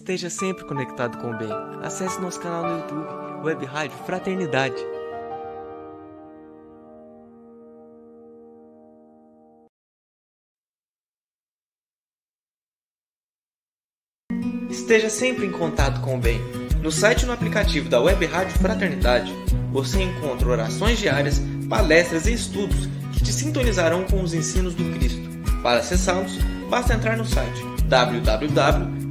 Esteja sempre conectado com o bem. Acesse nosso canal no YouTube, Web Rádio Fraternidade. Esteja sempre em contato com o bem. No site e no aplicativo da Web Rádio Fraternidade, você encontra orações diárias, palestras e estudos que te sintonizarão com os ensinos do Cristo. Para acessá-los, basta entrar no site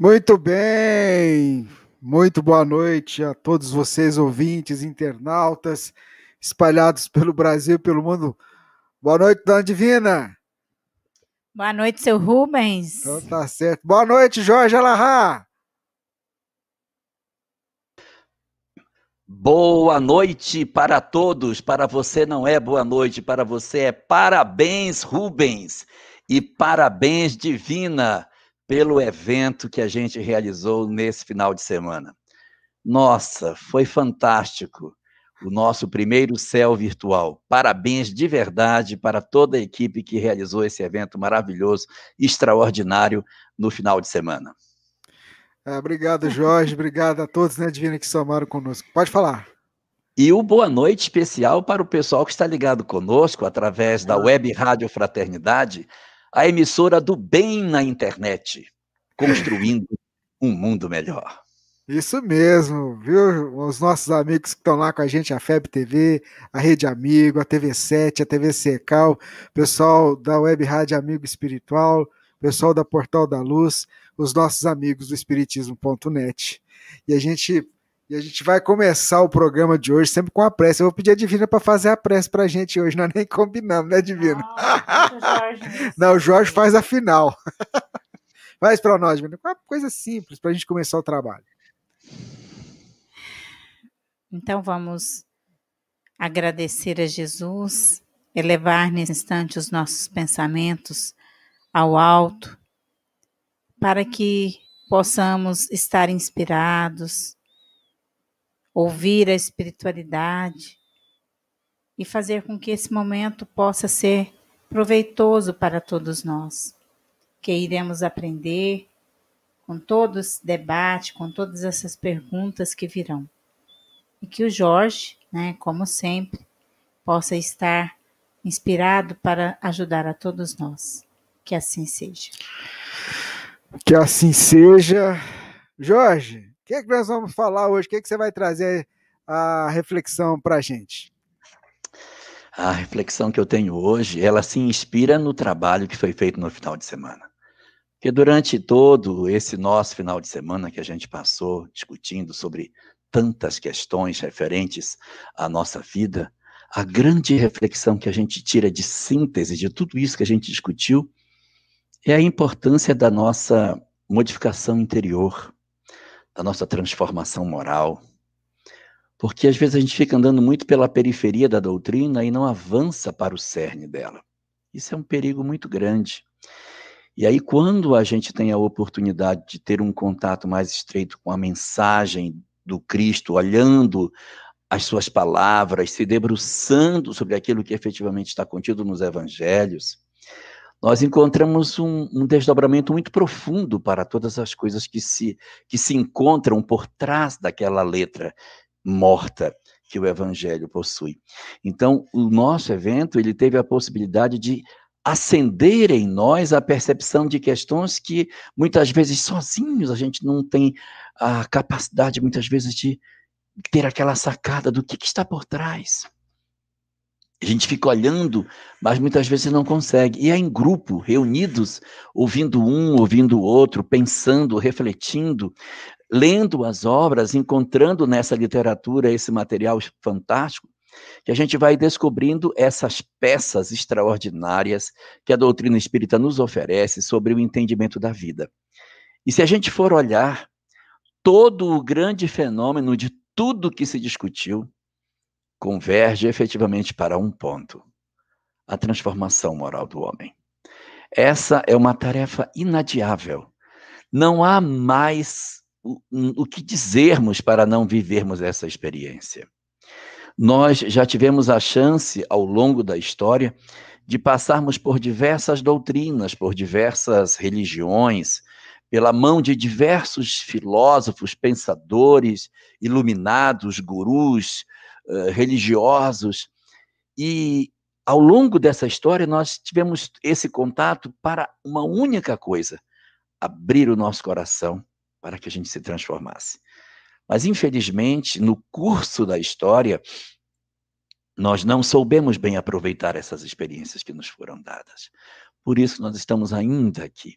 Muito bem, muito boa noite a todos vocês, ouvintes, internautas, espalhados pelo Brasil e pelo mundo. Boa noite, Dona Divina. Boa noite, seu Rubens. Então tá certo. Boa noite, Jorge Alahá. Boa noite para todos. Para você não é boa noite, para você é parabéns, Rubens. E parabéns, Divina pelo evento que a gente realizou nesse final de semana. Nossa, foi fantástico o nosso primeiro céu virtual. Parabéns de verdade para toda a equipe que realizou esse evento maravilhoso, extraordinário no final de semana. É, obrigado, Jorge. obrigado a todos, né, Divina, que somaram conosco. Pode falar. E o boa noite especial para o pessoal que está ligado conosco através da Web Rádio Fraternidade, a emissora do bem na internet, construindo um mundo melhor. Isso mesmo, viu? Os nossos amigos que estão lá com a gente, a FEB TV, a Rede Amigo, a TV7, a TV Secal, pessoal da Web Rádio Amigo Espiritual, pessoal da Portal da Luz, os nossos amigos do Espiritismo.net. E a gente e a gente vai começar o programa de hoje sempre com a prece. Eu vou pedir a Divina para fazer a prece para a gente hoje. Nós nem combinamos, né, Divina? Não, Jorge. Não, o Jorge faz a final. Faz para nós, Divina. Uma coisa simples para a gente começar o trabalho. Então vamos agradecer a Jesus, elevar nesse instante os nossos pensamentos ao alto, para que possamos estar inspirados ouvir a espiritualidade e fazer com que esse momento possa ser proveitoso para todos nós, que iremos aprender com todo esse debate, com todas essas perguntas que virão. E que o Jorge, né, como sempre, possa estar inspirado para ajudar a todos nós. Que assim seja. Que assim seja. Jorge, que é que nós vamos falar hoje? O que, é que você vai trazer a reflexão para a gente? A reflexão que eu tenho hoje, ela se inspira no trabalho que foi feito no final de semana. Porque durante todo esse nosso final de semana que a gente passou discutindo sobre tantas questões referentes à nossa vida, a grande reflexão que a gente tira de síntese de tudo isso que a gente discutiu é a importância da nossa modificação interior, da nossa transformação moral. Porque às vezes a gente fica andando muito pela periferia da doutrina e não avança para o cerne dela. Isso é um perigo muito grande. E aí, quando a gente tem a oportunidade de ter um contato mais estreito com a mensagem do Cristo, olhando as suas palavras, se debruçando sobre aquilo que efetivamente está contido nos evangelhos, nós encontramos um, um, desdobramento muito profundo para todas as coisas que se, que se encontram por trás daquela letra morta que o evangelho possui. Então, o nosso evento, ele teve a possibilidade de acender em nós a percepção de questões que muitas vezes sozinhos a gente não tem a capacidade muitas vezes de ter aquela sacada do que, que está por trás. A gente fica olhando, mas muitas vezes não consegue. E é em grupo, reunidos, ouvindo um, ouvindo o outro, pensando, refletindo, lendo as obras, encontrando nessa literatura esse material fantástico, que a gente vai descobrindo essas peças extraordinárias que a doutrina espírita nos oferece sobre o entendimento da vida. E se a gente for olhar todo o grande fenômeno de tudo que se discutiu, converge efetivamente para um ponto: a transformação moral do homem. Essa é uma tarefa inadiável. Não há mais o, o que dizermos para não vivermos essa experiência. Nós já tivemos a chance, ao longo da história, de passarmos por diversas doutrinas, por diversas religiões, pela mão de diversos filósofos, pensadores, iluminados, gurus, uh, religiosos. E ao longo dessa história, nós tivemos esse contato para uma única coisa: abrir o nosso coração para que a gente se transformasse. Mas, infelizmente, no curso da história, nós não soubemos bem aproveitar essas experiências que nos foram dadas. Por isso, nós estamos ainda aqui.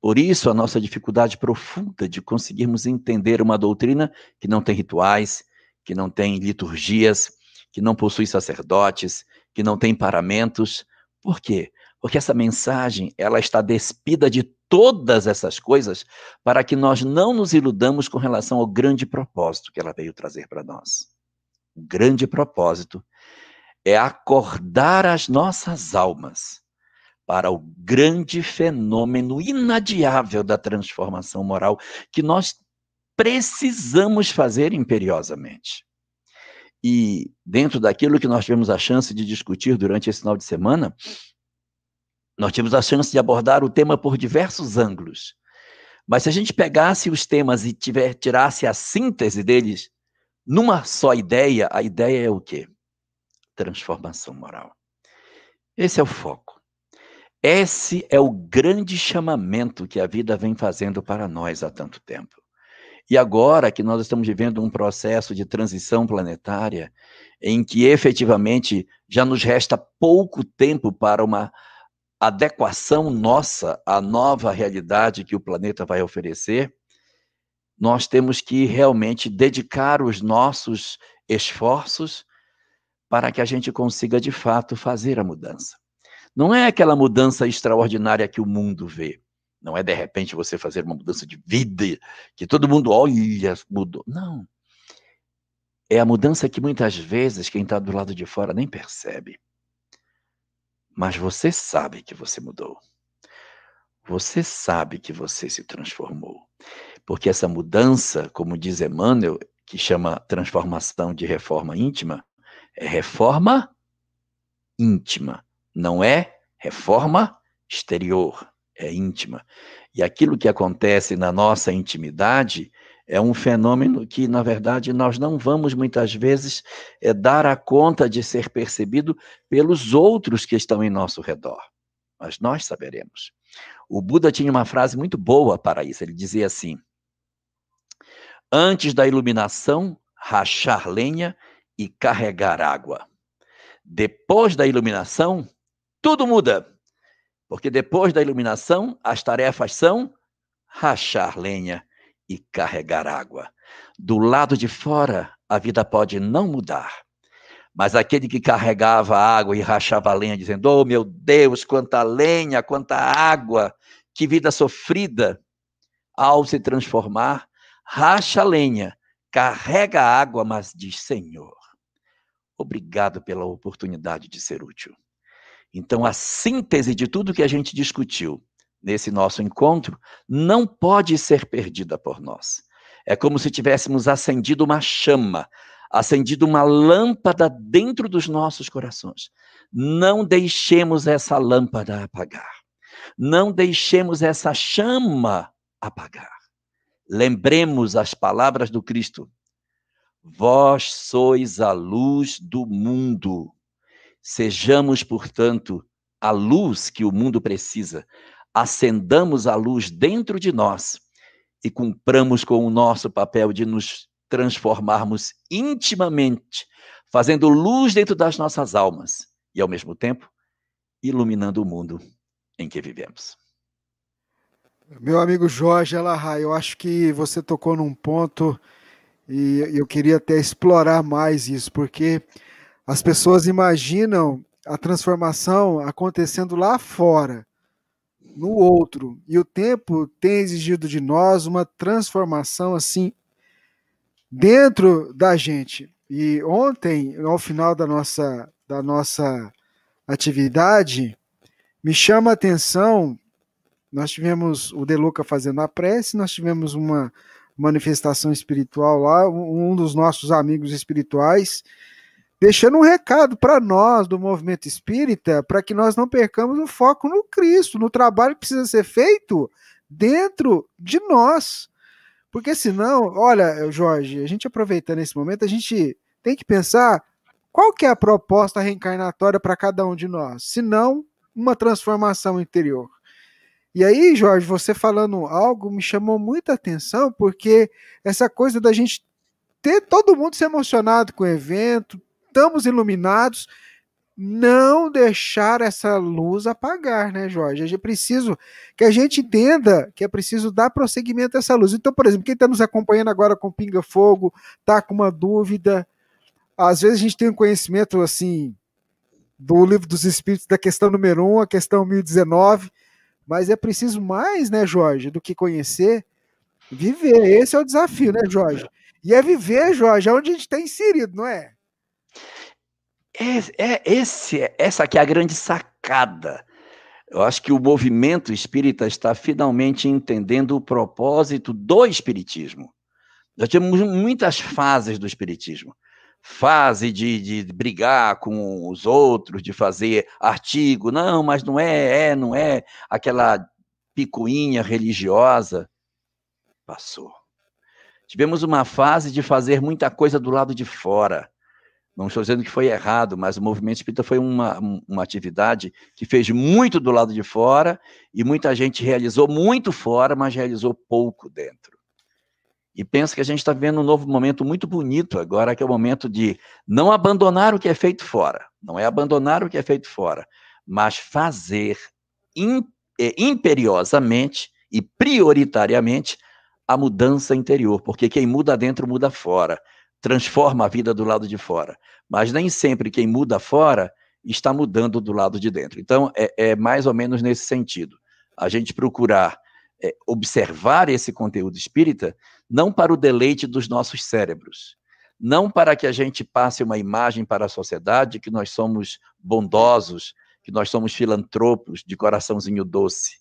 Por isso, a nossa dificuldade profunda de conseguirmos entender uma doutrina que não tem rituais, que não tem liturgias, que não possui sacerdotes, que não tem paramentos. Por quê? Porque essa mensagem, ela está despida de todas essas coisas para que nós não nos iludamos com relação ao grande propósito que ela veio trazer para nós. O grande propósito é acordar as nossas almas para o grande fenômeno inadiável da transformação moral que nós precisamos fazer imperiosamente. E dentro daquilo que nós tivemos a chance de discutir durante esse final de semana, nós tivemos a chance de abordar o tema por diversos ângulos. Mas se a gente pegasse os temas e tiver, tirasse a síntese deles numa só ideia, a ideia é o quê? Transformação moral. Esse é o foco. Esse é o grande chamamento que a vida vem fazendo para nós há tanto tempo. E agora que nós estamos vivendo um processo de transição planetária, em que efetivamente já nos resta pouco tempo para uma adequação nossa à nova realidade que o planeta vai oferecer, nós temos que realmente dedicar os nossos esforços para que a gente consiga de fato fazer a mudança. Não é aquela mudança extraordinária que o mundo vê. Não é de repente você fazer uma mudança de vida que todo mundo olha, mudou. Não. É a mudança que muitas vezes quem está do lado de fora nem percebe. Mas você sabe que você mudou. Você sabe que você se transformou. Porque essa mudança, como diz Emmanuel, que chama transformação de reforma íntima, é reforma íntima, não é reforma exterior, é íntima. E aquilo que acontece na nossa intimidade é um fenômeno que, na verdade, nós não vamos muitas vezes é, dar a conta de ser percebido pelos outros que estão em nosso redor. Mas nós saberemos. O Buda tinha uma frase muito boa para isso. Ele dizia assim: Antes da iluminação, rachar lenha e carregar água. Depois da iluminação, tudo muda. Porque depois da iluminação, as tarefas são rachar lenha e carregar água. Do lado de fora, a vida pode não mudar. Mas aquele que carregava água e rachava lenha, dizendo: Oh meu Deus, quanta lenha, quanta água, que vida sofrida, ao se transformar, racha lenha, carrega água, mas diz: Senhor, obrigado pela oportunidade de ser útil. Então, a síntese de tudo que a gente discutiu nesse nosso encontro não pode ser perdida por nós. É como se tivéssemos acendido uma chama, acendido uma lâmpada dentro dos nossos corações. Não deixemos essa lâmpada apagar. Não deixemos essa chama apagar. Lembremos as palavras do Cristo. Vós sois a luz do mundo. Sejamos, portanto, a luz que o mundo precisa. Acendamos a luz dentro de nós e cumpramos com o nosso papel de nos transformarmos intimamente, fazendo luz dentro das nossas almas e, ao mesmo tempo, iluminando o mundo em que vivemos. Meu amigo Jorge Alahá, eu acho que você tocou num ponto e eu queria até explorar mais isso, porque as pessoas imaginam a transformação acontecendo lá fora, no outro, e o tempo tem exigido de nós uma transformação assim dentro da gente. E ontem, ao final da nossa, da nossa atividade, me chama a atenção. Nós tivemos o Deluca fazendo a prece, nós tivemos uma manifestação espiritual lá, um dos nossos amigos espirituais, deixando um recado para nós do movimento espírita, para que nós não percamos o foco no Cristo, no trabalho que precisa ser feito dentro de nós. Porque senão, olha, Jorge, a gente aproveitando esse momento, a gente tem que pensar qual que é a proposta reencarnatória para cada um de nós, se não uma transformação interior. E aí, Jorge, você falando algo me chamou muita atenção, porque essa coisa da gente ter todo mundo se emocionado com o evento, estamos iluminados, não deixar essa luz apagar, né, Jorge? É preciso que a gente entenda que é preciso dar prosseguimento a essa luz. Então, por exemplo, quem está nos acompanhando agora com Pinga Fogo, está com uma dúvida, às vezes a gente tem um conhecimento assim do livro dos Espíritos da questão número 1, a questão 1019, mas é preciso mais, né, Jorge, do que conhecer, viver. Esse é o desafio, né, Jorge? E é viver, Jorge, onde a gente está inserido, não é? É, é esse, essa aqui é a grande sacada. Eu acho que o movimento espírita está finalmente entendendo o propósito do espiritismo. Nós temos muitas fases do espiritismo fase de, de brigar com os outros, de fazer artigo, não, mas não é, é, não é, aquela picuinha religiosa, passou. Tivemos uma fase de fazer muita coisa do lado de fora. Não estou dizendo que foi errado, mas o movimento espírita foi uma, uma atividade que fez muito do lado de fora e muita gente realizou muito fora, mas realizou pouco dentro. E penso que a gente está vivendo um novo momento muito bonito agora, que é o momento de não abandonar o que é feito fora. Não é abandonar o que é feito fora, mas fazer é, imperiosamente e prioritariamente a mudança interior, porque quem muda dentro muda fora, transforma a vida do lado de fora. Mas nem sempre quem muda fora está mudando do lado de dentro. Então, é, é mais ou menos nesse sentido. A gente procurar é, observar esse conteúdo espírita não para o deleite dos nossos cérebros, não para que a gente passe uma imagem para a sociedade que nós somos bondosos, que nós somos filantropos de coraçãozinho doce,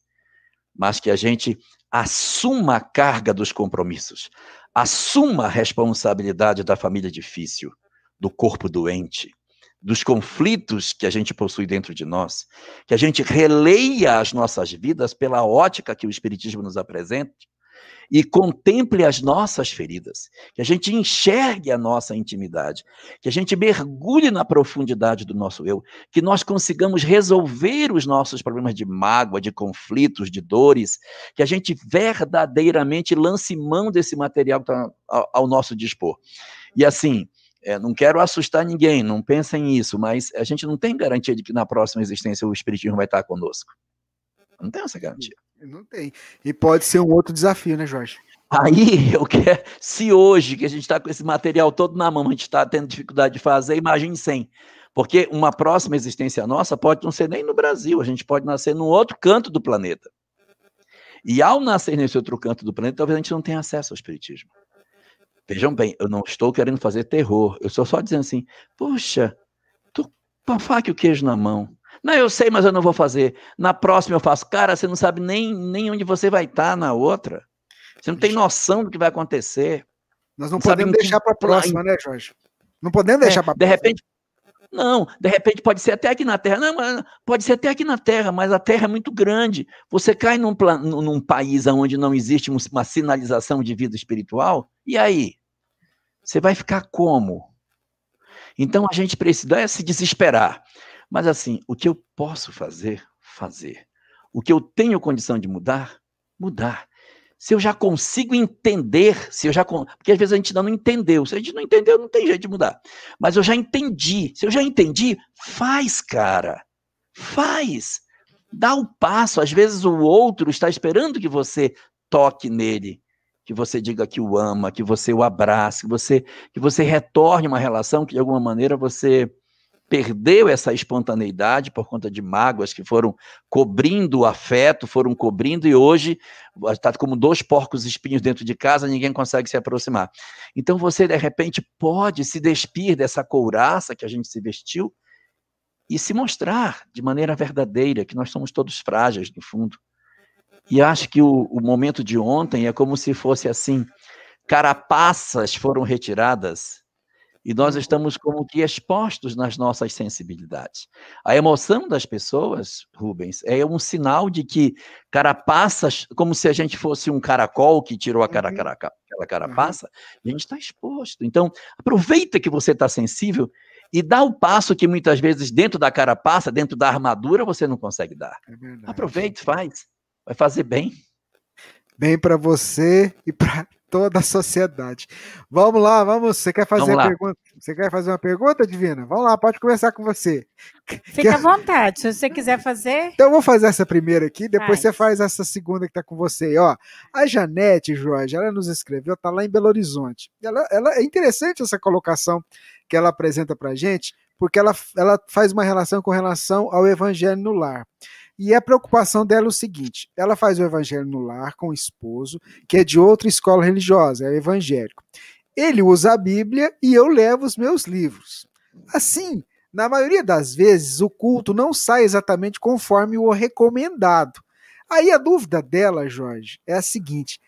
mas que a gente assuma a carga dos compromissos, assuma a responsabilidade da família difícil, do corpo doente, dos conflitos que a gente possui dentro de nós, que a gente releia as nossas vidas pela ótica que o Espiritismo nos apresenta e contemple as nossas feridas, que a gente enxergue a nossa intimidade, que a gente mergulhe na profundidade do nosso eu, que nós consigamos resolver os nossos problemas de mágoa, de conflitos, de dores, que a gente verdadeiramente lance mão desse material que está ao, nosso dispor. E assim, é, não quero assustar ninguém, não pensem nisso, mas a gente não tem garantia de que na próxima existência o Espiritismo vai estar conosco. Não tem essa garantia. Não tem. E pode ser um outro desafio, né, Jorge? Aí eu quero. Se hoje, que a gente está com esse material todo na mão, a gente está tendo dificuldade de fazer, imagine sem. Porque uma próxima existência nossa pode não ser nem no Brasil, a gente pode nascer num outro canto do planeta. E ao nascer nesse outro canto do planeta, talvez a gente não tenha acesso ao Espiritismo. Vejam bem, eu não estou querendo fazer terror, eu estou só dizendo assim, puxa, tô com a faca e o queijo na mão. Não, eu sei, mas eu não vou fazer. Na próxima eu faço. Cara, você não sabe nem, nem onde você vai estar na outra. Você não tem noção do que vai acontecer. Nós não, não podemos deixar para a próxima, né, Jorge? Não podemos deixar é, para De repente, não, de repente pode ser até aqui na Terra. Não, pode ser até aqui na Terra, mas a Terra é muito grande. Você cai num, num país onde não existe uma sinalização de vida espiritual, e aí? Você vai ficar como? Então a gente precisa é se desesperar. Mas assim, o que eu posso fazer, fazer. O que eu tenho condição de mudar, mudar. Se eu já consigo entender, se eu já porque às vezes a gente ainda não entendeu. Se a gente não entendeu, não tem jeito de mudar. Mas eu já entendi. Se eu já entendi, faz, cara. Faz. Dá o passo. Às vezes o outro está esperando que você toque nele, que você diga que o ama, que você o abrace, que você que você retorne uma relação que de alguma maneira você perdeu essa espontaneidade por conta de mágoas que foram cobrindo o afeto, foram cobrindo e hoje está como dois porcos espinhos dentro de casa, ninguém consegue se aproximar. Então você de repente pode se despir dessa couraça que a gente se vestiu e se mostrar de maneira verdadeira que nós somos todos frágeis no fundo. E acho que o, o momento de ontem é como se fosse assim: carapaças foram retiradas e nós uhum. estamos como que expostos nas nossas sensibilidades. A emoção das pessoas, Rubens, é um sinal de que carapaças, como se a gente fosse um caracol que tirou a cara, uhum. cara, aquela carapaça, uhum. a gente está exposto. Então, aproveita que você está sensível e dá o passo que muitas vezes dentro da carapaça, dentro da armadura, você não consegue dar. É Aproveite, faz. Vai fazer bem. Bem para você e para toda a sociedade. Vamos lá, vamos. Você quer fazer a pergunta? Você quer fazer uma pergunta, Divina? Vamos lá, pode começar com você. Fique quer... à vontade, se você quiser fazer. Então eu vou fazer essa primeira aqui, depois faz. você faz essa segunda que está com você. Ó, a Janete Jorge, ela nos escreveu, está lá em Belo Horizonte. Ela, ela é interessante essa colocação que ela apresenta para gente, porque ela, ela faz uma relação com relação ao evangelho no lar. E a preocupação dela é o seguinte: ela faz o evangelho no lar com o esposo, que é de outra escola religiosa, é evangélico. Ele usa a Bíblia e eu levo os meus livros. Assim, na maioria das vezes, o culto não sai exatamente conforme o recomendado. Aí a dúvida dela, Jorge, é a seguinte: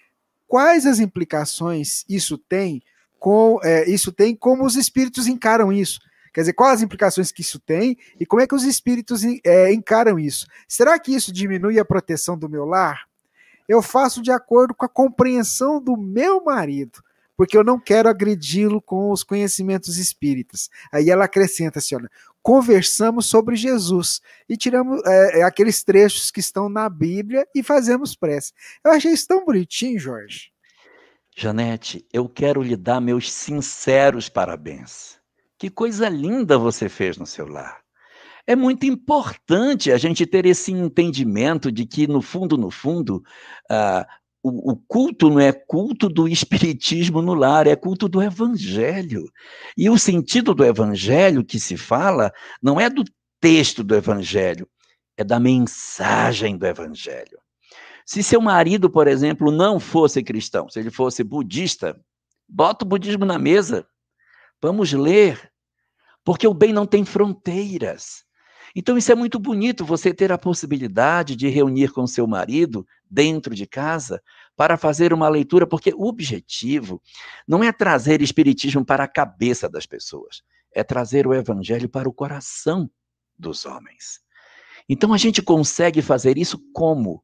quais as implicações isso tem com é, isso tem como os espíritos encaram isso? Quer dizer, quais as implicações que isso tem e como é que os espíritos é, encaram isso? Será que isso diminui a proteção do meu lar? Eu faço de acordo com a compreensão do meu marido, porque eu não quero agredi-lo com os conhecimentos espíritas. Aí ela acrescenta assim: olha, conversamos sobre Jesus e tiramos é, é aqueles trechos que estão na Bíblia e fazemos prece. Eu achei isso tão bonitinho, Jorge. Janete, eu quero lhe dar meus sinceros parabéns. Que coisa linda você fez no seu lar. É muito importante a gente ter esse entendimento de que, no fundo, no fundo, uh, o, o, culto não é culto do espiritismo no lar, é culto do evangelho. E o sentido do evangelho que se fala não é do texto do evangelho, é da mensagem do evangelho. Se seu marido, por exemplo, não fosse cristão, se ele fosse budista, bota o budismo na mesa. Vamos ler porque o bem não tem fronteiras. Então, isso é muito bonito, você ter a possibilidade de reunir com seu marido dentro de casa para fazer uma leitura, porque o objetivo não é trazer espiritismo para a cabeça das pessoas, é trazer o evangelho para o coração dos homens. Então, a gente consegue fazer isso como?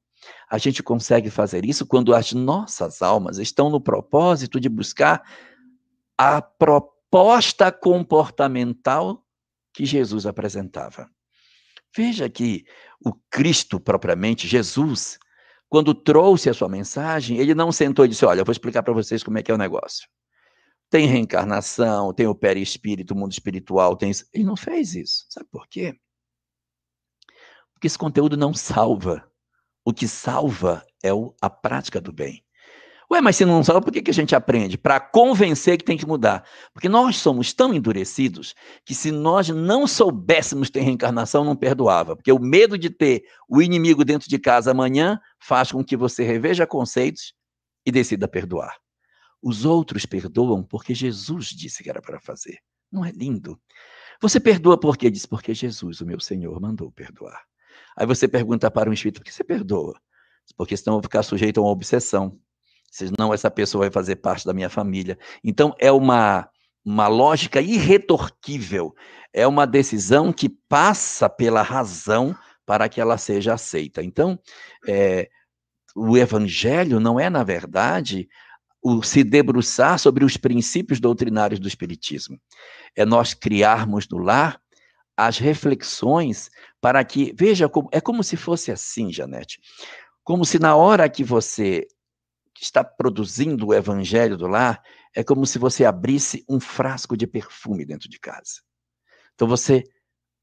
A gente consegue fazer isso quando as nossas almas estão no propósito de buscar a proposta proposta comportamental que Jesus apresentava. Veja que o Cristo propriamente, Jesus, quando trouxe a sua mensagem, ele não sentou e disse: Olha, eu vou explicar para vocês como é que é o negócio. Tem reencarnação, tem o perispírito, o mundo espiritual, tem isso. Ele não fez isso. Sabe por quê? Porque esse conteúdo não salva. O que salva é a prática do bem. Ué, mas se não sabe, por que, que a gente aprende? Para convencer que tem que mudar. Porque nós somos tão endurecidos que se nós não soubéssemos ter reencarnação, não perdoava. Porque o medo de ter o inimigo dentro de casa amanhã faz com que você reveja conceitos e decida perdoar. Os outros perdoam porque Jesus disse que era para fazer. Não é lindo? Você perdoa por quê? Diz porque Jesus, o meu Senhor, mandou perdoar. Aí você pergunta para um espírito, por que você perdoa? Porque senão eu vou ficar sujeito a uma obsessão senão essa pessoa vai fazer parte da minha família. Então, é uma, uma lógica irretorquível, é uma decisão que passa pela razão para que ela seja aceita. Então, é, o evangelho não é, na verdade, o se debruçar sobre os princípios doutrinários do Espiritismo. É nós criarmos no lar as reflexões para que, veja, é como se fosse assim, Janete, como se na hora que você está produzindo o evangelho do lar, é como se você abrisse um frasco de perfume dentro de casa. Então você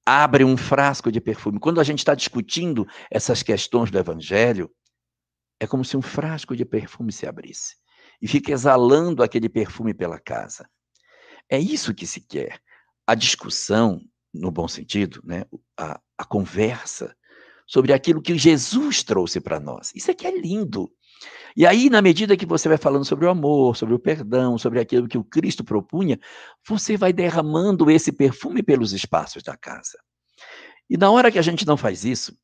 abre um frasco de perfume. Quando a gente está discutindo essas questões do evangelho, é como se um frasco de perfume se abrisse e fica exalando aquele perfume pela casa. É isso que se quer. A discussão, no bom sentido, né? a, a conversa sobre aquilo que Jesus trouxe para nós. Isso aqui é lindo. E aí, na medida que você vai falando sobre o amor, sobre o perdão, sobre aquilo que o Cristo propunha, você vai derramando esse perfume pelos espaços da casa. E na hora que a gente não faz isso,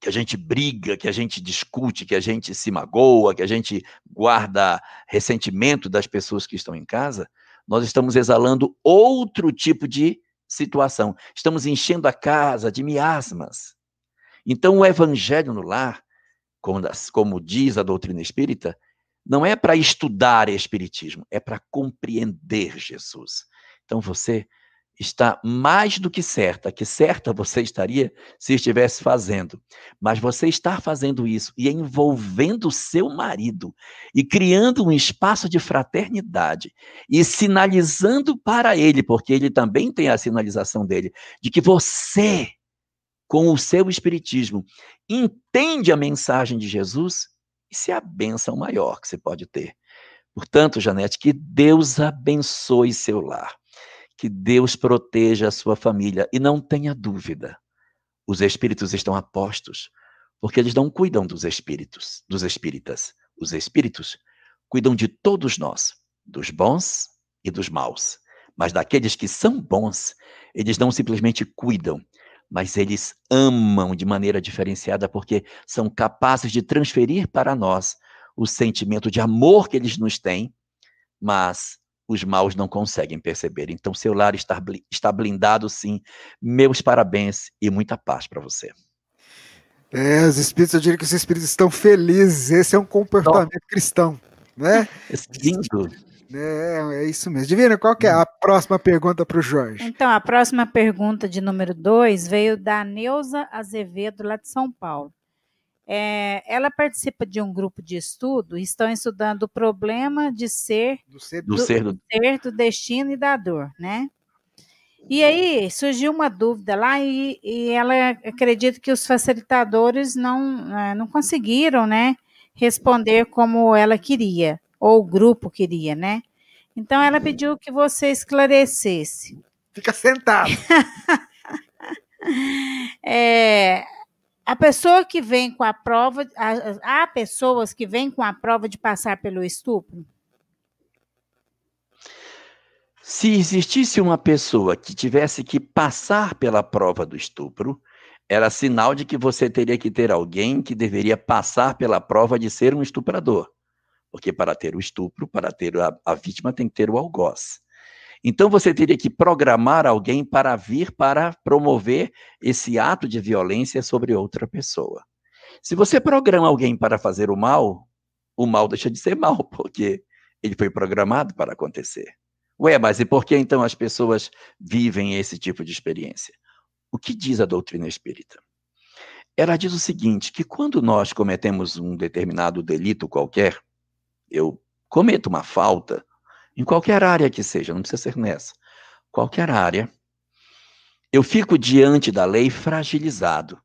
que a gente briga, que a gente discute, que a gente se magoa, que a gente guarda ressentimento das pessoas que estão em casa, nós estamos exalando outro tipo de situação. Estamos enchendo a casa de miasmas. Então, o evangelho no lar como, como diz a doutrina espírita, não é para estudar espiritismo, é para compreender Jesus. Então você está mais do que certa, que certa você estaria se estivesse fazendo, mas você está fazendo isso e envolvendo o seu marido e criando um espaço de fraternidade e sinalizando para ele, porque ele também tem a sinalização dele, de que você com o seu espiritismo, entende a mensagem de Jesus, isso é a benção maior que você pode ter. Portanto, Janete, que Deus abençoe seu lar, que Deus proteja a sua família e não tenha dúvida, os espíritos estão apostos, porque eles não cuidam dos espíritos, dos espíritas. Os espíritos cuidam de todos nós, dos bons e dos maus. Mas daqueles que são bons, eles não simplesmente cuidam, mas eles amam de maneira diferenciada porque são capazes de transferir para nós o sentimento de amor que eles nos têm, mas os maus não conseguem perceber. Então, seu lar está blindado, sim. Meus parabéns e muita paz para você. É, os espíritos, eu diria que os espíritos estão felizes. Esse é um comportamento Não. cristão, né? Lindo. É, é isso mesmo. Divina, qual que é a próxima pergunta para o Jorge? Então, a próxima pergunta de número 2 veio da Neuza Azevedo, lá de São Paulo. É, ela participa de um grupo de estudo, estão estudando o problema de ser do ser do, do, ser, do... ser do destino e da dor, né? E aí surgiu uma dúvida lá e, e ela acredita que os facilitadores não, é, não conseguiram, né, responder como ela queria ou o grupo queria, né? Então ela pediu que você esclarecesse. Fica sentado. é, a pessoa que vem com a prova, há pessoas que vêm com a prova de passar pelo estupro? Se existisse uma pessoa que tivesse que passar pela prova do estupro, era sinal de que você teria que ter alguém que deveria passar pela prova de ser um estuprador. Porque para ter o estupro, para ter a, a vítima, tem que ter o algoz. Então você teria que programar alguém para vir para promover esse ato de violência sobre outra pessoa. Se você programa alguém para fazer o mal, o mal deixa de ser mal, porque ele foi programado para acontecer. Ué, mas e por que então as pessoas vivem esse tipo de experiência? O que diz a doutrina espírita? Ela diz o seguinte: que quando nós cometemos um determinado delito qualquer, eu cometo uma falta, em qualquer área que seja, não precisa ser nessa, qualquer área, eu fico diante da lei fragilizado.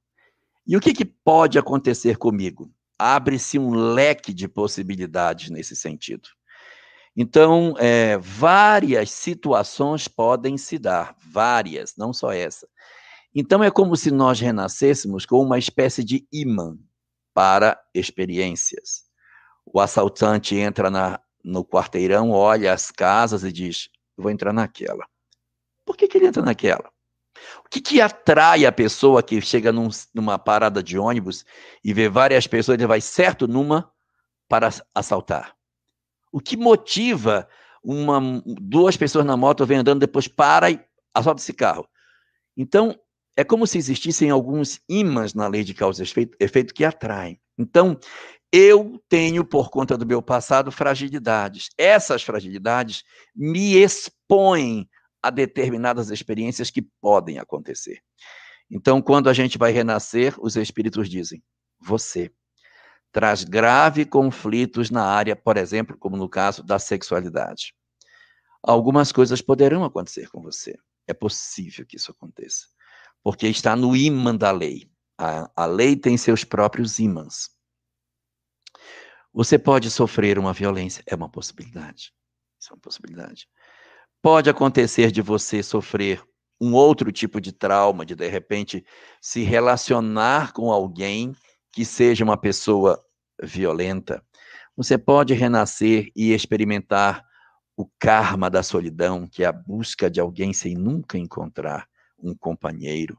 E o que, que pode acontecer comigo? Abre-se um leque de possibilidades nesse sentido. Então, é, várias situações podem se dar, várias, não só essa. Então, é como se nós renascêssemos com uma espécie de imã para experiências. O assaltante entra na, no quarteirão, olha as casas e diz: vou entrar naquela. Por que, que ele entra naquela? O que, que atrai a pessoa que chega num, numa parada de ônibus e vê várias pessoas, ele vai certo numa para assaltar? O que motiva uma, duas pessoas na moto vem andando, depois para e assalta esse carro? Então, é como se existissem alguns ímãs na lei de causa e efeito, efeito que atraem. Então, eu tenho, por conta do meu passado, fragilidades. Essas fragilidades me expõem a determinadas experiências que podem acontecer. Então, quando a gente vai renascer, os espíritos dizem: você traz grave conflitos na área, por exemplo, como no caso da sexualidade. Algumas coisas poderão acontecer com você. É possível que isso aconteça. Porque está no imã da lei. A, a lei tem seus próprios ímãs. Você pode sofrer uma violência, é uma possibilidade. Isso é uma possibilidade. Pode acontecer de você sofrer um outro tipo de trauma, de de repente se relacionar com alguém que seja uma pessoa violenta. Você pode renascer e experimentar o karma da solidão, que é a busca de alguém sem nunca encontrar um companheiro.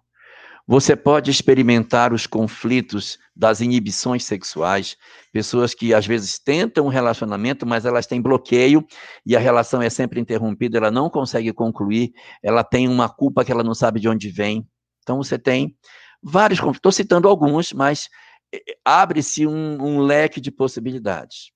Você pode experimentar os conflitos das inibições sexuais, pessoas que às vezes tentam um relacionamento, mas elas têm bloqueio e a relação é sempre interrompida, ela não consegue concluir, ela tem uma culpa que ela não sabe de onde vem. Então você tem vários conflitos, estou citando alguns, mas eh, abre-se um, um leque de possibilidades.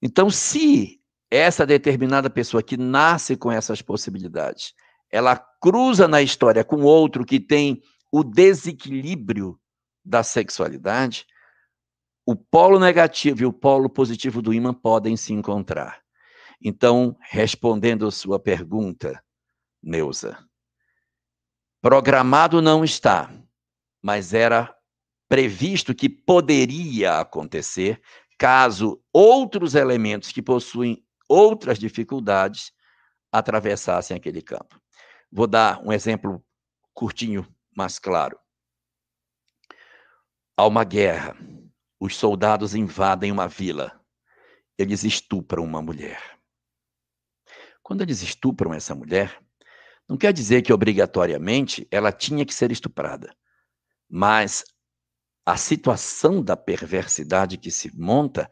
Então, se essa determinada pessoa que nasce com essas possibilidades ela cruza na história com outro que tem o desequilíbrio da sexualidade, o polo negativo e o polo positivo do ímã podem se encontrar. Então, respondendo a sua pergunta, Neuza, programado não está, mas era previsto que poderia acontecer caso outros elementos que possuem outras dificuldades atravessassem aquele campo. Vou dar um exemplo curtinho, mas claro. Há uma guerra. Os soldados invadem uma vila. Eles estupram uma mulher. Quando eles estupram essa mulher, não quer dizer que obrigatoriamente ela tinha que ser estuprada. Mas a situação da perversidade que se monta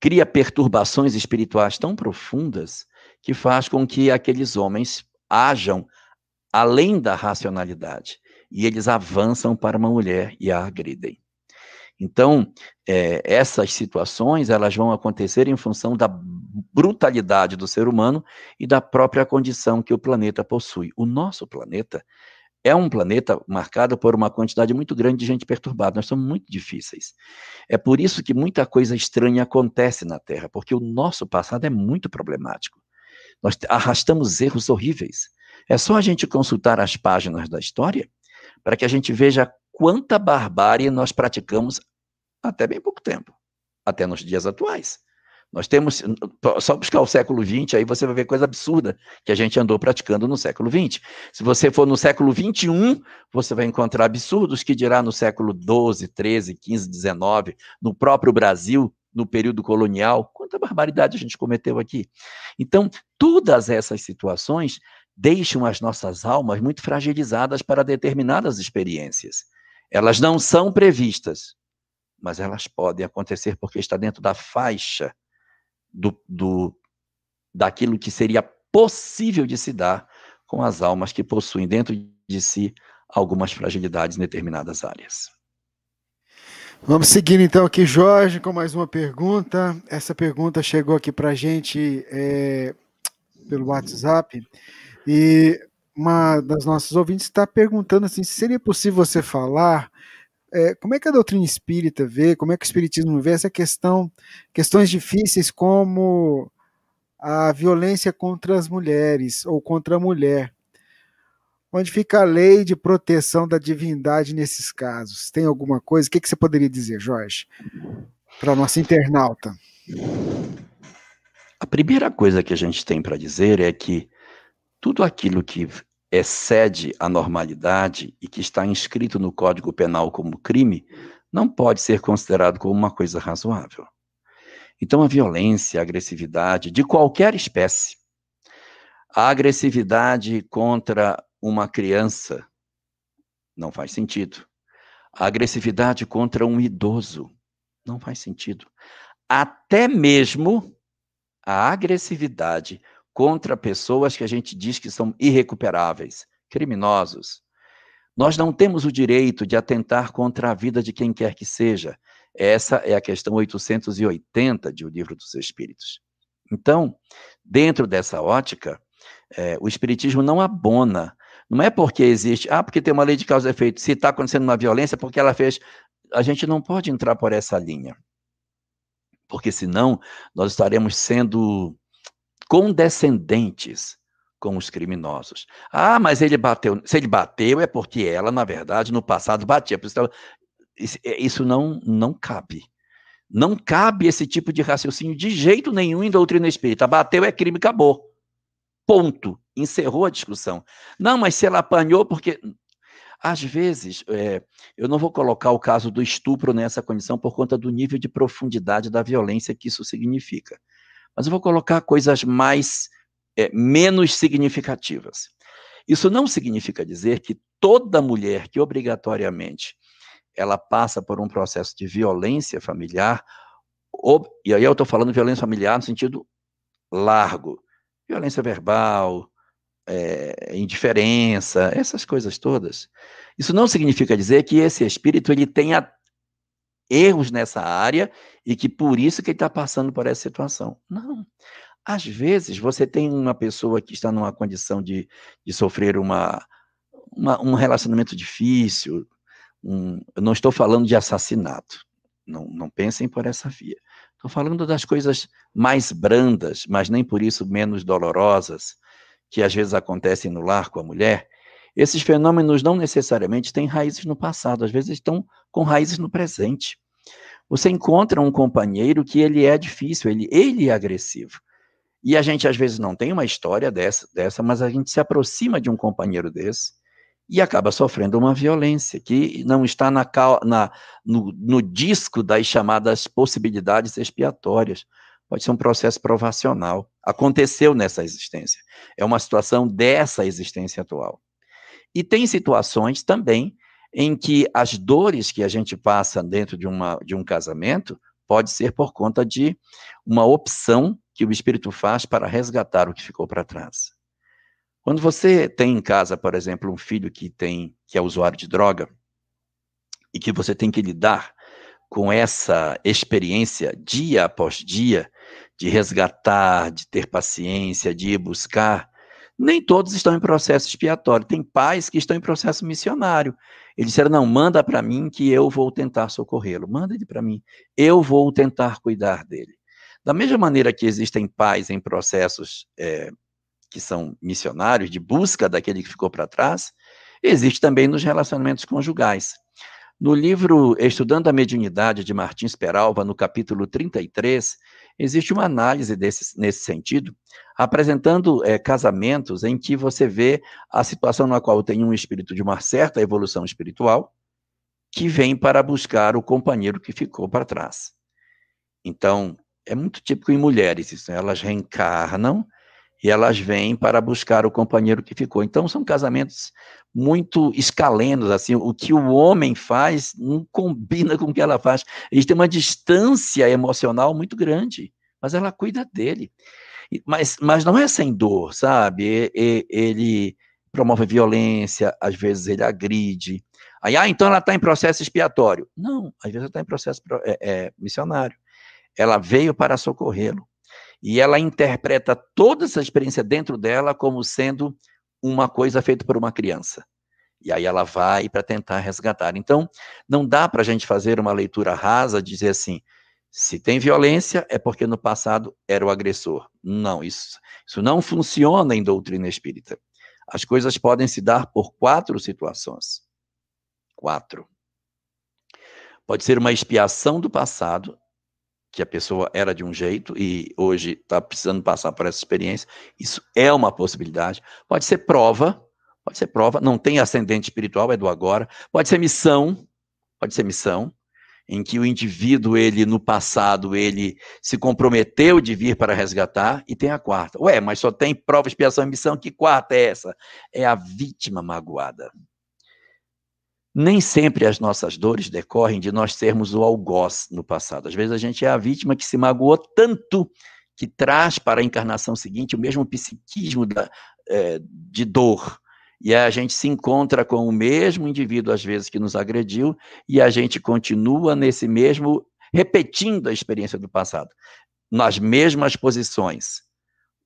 cria perturbações espirituais tão profundas que faz com que aqueles homens hajam além da racionalidade. E eles avançam para uma mulher e a agridem. Então, é, essas situações elas vão acontecer em função da brutalidade do ser humano e da própria condição que o planeta possui. O nosso planeta é um planeta marcado por uma quantidade muito grande de gente perturbada. Nós somos muito difíceis. É por isso que muita coisa estranha acontece na Terra, porque o nosso passado é muito problemático. Nós arrastamos erros horríveis. É só a gente consultar as páginas da história para que a gente veja quanta barbárie nós praticamos até bem pouco tempo, até nos dias atuais. Nós temos, só buscar o século XX, aí você vai ver coisa absurda que a gente andou praticando no século XX. Se você for no século XXI, você vai encontrar absurdos que dirá no século XII, XIII, XV, XIX, no próprio Brasil, no período colonial. Quanta barbaridade a gente cometeu aqui. Então, todas essas situações deixam as nossas almas muito fragilizadas para determinadas experiências. Elas não são previstas, mas elas podem acontecer porque está dentro da faixa do, do daquilo que seria possível de se dar com as almas que possuem dentro de si algumas fragilidades em determinadas áreas. Vamos seguir então aqui, Jorge, com mais uma pergunta. Essa pergunta chegou aqui para a gente é, pelo WhatsApp. E uma das nossas ouvintes está perguntando assim, se seria possível você falar é, como é que a doutrina espírita vê, como é que o espiritismo vê essa questão, questões difíceis como a violência contra as mulheres ou contra a mulher. Onde fica a lei de proteção da divindade nesses casos? Tem alguma coisa? O que, que você poderia dizer, Jorge, para a nossa internauta? A primeira coisa que a gente tem para dizer é que tudo aquilo que excede a normalidade e que está inscrito no Código Penal como crime não pode ser considerado como uma coisa razoável. Então, a violência, a agressividade de qualquer espécie, a agressividade contra uma criança não faz sentido. A agressividade contra um idoso não faz sentido. Até mesmo a agressividade contra pessoas que a gente diz que são irrecuperáveis, criminosos. Nós não temos o direito de atentar contra a vida de quem quer que seja. Essa é a questão 880 de O Livro dos Espíritos. Então, dentro dessa ótica, é, o Espiritismo não abona. Não é porque existe, ah, porque tem uma lei de causa e efeito. Se está acontecendo uma violência, porque ela fez. A gente não pode entrar por essa linha. Porque senão nós estaremos sendo condescendentes com os criminosos. Ah, mas ele bateu. Se ele bateu, é porque ela, na verdade, no passado batia. É, isso não, não cabe. Não cabe esse tipo de raciocínio de jeito nenhum em doutrina espírita. Bateu é crime, acabou. Ponto. Encerrou a discussão. Não, mas se ela apanhou, porque. Às vezes, é, eu não vou colocar o caso do estupro nessa condição por conta do nível de profundidade da violência que isso significa. Mas eu vou colocar coisas mais é, menos significativas. Isso não significa dizer que toda mulher que obrigatoriamente ela passa por um processo de violência familiar, ou, e aí eu estou falando violência familiar no sentido largo, violência verbal, é, indiferença, essas coisas todas. Isso não significa dizer que esse espírito ele tenha erros nessa área e que por isso que ele está passando por essa situação. Não. Às vezes, você tem uma pessoa que está numa condição de, de sofrer uma, uma um relacionamento difícil. Um, eu não estou falando de assassinato. Não, não pensem por essa via. Estou falando das coisas mais brandas, mas nem por isso menos dolorosas, que às vezes acontecem no lar com a mulher. Esses fenômenos não necessariamente têm raízes no passado, às vezes estão com raízes no presente. Você encontra um companheiro que ele é difícil, ele, ele é agressivo. E a gente às vezes não tem uma história dessa, dessa, mas a gente se aproxima de um companheiro desse e acaba sofrendo uma violência que não está na, na no, no, disco das chamadas possibilidades expiatórias. Pode ser um processo provacional. Aconteceu nessa existência. É uma situação dessa existência atual. E tem situações também em que as dores que a gente passa dentro de, uma, de um casamento pode ser por conta de uma opção que o Espírito faz para resgatar o que ficou para trás. Quando você tem em casa, por exemplo, um filho que tem que é usuário de droga e que você tem que lidar com essa experiência dia após dia de resgatar, de ter paciência, de ir buscar, nem todos estão em processo expiatório. Tem pais que estão em processo missionário. Eles disseram: não, manda para mim que eu vou tentar socorrê-lo. Manda ele para mim. Eu vou tentar cuidar dele. Da mesma maneira que existem pais em processos é, que são missionários, de busca daquele que ficou para trás, existe também nos relacionamentos conjugais. No livro Estudando a Mediunidade, de Martins Peralva, no capítulo 33, existe uma análise desse, nesse sentido, apresentando é, casamentos em que você vê a situação na qual tem um espírito de uma certa evolução espiritual que vem para buscar o companheiro que ficou para trás. Então, é muito típico em mulheres isso, né? elas reencarnam e elas vêm para buscar o companheiro que ficou. Então são casamentos muito escalenos, assim, o que o homem faz não combina com o que ela faz. Eles têm uma distância emocional muito grande, mas ela cuida dele. Mas, mas não é sem dor, sabe? Ele promove violência, às vezes ele agride. Aí, ah, então ela está em processo expiatório. Não, às vezes ela está em processo é, é, missionário ela veio para socorrê-lo. E ela interpreta toda essa experiência dentro dela como sendo uma coisa feita por uma criança. E aí ela vai para tentar resgatar. Então, não dá para a gente fazer uma leitura rasa, dizer assim, se tem violência, é porque no passado era o agressor. Não, isso, isso não funciona em doutrina espírita. As coisas podem se dar por quatro situações. Quatro. Pode ser uma expiação do passado, que a pessoa era de um jeito e hoje está precisando passar por essa experiência. Isso é uma possibilidade. Pode ser prova, pode ser prova, não tem ascendente espiritual, é do agora. Pode ser missão, pode ser missão, em que o indivíduo, ele no passado, ele se comprometeu de vir para resgatar, e tem a quarta. Ué, mas só tem prova, expiação e missão, que quarta é essa? É a vítima magoada. Nem sempre as nossas dores decorrem de nós sermos o algoz no passado. Às vezes a gente é a vítima que se magoou tanto que traz para a encarnação seguinte o mesmo psiquismo da, é, de dor. E a gente se encontra com o mesmo indivíduo, às vezes, que nos agrediu, e a gente continua nesse mesmo, repetindo a experiência do passado, nas mesmas posições.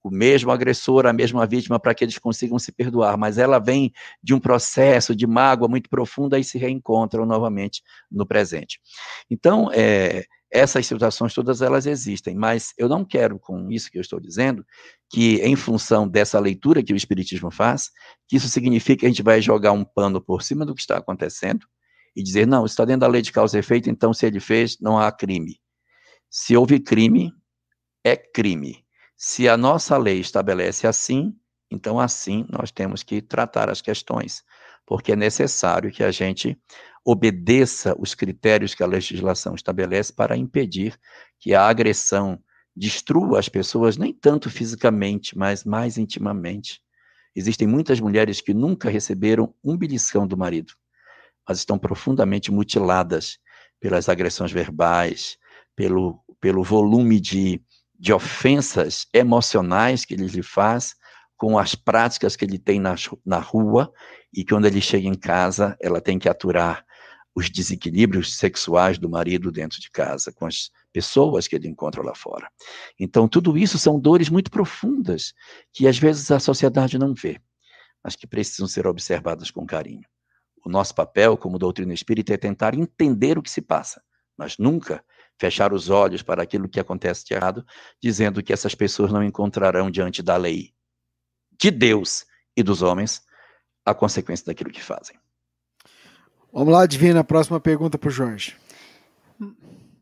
O mesmo agressor, a mesma vítima, para que eles consigam se perdoar. Mas ela vem de um processo de mágoa muito profunda e se reencontram novamente no presente. Então, é, essas situações todas elas existem, mas eu não quero com isso que eu estou dizendo que em função dessa leitura que o espiritismo faz, que isso significa que a gente vai jogar um pano por cima do que está acontecendo e dizer não, está dentro da lei de causa e efeito, então se ele fez, não há crime. Se houve crime, é crime. Se a nossa lei estabelece assim, então assim nós temos que tratar as questões, porque é necessário que a gente obedeça os critérios que a legislação estabelece para impedir que a agressão destrua as pessoas, nem tanto fisicamente, mas mais intimamente. Existem muitas mulheres que nunca receberam um beliscão do marido, mas estão profundamente mutiladas pelas agressões verbais, pelo, pelo volume de, de ofensas emocionais que ele lhe faz, com as práticas que ele tem na, na rua, e quando ele chega em casa, ela tem que aturar os desequilíbrios sexuais do marido dentro de casa, com as pessoas que ele encontra lá fora. Então, tudo isso são dores muito profundas que às vezes a sociedade não vê, mas que precisam ser observadas com carinho. O nosso papel como doutrina espírita é tentar entender o que se passa, mas nunca fechar os olhos para aquilo que acontece de errado, dizendo que essas pessoas não encontrarão diante da lei de Deus e dos homens a consequência daquilo que fazem. Vamos lá, Divina, próxima pergunta para o Jorge.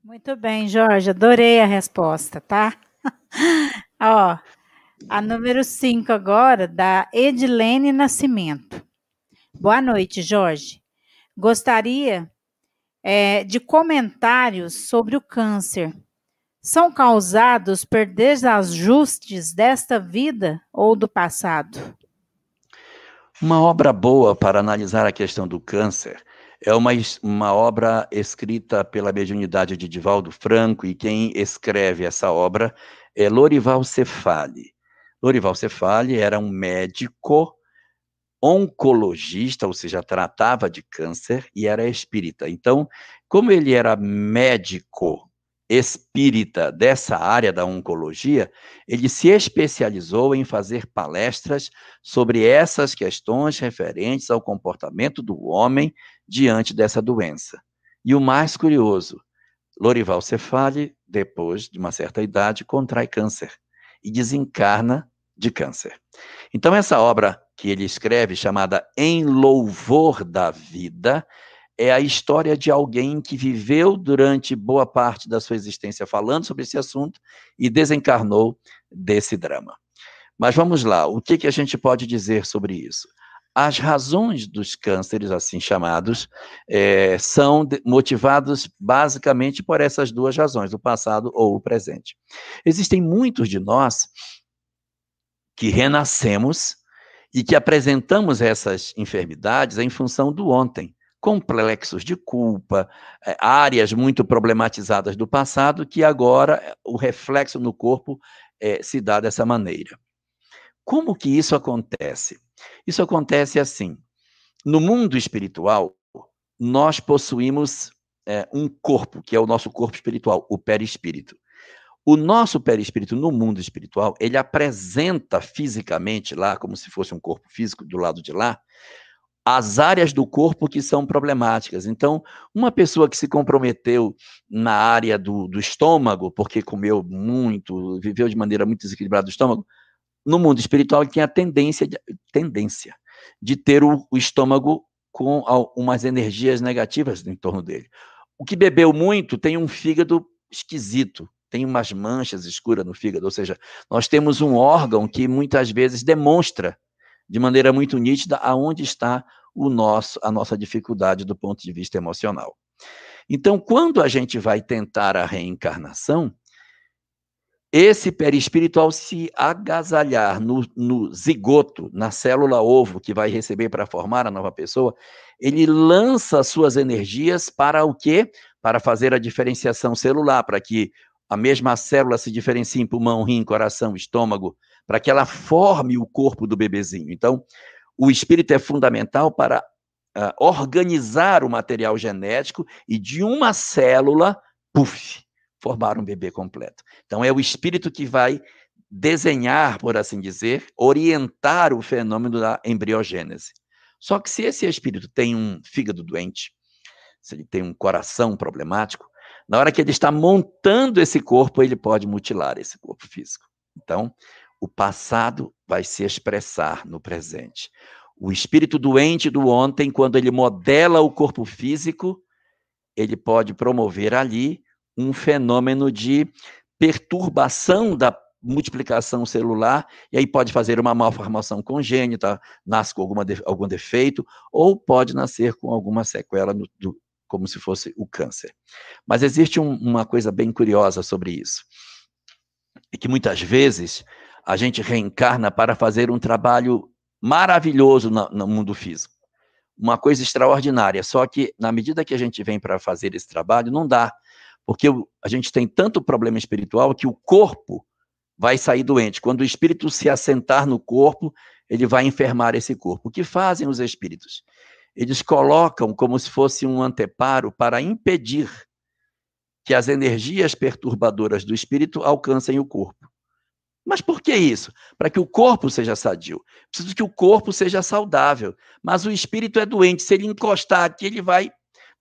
Muito bem, Jorge, adorei a resposta, tá? Ó, a número 5 agora, da Edilene Nascimento. Boa noite, Jorge. Gostaria é, de comentários sobre o câncer. São causados por desajustes desta vida ou do passado? Uma obra boa para analisar a questão do câncer é uma, uma obra escrita pela mediunidade de Divaldo Franco, e quem escreve essa obra é Lorival Cefali. Lorival Cefali era um médico oncologista, ou seja, tratava de câncer e era espírita. Então, como ele era médico espírita dessa área da oncologia, ele se especializou em fazer palestras sobre essas questões referentes ao comportamento do homem diante dessa doença. E o mais curioso, Lorival Cefali, depois de uma certa idade, contrai câncer e desencarna de câncer. Então, essa obra que ele escreve, chamada Em Louvor da Vida, é a história de alguém que viveu durante boa parte da sua existência falando sobre esse assunto e desencarnou desse drama. Mas vamos lá, o que, que a gente pode dizer sobre isso? As razões dos cânceres, assim chamados, é, são motivados basicamente por essas duas razões, o passado ou o presente. Existem muitos de nós que renascemos e que apresentamos essas enfermidades em função do ontem complexos de culpa, eh, áreas muito problematizadas do passado, que agora eh, o reflexo no corpo é, se dá dessa maneira. Como que isso acontece? Isso acontece assim: no mundo espiritual, nós possuímos é, um corpo, que é o nosso corpo espiritual, o perispírito. O nosso perispírito no mundo espiritual, ele apresenta fisicamente lá, como se fosse um corpo físico do lado de lá, as áreas do corpo que são problemáticas. Então, uma pessoa que se comprometeu na área do, do estômago, porque comeu muito, viveu de maneira muito desequilibrada do estômago, no mundo espiritual ele tem a tendência de, tendência de ter o, o estômago com umas energias negativas em torno dele. O que bebeu muito tem um fígado esquisito, tem umas manchas escuras no fígado, ou seja, nós temos um órgão que muitas vezes demonstra de maneira muito nítida aonde está o nosso, a nossa dificuldade do ponto de vista emocional. Então, quando a gente vai tentar a reencarnação, esse perispírito, ao se agasalhar no, no zigoto, na célula ovo que vai receber para formar a nova pessoa, ele lança suas energias para o quê? Para fazer a diferenciação celular, para que a mesma célula se diferencie em pulmão, rim, coração, estômago, para que ela forme o corpo do bebezinho. Então, o espírito é fundamental para uh, organizar o material genético e de uma célula, puf, formar um bebê completo. Então, é o espírito que vai desenhar, por assim dizer, orientar o fenômeno da embriogênese. Só que se esse espírito tem um fígado doente, se ele tem um coração problemático, na hora que ele está montando esse corpo, ele pode mutilar esse corpo físico. Então, o passado vai se expressar no presente. O espírito doente do ontem, quando ele modela o corpo físico, ele pode promover ali um fenômeno de perturbação da multiplicação celular, e aí pode fazer uma malformação congênita, nasce com alguma de, algum defeito, ou pode nascer com alguma sequela, no, do, como se fosse o câncer. Mas existe um, uma coisa bem curiosa sobre isso, é que muitas vezes a gente reencarna para fazer um trabalho maravilhoso no, no mundo físico, uma coisa extraordinária, só que na medida que a gente vem para fazer esse trabalho, não dá, porque a gente tem tanto problema espiritual que o corpo vai sair doente. Quando o espírito se assentar no corpo, ele vai enfermar esse corpo. O que fazem os espíritos? Eles colocam como se fosse um anteparo para impedir que as energias perturbadoras do espírito alcancem o corpo. Mas por que isso? Para que o corpo seja sadio. Preciso que o corpo seja saudável. Mas o espírito é doente. Se ele encostar aqui, ele vai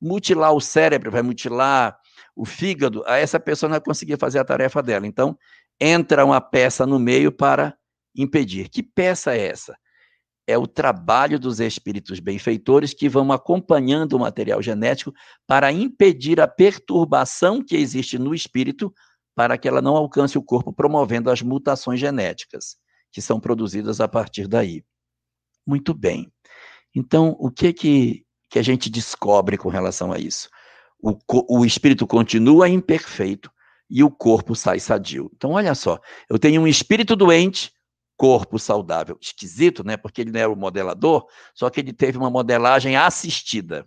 mutilar o cérebro, vai mutilar o fígado. A essa pessoa não vai conseguir fazer a tarefa dela. Então, entra uma peça no meio para impedir. Que peça é essa? É o trabalho dos espíritos benfeitores que vão acompanhando o material genético para impedir a perturbação que existe no espírito para que ela não alcance o corpo, promovendo as mutações genéticas que são produzidas a partir daí. Muito bem. Então, o que que, que a gente descobre com relação a isso? O, o espírito continua imperfeito, e o corpo sai sadio. Então, olha só, eu tenho um espírito doente, corpo saudável. Esquisito, né? Porque ele não era o modelador, só que ele teve uma modelagem assistida.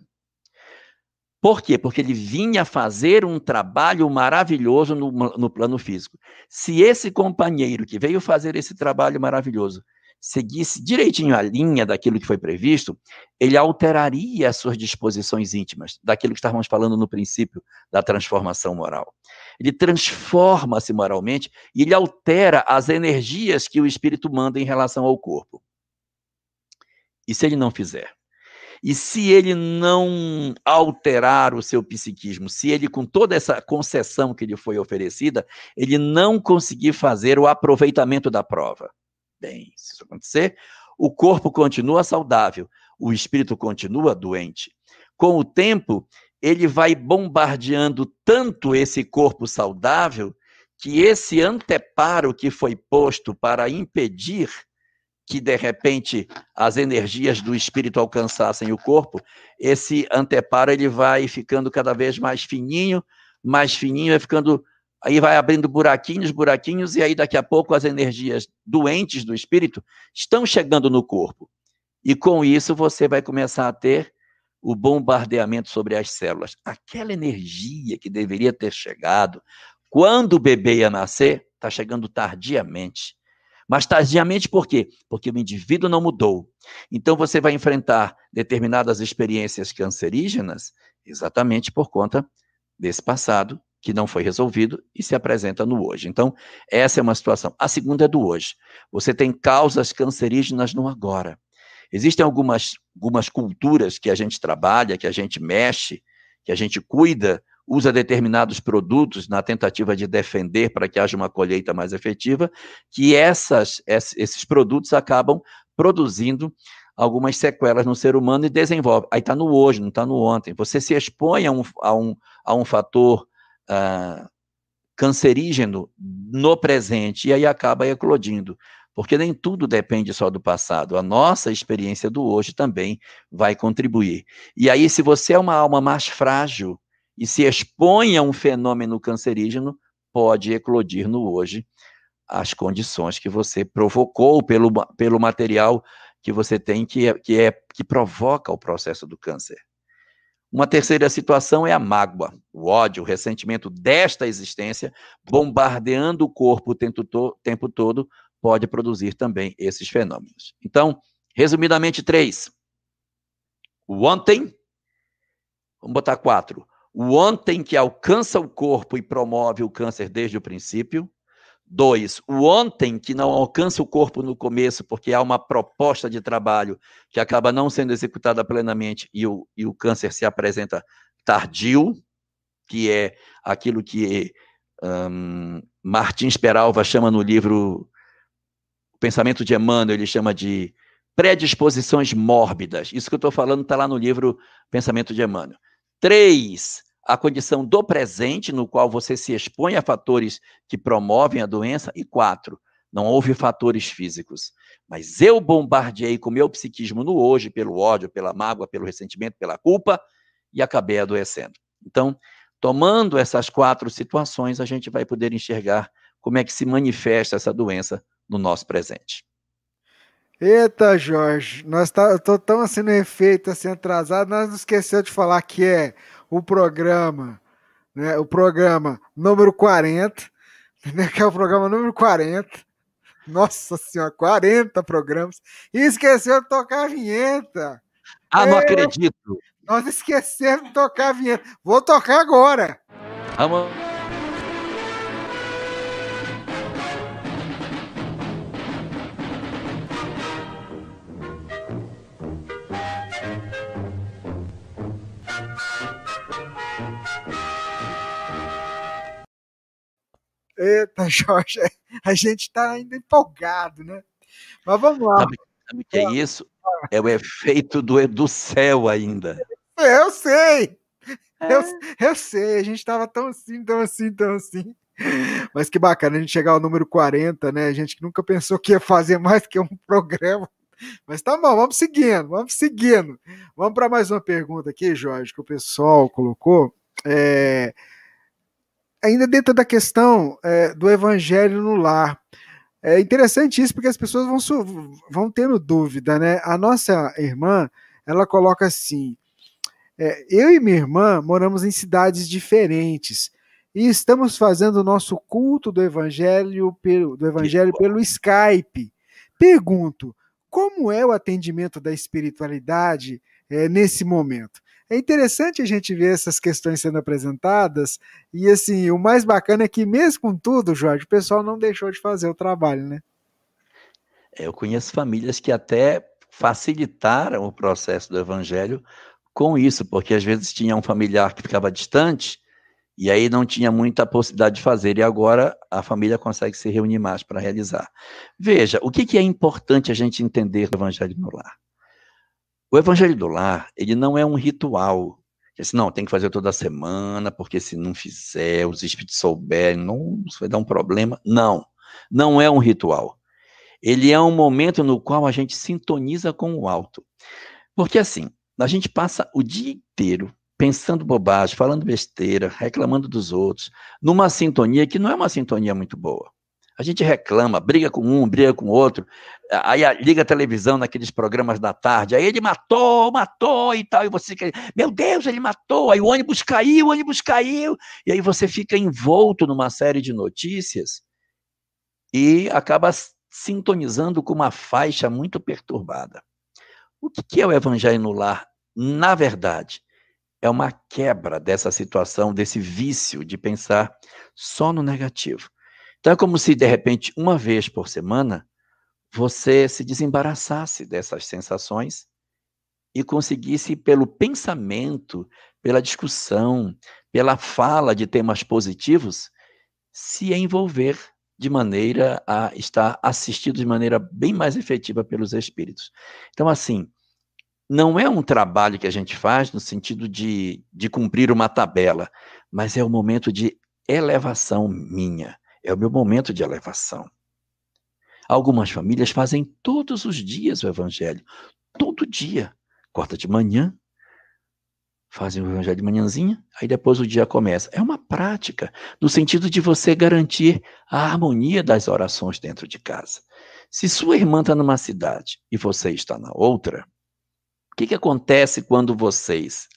Por quê? Porque ele vinha fazer um trabalho maravilhoso no, no plano físico. Se esse companheiro que veio fazer esse trabalho maravilhoso seguisse direitinho a linha daquilo que foi previsto, ele alteraria as suas disposições íntimas, daquilo que estávamos falando no princípio da transformação moral. Ele transforma-se moralmente e ele altera as energias que o espírito manda em relação ao corpo. E se ele não fizer? E se ele não alterar o seu psiquismo, se ele, com toda essa concessão que lhe foi oferecida, ele não conseguir fazer o aproveitamento da prova? Bem. Se isso acontecer, o corpo continua saudável, o espírito continua doente. Com o tempo, ele vai bombardeando tanto esse corpo saudável que esse anteparo que foi posto para impedir que de repente as energias do espírito alcançassem o corpo, esse anteparo ele vai ficando cada vez mais fininho, mais fininho, vai ficando aí vai abrindo buraquinhos, buraquinhos, e aí daqui a pouco as energias doentes do espírito estão chegando no corpo. E com isso você vai começar a ter o bombardeamento sobre as células. Aquela energia que deveria ter chegado quando o bebê ia nascer, está chegando tardiamente. Mas tardiamente por quê? Porque o indivíduo não mudou. Então você vai enfrentar determinadas experiências cancerígenas exatamente por conta desse passado que não foi resolvido e se apresenta no hoje. Então, essa é uma situação. A segunda é do hoje. Você tem causas cancerígenas no agora. Existem algumas, algumas culturas que a gente trabalha, que a gente mexe, que a gente cuida, usa determinados produtos na tentativa de defender para que haja uma colheita mais efetiva, que essas, esses produtos acabam produzindo algumas sequelas no ser humano e desenvolve. Aí está no hoje, não está no ontem. Você se expõe a um, a um, a um fator uh, cancerígeno no presente e aí acaba eclodindo. Porque nem tudo depende só do passado. A nossa experiência do hoje também vai contribuir. E aí, se você é uma alma mais frágil e se expõe a um fenômeno cancerígeno, pode eclodir no hoje as condições que você provocou pelo, pelo material que você tem que, é, que, é, que provoca o processo do câncer. Uma terceira situação é a mágoa, o ódio, o ressentimento desta existência, bombardeando o corpo o tempo, to tempo todo, pode produzir também esses fenômenos. Então, Resumidamente, três. O ontem, vamos botar quatro. O ontem que alcança o corpo e promove o câncer desde o princípio. Dois, o ontem que não alcança o corpo no começo, porque há uma proposta de trabalho que acaba não sendo executada plenamente e o, e o câncer se apresenta tardio, que é aquilo que um, Martins Peralva chama no livro Pensamento de Emmanuel, ele chama de predisposições mórbidas. Isso que eu estou falando está lá no livro Pensamento de Emmanuel. Três, a condição do presente, no qual você se expõe a fatores que promovem a doença. E quatro, não houve fatores físicos. Mas eu bombardeei com meu psiquismo no hoje, pelo ódio, pela mágoa, pelo ressentimento, pela culpa, e acabei adoecendo. Então, tomando essas quatro situações, a gente vai poder enxergar como é que se manifesta essa doença no nosso presente. Eita, Jorge, nós tá, tô tão assim no efeito, assim atrasado, nós não esqueceu de falar que é o programa, né, o programa número 40, né, que é o programa número 40. Nossa senhora, 40 programas. E esqueceu de tocar a vinheta. Ah, não é, acredito. Nós esquecemos de tocar a vinheta. Vou tocar agora. Vamos. Eita, Jorge, a gente está ainda empolgado, né? Mas vamos lá. Sabe, sabe o que é isso? É o efeito do, do céu ainda. Eu sei! É. Eu, eu sei, a gente estava tão assim, tão assim, tão assim. Mas que bacana a gente chegar ao número 40, né? A gente nunca pensou que ia fazer mais que um programa. Mas tá bom, vamos seguindo, vamos seguindo. Vamos para mais uma pergunta aqui, Jorge, que o pessoal colocou. É, ainda dentro da questão é, do evangelho no lar. É interessante isso porque as pessoas vão, vão tendo dúvida, né? A nossa irmã, ela coloca assim: é, eu e minha irmã moramos em cidades diferentes e estamos fazendo o nosso culto do evangelho pelo, do evangelho pelo Skype. Pergunto, como é o atendimento da espiritualidade é, nesse momento? É interessante a gente ver essas questões sendo apresentadas, e assim, o mais bacana é que, mesmo com tudo, Jorge, o pessoal não deixou de fazer o trabalho, né? É, eu conheço famílias que até facilitaram o processo do evangelho com isso, porque às vezes tinha um familiar que ficava distante e aí não tinha muita possibilidade de fazer, e agora a família consegue se reunir mais para realizar. Veja, o que, que é importante a gente entender do evangelho no lar? O evangelho do lar, ele não é um ritual. Assim, não, tem que fazer toda semana, porque se não fizer, os espíritos souberem, não, isso vai dar um problema. Não, não é um ritual. Ele é um momento no qual a gente sintoniza com o alto. Porque assim, a gente passa o dia inteiro pensando bobagem, falando besteira, reclamando dos outros, numa sintonia que não é uma sintonia muito boa. A gente reclama, briga com um, briga com outro, aí liga a televisão naqueles programas da tarde, aí ele matou, matou e tal, e você quer, meu Deus, ele matou, aí o ônibus caiu, o ônibus caiu, e aí você fica envolto numa série de notícias e acaba sintonizando com uma faixa muito perturbada. O que é o evangelho no lar? Na verdade, é uma quebra dessa situação, desse vício de pensar só no negativo. Então é como se, de repente, uma vez por semana, você se desembaraçasse dessas sensações e conseguisse, pelo pensamento, pela discussão, pela fala de temas positivos, se envolver de maneira a estar assistido de maneira bem mais efetiva pelos espíritos. Então, assim, não é um trabalho que a gente faz no sentido de, de cumprir uma tabela, mas é o um momento de elevação minha. É o meu momento de elevação. Algumas famílias fazem todos os dias o evangelho. Todo dia. Corta de manhã, fazem o evangelho de manhãzinha, aí depois o dia começa. É uma prática, no sentido de você garantir a harmonia das orações dentro de casa. Se sua irmã está numa cidade e você está na outra, o que, que acontece quando vocês,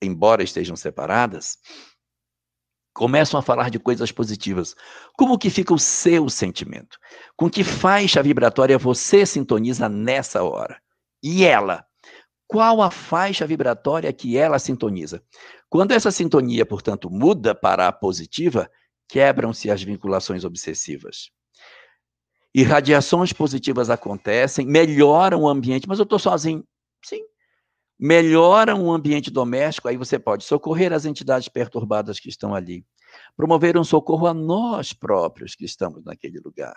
embora estejam separadas, começam a falar de coisas positivas. Como que fica o seu sentimento? Com que faixa vibratória você sintoniza nessa hora? E ela? Qual a faixa vibratória que ela sintoniza? Quando essa sintonia, portanto, muda para a positiva, quebram-se as vinculações obsessivas. Irradiações positivas acontecem, melhoram o ambiente, mas eu estou sozinho. Sim. Melhoram o ambiente doméstico, aí você pode socorrer as entidades perturbadas que estão ali. Promover um socorro a nós próprios que estamos naquele lugar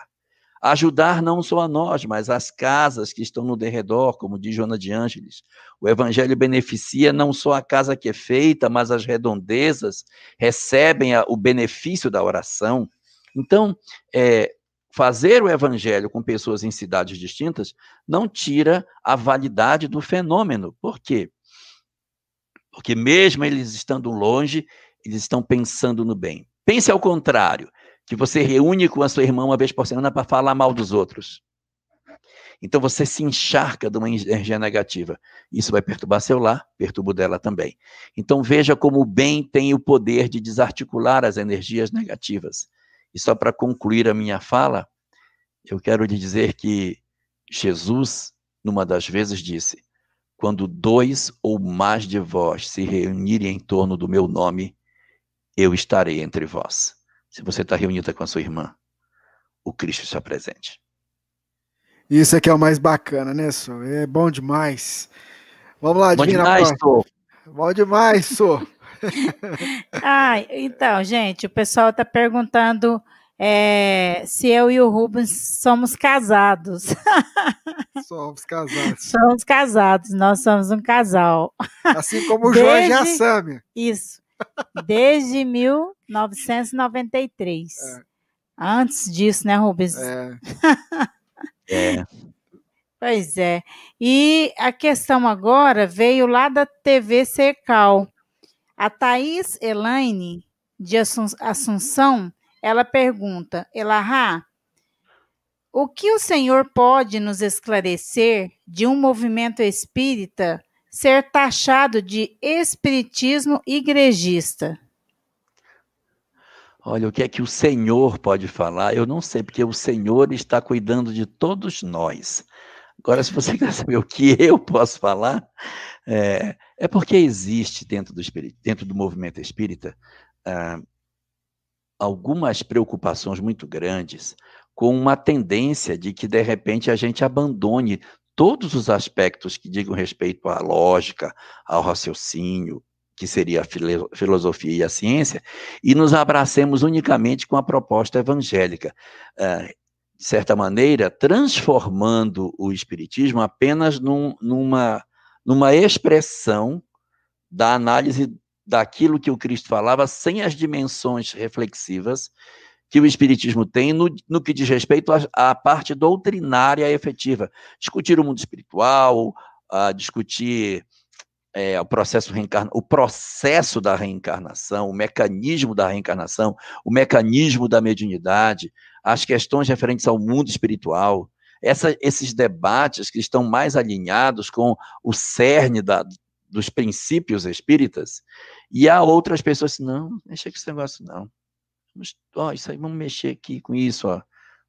ajudar não só a nós, mas as casas que estão no derredor, como diz Joana de Ângeles. O evangelho beneficia não só a casa que é feita, mas as redondezas recebem o benefício da oração. Então, é, fazer o evangelho com pessoas em cidades distintas não tira a validade do fenômeno. Por quê? Porque mesmo eles estando longe, eles estão pensando no bem. Pense ao contrário que você reúne com a sua irmã uma vez por semana para falar mal dos outros. Então você se encharca de uma energia negativa. Isso vai perturbar seu lar, perturba dela também. Então veja como o bem tem o poder de desarticular as energias negativas. E só para concluir a minha fala, eu quero lhe dizer que Jesus, numa das vezes, disse: Quando dois ou mais de vós se reunirem em torno do meu nome, eu estarei entre vós se você está reunida com a sua irmã, o Cristo está presente. Isso aqui é o mais bacana, né, Sô? É bom demais. Vamos lá, Bom demais, Sô. Bom demais, Sô. ah, então, gente, o pessoal está perguntando é, se eu e o Rubens somos casados. Somos casados. Somos casados, nós somos um casal. Assim como o Desde... Jorge e a Sâmia. Isso. Desde 1993. É. Antes disso, né, Rubens? É. é. Pois é. E a questão agora veio lá da TV Secal. A Thaís Elaine, de Assunção, ela pergunta, Elahá, o que o senhor pode nos esclarecer de um movimento espírita ser taxado de espiritismo igrejista? Olha, o que é que o Senhor pode falar? Eu não sei, porque o Senhor está cuidando de todos nós. Agora, se você quer saber o que eu posso falar, é, é porque existe dentro do, dentro do movimento espírita ah, algumas preocupações muito grandes com uma tendência de que, de repente, a gente abandone todos os aspectos que digam respeito à lógica, ao raciocínio, que seria a filosofia e a ciência, e nos abracemos unicamente com a proposta evangélica. Uh, de certa maneira, transformando o Espiritismo apenas num, numa, numa expressão da análise daquilo que o Cristo falava, sem as dimensões reflexivas que o Espiritismo tem no, no que diz respeito à, à, parte doutrinária efetiva. Discutir o mundo espiritual, a discutir é, o, processo reencarna, o processo da reencarnação, o mecanismo da reencarnação, o mecanismo da mediunidade, as questões referentes ao mundo espiritual. Essa, esses debates que estão mais alinhados com o cerne da, dos princípios espíritas, e há outras pessoas que não, mexa com esse negócio não Vamos, ó, isso aí, vamos mexer aqui com isso, ó.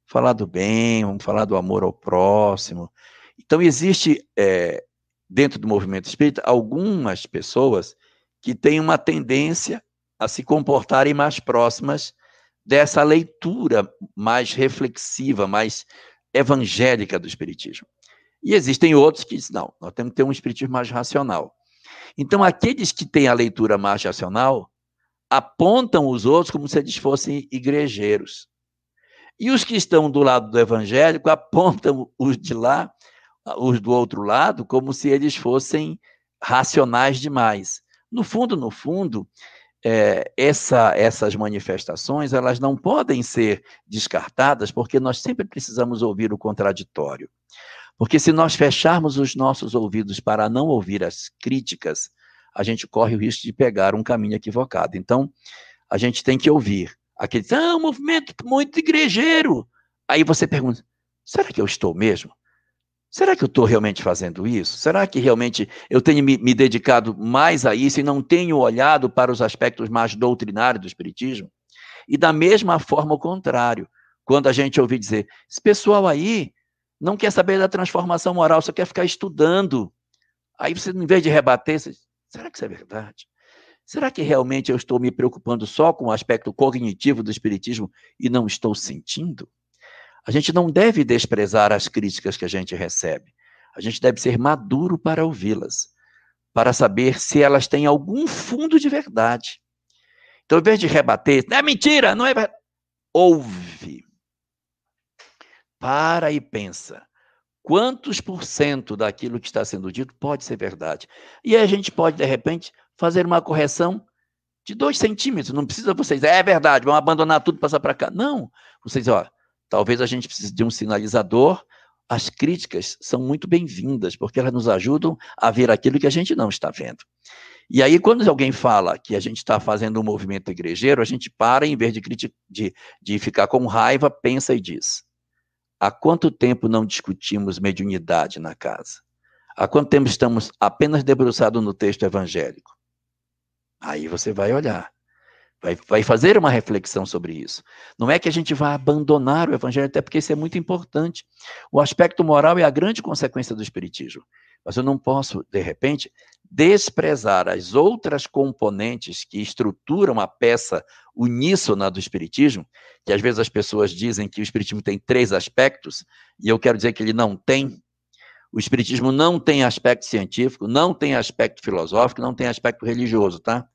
Falar do bem, vamos falar do amor ao próximo. Então, existe é, dentro do movimento espírita algumas pessoas que têm uma tendência a se comportarem mais próximas dessa leitura mais reflexiva, mais evangélica do espiritismo. E existem outros que dizem, não, nós temos que ter um espiritismo mais racional. Então, aqueles que têm a leitura mais racional apontam os outros como se eles fossem igrejeiros. E os que estão do lado do evangélico apontam os de lá, os do outro lado, como se eles fossem racionais demais. No fundo, no fundo, é, essa, essas manifestações elas não podem ser descartadas, porque nós sempre precisamos ouvir o contraditório. Porque se nós fecharmos os nossos ouvidos para não ouvir as críticas, a gente corre o risco de pegar um caminho equivocado. Então, a gente tem que ouvir aquele, ah, um movimento muito igrejeiro. Aí você pergunta, será que eu estou mesmo? Será que eu estou realmente fazendo isso? Será que realmente eu tenho me, me, dedicado mais a isso e não tenho olhado para os aspectos mais doutrinários do Espiritismo? E da mesma forma, o contrário. Quando a gente ouvir dizer, esse pessoal aí não quer saber da transformação moral, só quer ficar estudando. Aí você, em vez de rebater, você, será que isso é verdade? Será que realmente eu estou me preocupando só com o aspecto cognitivo do Espiritismo e não estou sentindo? A gente não deve desprezar as críticas que a gente recebe. A gente deve ser maduro para ouvi-las, para saber se elas têm algum fundo de verdade. Então, ao invés de rebater, é mentira, não é verdade. Ouve. Para e pensa. Quantos por cento daquilo que está sendo dito pode ser verdade? E aí a gente pode, de repente, fazer uma correção de dois centímetros. Não precisa vocês, é verdade, vamos abandonar tudo e passar para cá. Não. Vocês, ó, talvez a gente precise de um sinalizador. As críticas são muito bem-vindas, porque elas nos ajudam a ver aquilo que a gente não está vendo. E aí, quando alguém fala que a gente está fazendo um movimento igrejeiro, a gente para, em vez de, de, de ficar com raiva, pensa e diz: há quanto tempo não discutimos mediunidade na casa? Há quanto tempo estamos apenas debruçados no texto evangélico? Aí você vai olhar, vai, vai fazer uma reflexão sobre isso. Não é que a gente vá abandonar o evangelho, até porque isso é muito importante. O aspecto moral é a grande consequência do espiritismo. Mas eu não posso, de repente, desprezar as outras componentes que estruturam a peça uníssona do Espiritismo, que às vezes as pessoas dizem que o Espiritismo tem três aspectos, e eu quero dizer que ele não tem. O Espiritismo não tem aspecto científico, não tem aspecto filosófico, não tem aspecto religioso, tá?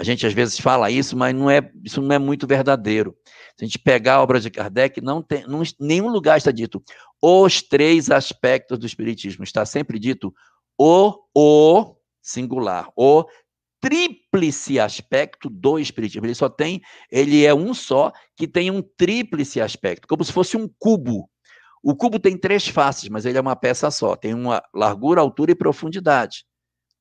A gente às vezes fala isso, mas não é, isso não é muito verdadeiro. Se a gente pegar a obra de Kardec, não tem, não, nenhum lugar está dito os três aspectos do Espiritismo. Está sempre dito o, o singular, o tríplice aspecto do Espiritismo. Ele só tem, ele é um só que tem um tríplice aspecto, como se fosse um cubo. O cubo tem três faces, mas ele é uma peça só. Tem uma largura, altura e profundidade.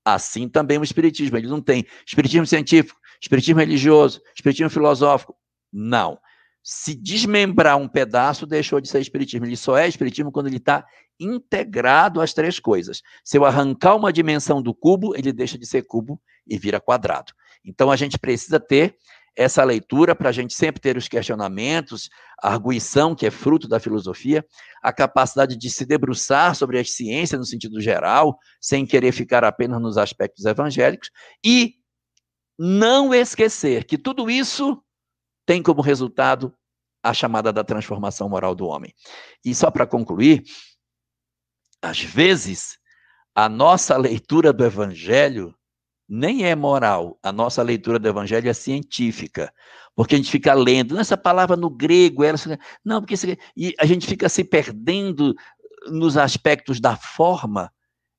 Assim também o Espiritismo. Ele não tem Espiritismo científico, Espiritismo religioso, Espiritismo filosófico. Não. Se desmembrar um pedaço, deixou de ser Espiritismo. Ele só é Espiritismo quando ele está integrado às três coisas. Se eu arrancar uma dimensão do cubo, ele deixa de ser cubo e vira quadrado. Então a gente precisa ter essa leitura para a gente sempre ter os questionamentos, a arguição, que é fruto da filosofia, a capacidade de se debruçar sobre as ciências no sentido geral, sem querer ficar apenas nos aspectos evangélicos, e não esquecer que tudo isso tem como resultado a chamada da transformação moral do homem. E só para concluir, às vezes, a nossa leitura do evangelho nem é moral. A nossa leitura do evangelho é científica. Porque a gente fica lendo, essa palavra no grego, ela, não, porque e a gente fica se perdendo nos aspectos da forma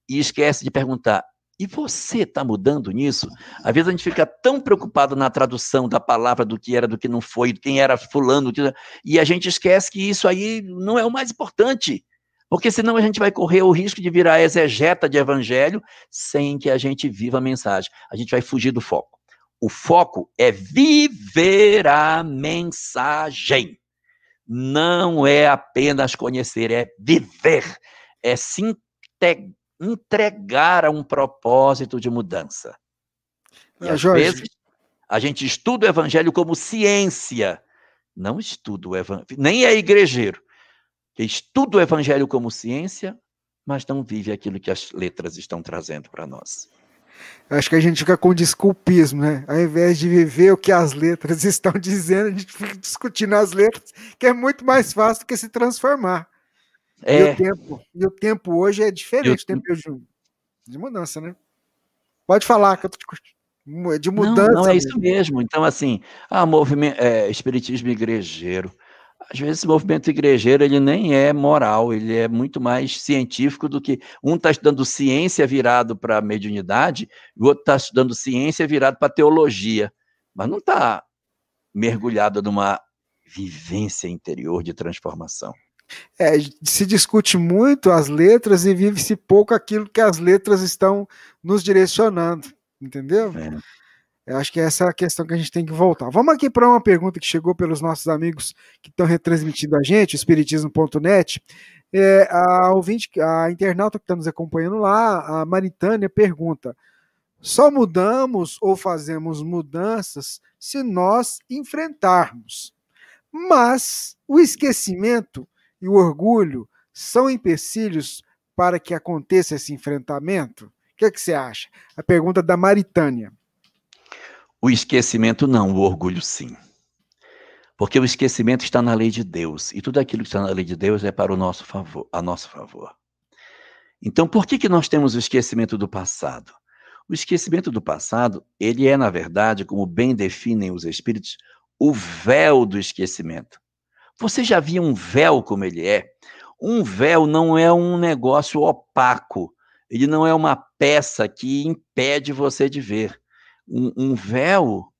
e esquece de perguntar: e você está mudando nisso? Às vezes a gente fica tão preocupado na tradução da palavra do que era, do que não foi, quem era fulano, e a gente esquece que isso aí não é o mais importante. Porque senão a gente vai correr o risco de virar exegeta de evangelho sem que a gente viva a mensagem. A gente vai fugir do foco. O foco é viver a mensagem. Não é apenas conhecer, é viver, é se entregar a um propósito de mudança. E ah, às Jorge. vezes a gente estuda o evangelho como ciência, não estuda o evangelho, nem é igrejeiro estuda o evangelho como ciência, mas não vive aquilo que as letras estão trazendo para nós. Acho que a gente fica com desculpismo, né? Ao invés de viver o que as letras estão dizendo, a gente fica discutindo as letras, que é muito mais fácil do que se transformar. É. E, o tempo, e o tempo hoje é diferente, o tempo de, de mudança, né? Pode falar, que eu tô de mudança. Não, não é isso mesmo. Então, assim, ah, movimento, é, espiritismo igrejeiro às vezes esse movimento igrejeiro ele nem é moral, ele é muito mais científico do que um está estudando ciência virado para a mediunidade, e o outro está estudando ciência virado para teologia, mas não está mergulhado numa vivência interior de transformação. É, se discute muito as letras e vive-se pouco aquilo que as letras estão nos direcionando, entendeu? É. Eu acho que essa é a questão que a gente tem que voltar. Vamos aqui para uma pergunta que chegou pelos nossos amigos que estão retransmitindo a gente, espiritismo.net. É, a ouvinte, a internauta que está nos acompanhando lá, a Maritânia, pergunta: só mudamos ou fazemos mudanças se nós enfrentarmos. Mas o esquecimento e o orgulho são empecilhos para que aconteça esse enfrentamento? O que, é que você acha? A pergunta da Maritânia. O esquecimento não, o orgulho sim. Porque o esquecimento está na lei de Deus, e tudo aquilo que está na lei de Deus é para o nosso favor, a nosso favor. Então, por que, que nós temos o esquecimento do passado? O esquecimento do passado, ele é, na verdade, como bem definem os espíritos, o véu do esquecimento. Você já viu um véu como ele é? Um véu não é um negócio opaco, ele não é uma peça que impede você de ver. Um, um véu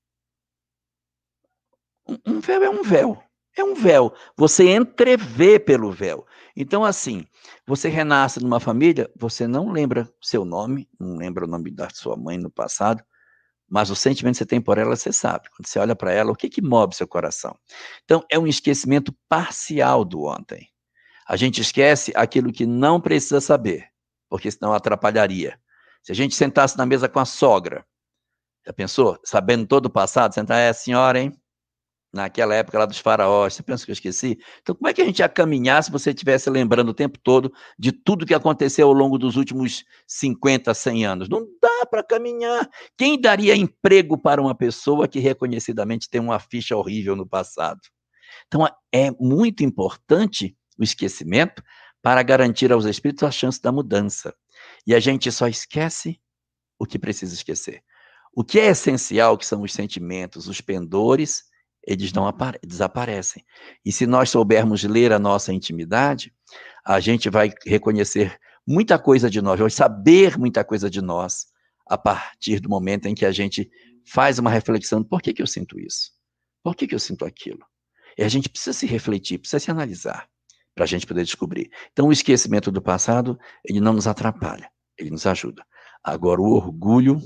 um véu é um véu. É um véu. Você entrevê pelo véu. Então, assim, você renasce numa família, você não lembra seu nome, não lembra o nome da sua mãe no passado, mas o sentimento que você tem por ela, você sabe. Quando você olha para ela, o que, que move seu coração? Então, é um esquecimento parcial do ontem. A gente esquece aquilo que não precisa saber, porque senão atrapalharia. Se a gente sentasse na mesa com a sogra, já pensou? Sabendo todo o passado, sentar, é, senhora, hein? naquela época lá dos faraós. Você pensa que eu esqueci? Então, como é que a gente ia caminhar se você estivesse lembrando o tempo todo de tudo que aconteceu ao longo dos últimos 50, 100 anos? Não dá para caminhar. Quem daria emprego para uma pessoa que reconhecidamente tem uma ficha horrível no passado? Então, é muito importante o esquecimento para garantir aos espíritos a chance da mudança. E a gente só esquece o que precisa esquecer. O que é essencial, que são os sentimentos, os pendores eles não desaparecem. E se nós soubermos ler a nossa intimidade, a gente vai reconhecer muita coisa de nós, vai saber muita coisa de nós a partir do momento em que a gente faz uma reflexão: por que, que eu sinto isso? Por que, que eu sinto aquilo? E a gente precisa se refletir, precisa se analisar para a gente poder descobrir. Então, o esquecimento do passado, ele não nos atrapalha, ele nos ajuda. Agora, o orgulho,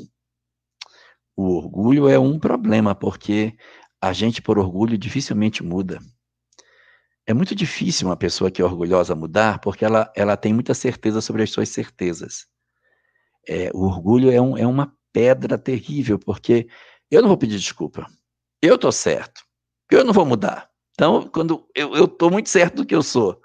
o orgulho é um problema, porque a gente, por orgulho, dificilmente muda. É muito difícil uma pessoa que é orgulhosa mudar, porque ela, ela tem muita certeza sobre as suas certezas. É, o orgulho é, um, é uma pedra terrível, porque eu não vou pedir desculpa. Eu estou certo. Eu não vou mudar. Então, quando eu estou muito certo do que eu sou,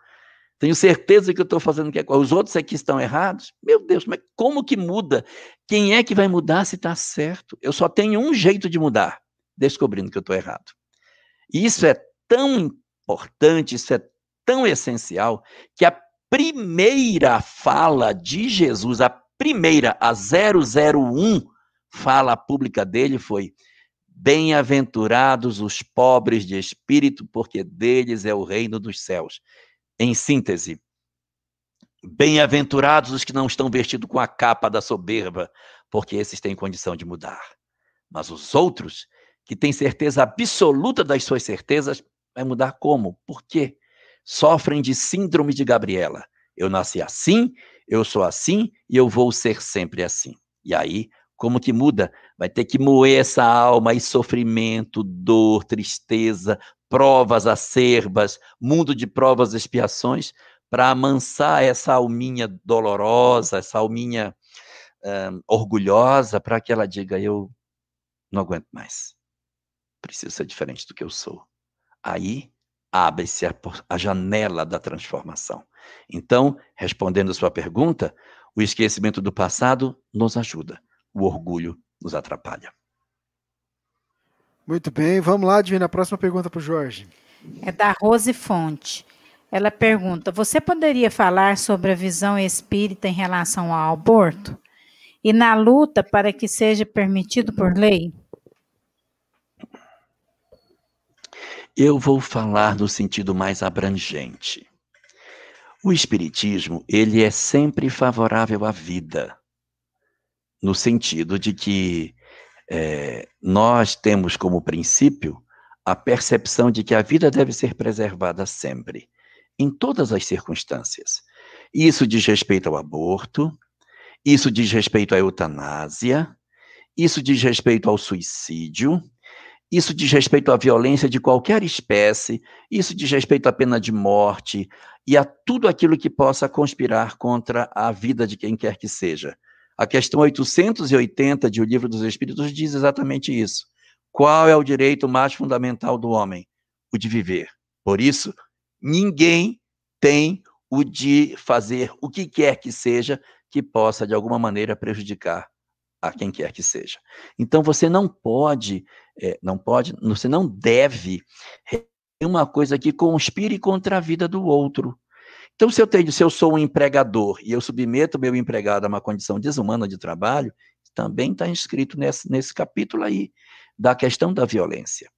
tenho certeza que eu estou fazendo o que é. Os outros aqui estão errados. Meu Deus, mas como que muda? Quem é que vai mudar se está certo? Eu só tenho um jeito de mudar descobrindo que eu estou errado. E isso é tão importante, isso é tão essencial, que a primeira fala de Jesus, a primeira, a 001 fala pública dele foi: Bem-aventurados os pobres de espírito, porque deles é o reino dos céus. Em síntese, bem-aventurados os que não estão vestidos com a capa da soberba, porque esses têm condição de mudar. Mas os outros que tem certeza absoluta das suas certezas, vai mudar como? Por quê? Sofrem de síndrome de Gabriela. Eu nasci assim, eu sou assim e eu vou ser sempre assim. E aí, como que muda? Vai ter que moer essa alma e sofrimento, dor, tristeza, provas acerbas, mundo de provas e expiações, para amansar essa alminha dolorosa, essa alminha orgulhosa, para que ela diga: Eu não aguento mais preciso ser diferente do que eu sou. Aí abre-se a, a, janela da transformação. Então, respondendo a sua pergunta, o esquecimento do passado nos ajuda, o orgulho nos atrapalha. Muito bem, vamos lá, Divina, a próxima pergunta para o Jorge. É da Rose Fonte. Ela pergunta: Você poderia falar sobre a visão espírita em relação ao aborto? E na luta para que seja permitido por lei? Eu vou falar no sentido mais abrangente. O espiritismo, ele é sempre favorável à vida, no sentido de que é, nós temos como princípio a percepção de que a vida deve ser preservada sempre, em todas as circunstâncias. Isso diz respeito ao aborto, isso diz respeito à eutanásia, isso diz respeito ao suicídio, isso diz respeito à violência de qualquer espécie, isso diz respeito à pena de morte e a tudo aquilo que possa conspirar contra a vida de quem quer que seja. A questão 880 de O Livro dos Espíritos diz exatamente isso. Qual é o direito mais fundamental do homem? O de viver. Por isso, ninguém tem o de fazer o que quer que seja que possa, de alguma maneira, prejudicar a quem quer que seja. Então, você não pode, é, não pode, você não deve uma coisa que conspire contra a vida do outro. Então, se eu tenho, se eu sou um empregador e eu submeto meu empregado a uma condição desumana de trabalho, também está inscrito nesse, nesse capítulo aí da questão da violência.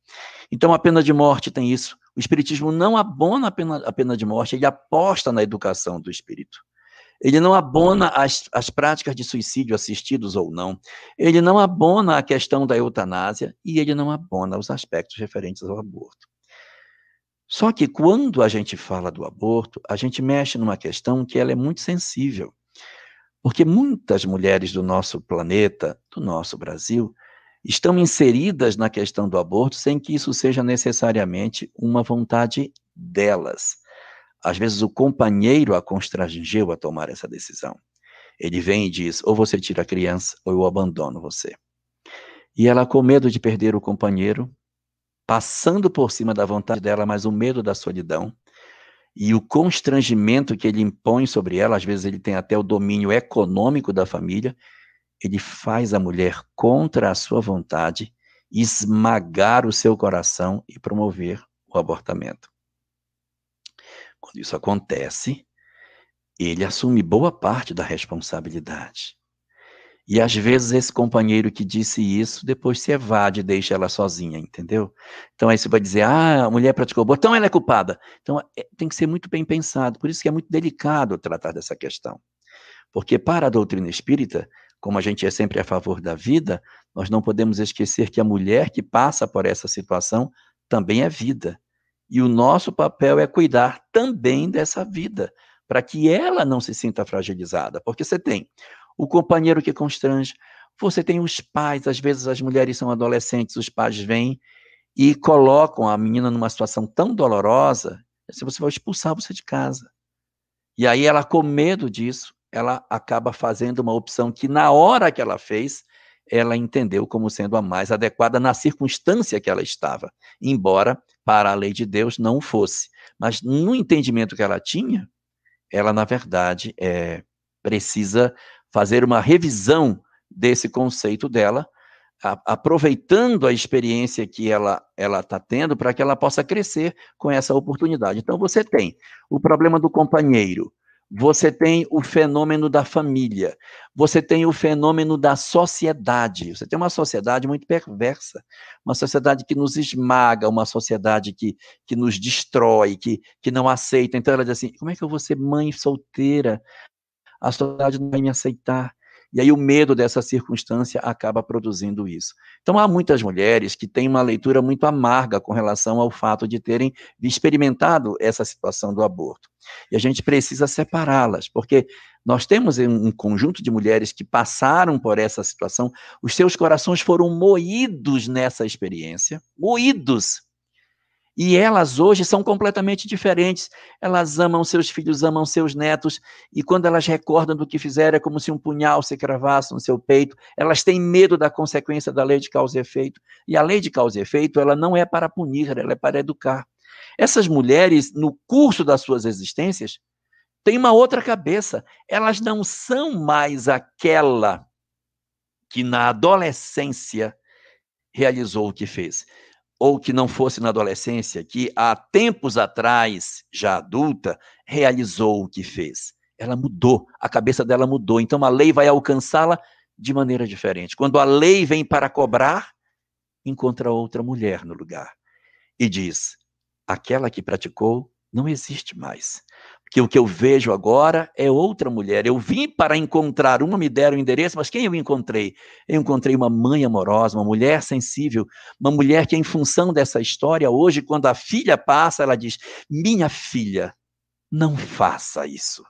Então, a pena de morte tem isso. O Espiritismo não abona a pena, a pena de morte, ele aposta na educação do espírito. Ele não abona as, as práticas de suicídio assistidos ou não. Ele não abona a questão da eutanásia e ele não abona os aspectos referentes ao aborto. Só que quando a gente fala do aborto, a gente mexe numa questão que ela é muito sensível. Porque muitas mulheres do nosso planeta, do nosso Brasil, estão inseridas na questão do aborto sem que isso seja necessariamente uma vontade delas. Às vezes o companheiro a constrangeu a tomar essa decisão. Ele vem e diz: ou você tira a criança, ou eu abandono você. E ela, com medo de perder o companheiro, passando por cima da vontade dela, mas o medo da solidão e o constrangimento que ele impõe sobre ela, às vezes ele tem até o domínio econômico da família, ele faz a mulher contra a sua vontade esmagar o seu coração e promover o abortamento. Quando isso acontece, ele assume boa parte da responsabilidade. E às vezes esse companheiro que disse isso, depois se evade e deixa ela sozinha, entendeu? Então aí você vai dizer, ah, a mulher praticou aborto, então ela é culpada. Então é, tem que ser muito bem pensado, por isso que é muito delicado tratar dessa questão. Porque para a doutrina espírita, como a gente é sempre a favor da vida, nós não podemos esquecer que a mulher que passa por essa situação também é vida. E o nosso papel é cuidar também dessa vida, para que ela não se sinta fragilizada. Porque você tem o companheiro que constrange, você tem os pais, às vezes as mulheres são adolescentes, os pais vêm e colocam a menina numa situação tão dolorosa, se você vai expulsar você de casa. E aí ela, com medo disso, ela acaba fazendo uma opção que, na hora que ela fez, ela entendeu como sendo a mais adequada na circunstância que ela estava, embora para a lei de Deus não fosse. Mas no entendimento que ela tinha, ela, na verdade, é, precisa fazer uma revisão desse conceito dela, a, aproveitando a experiência que ela está tendo para que ela possa crescer com essa oportunidade. Então, você tem o problema do companheiro, você tem o fenômeno da família, você tem o fenômeno da sociedade. Você tem uma sociedade muito perversa, uma sociedade que nos esmaga, uma sociedade que, que nos destrói, que, que não aceita. Então ela diz assim: como é que eu vou ser mãe solteira? A sociedade não vai me aceitar. E aí o medo dessa circunstância acaba produzindo isso. Então há muitas mulheres que têm uma leitura muito amarga com relação ao fato de terem experimentado essa situação do aborto. E a gente precisa separá-las, porque nós temos um conjunto de mulheres que passaram por essa situação, os seus corações foram moídos nessa experiência, moídos e elas hoje são completamente diferentes. Elas amam seus filhos, amam seus netos, e quando elas recordam do que fizeram, é como se um punhal se cravasse no seu peito. Elas têm medo da consequência da lei de causa e efeito. E a lei de causa e efeito, ela não é para punir, ela é para educar. Essas mulheres, no curso das suas existências, têm uma outra cabeça. Elas não são mais aquela que na adolescência realizou o que fez ou que não fosse na adolescência, que há tempos atrás, já adulta, realizou o que fez. Ela mudou, a cabeça dela mudou. Então a lei vai alcançá-la de maneira diferente. Quando a lei vem para cobrar, encontra outra mulher no lugar e diz: aquela que praticou não existe mais que o que eu vejo agora é outra mulher. Eu vim para encontrar uma, me deram o endereço, mas quem eu encontrei? Eu encontrei uma mãe amorosa, uma mulher sensível, uma mulher que, em função dessa história, hoje, quando a filha passa, ela diz: Minha filha, não faça isso.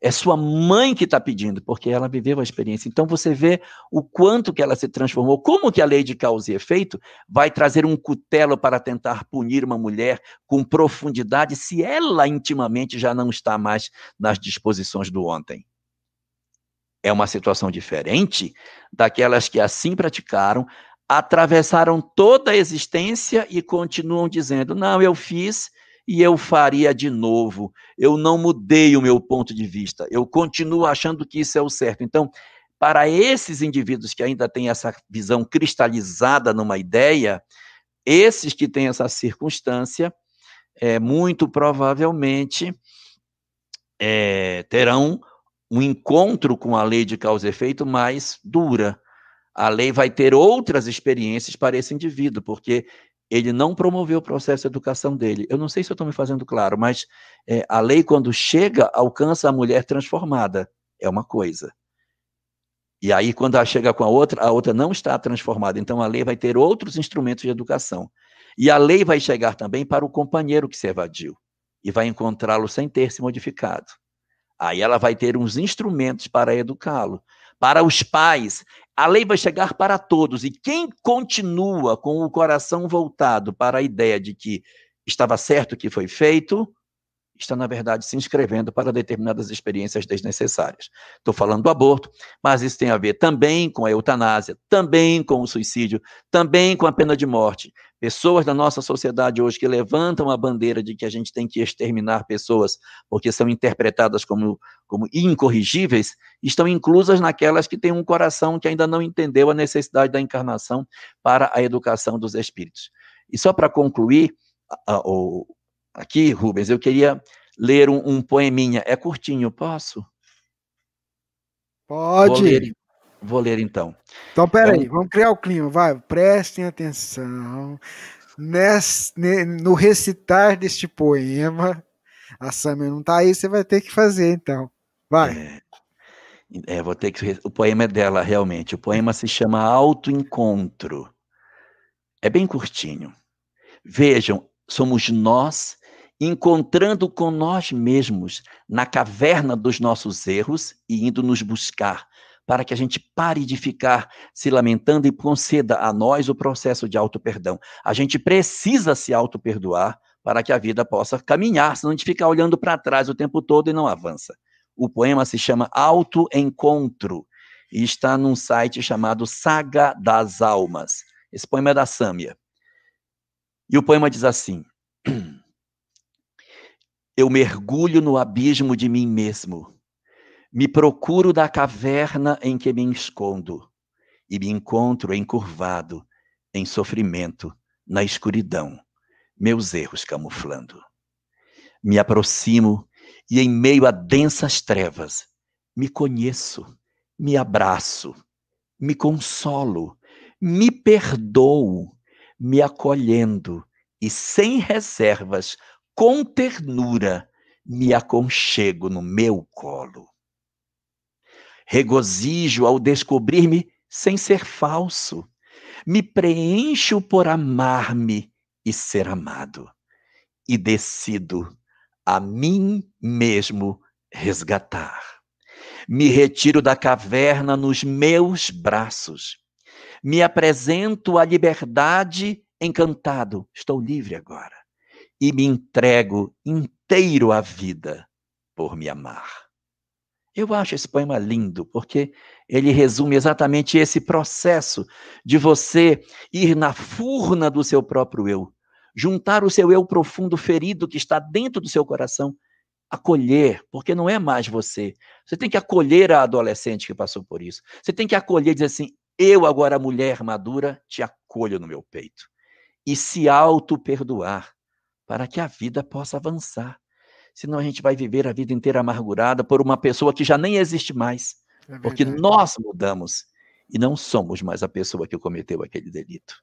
É sua mãe que está pedindo, porque ela viveu a experiência. Então você vê o quanto que ela se transformou, como que a lei de causa e efeito vai trazer um cutelo para tentar punir uma mulher com profundidade, se ela intimamente já não está mais nas disposições do ontem. É uma situação diferente daquelas que assim praticaram, atravessaram toda a existência e continuam dizendo: não, eu fiz e eu faria de novo. Eu não mudei o meu ponto de vista. Eu continuo achando que isso é o certo. Então, para esses indivíduos que ainda têm essa visão cristalizada numa ideia, esses que têm essa circunstância, é, muito provavelmente é, terão um encontro com a lei de causa e efeito mais dura. A lei vai ter outras experiências para esse indivíduo, porque ele não promoveu o processo de educação dele. Eu não sei se eu estou me fazendo claro, mas é, a lei, quando chega, alcança a mulher transformada. É uma coisa. E aí, quando ela chega com a outra, a outra não está transformada. Então, a lei vai ter outros instrumentos de educação. E a lei vai chegar também para o companheiro que se evadiu e vai encontrá-lo sem ter se modificado. Aí ela vai ter uns instrumentos para educá-lo. Para os pais, a lei vai chegar para todos. E quem continua com o coração voltado para a ideia de que estava certo o que foi feito, está, na verdade, se inscrevendo para determinadas experiências desnecessárias. Estou falando do aborto, mas isso tem a ver também com a eutanásia, também com o suicídio, também com a pena de morte. Pessoas da nossa sociedade hoje que levantam a bandeira de que a gente tem que exterminar pessoas porque são interpretadas como, como incorrigíveis, estão inclusas naquelas que têm um coração que ainda não entendeu a necessidade da encarnação para a educação dos espíritos. E só para concluir, Aqui, Rubens, eu queria ler um, um poeminha. É curtinho, posso? Pode. Vou ler, então. Então, peraí, então, vamos criar o clima, vai. Prestem atenção. Nesse, no recitar deste poema, a Samia não está aí, você vai ter que fazer, então. Vai. É, é, vou ter que. O poema é dela, realmente. O poema se chama Autoencontro. É bem curtinho. Vejam, somos nós encontrando com nós mesmos na caverna dos nossos erros e indo nos buscar, para que a gente pare de ficar se lamentando e conceda a nós o processo de auto-perdão. A gente precisa se auto-perdoar para que a vida possa caminhar, senão a gente fica olhando para trás o tempo todo e não avança. O poema se chama Auto-Encontro e está num site chamado Saga das Almas. Esse poema é da Sâmia. E o poema diz assim: Eu mergulho no abismo de mim mesmo, me procuro da caverna em que me escondo e me encontro encurvado, em sofrimento, na escuridão, meus erros camuflando. Me aproximo e, em meio a densas trevas, me conheço, me abraço, me consolo, me perdoo, me acolhendo e sem reservas com ternura me aconchego no meu colo. Regozijo ao descobrir-me sem ser falso. Me preencho por amar-me e ser amado. E decido a mim mesmo resgatar. Me retiro da caverna nos meus braços. Me apresento à liberdade encantado. Estou livre agora e me entrego inteiro à vida por me amar. Eu acho esse poema lindo, porque ele resume exatamente esse processo de você ir na furna do seu próprio eu, juntar o seu eu profundo ferido que está dentro do seu coração, acolher, porque não é mais você. Você tem que acolher a adolescente que passou por isso. Você tem que acolher e dizer assim: eu, agora mulher madura, te acolho no meu peito. E se auto-perdoar para que a vida possa avançar. Senão a gente vai viver a vida inteira amargurada por uma pessoa que já nem existe mais. É porque nós mudamos e não somos mais a pessoa que cometeu aquele delito.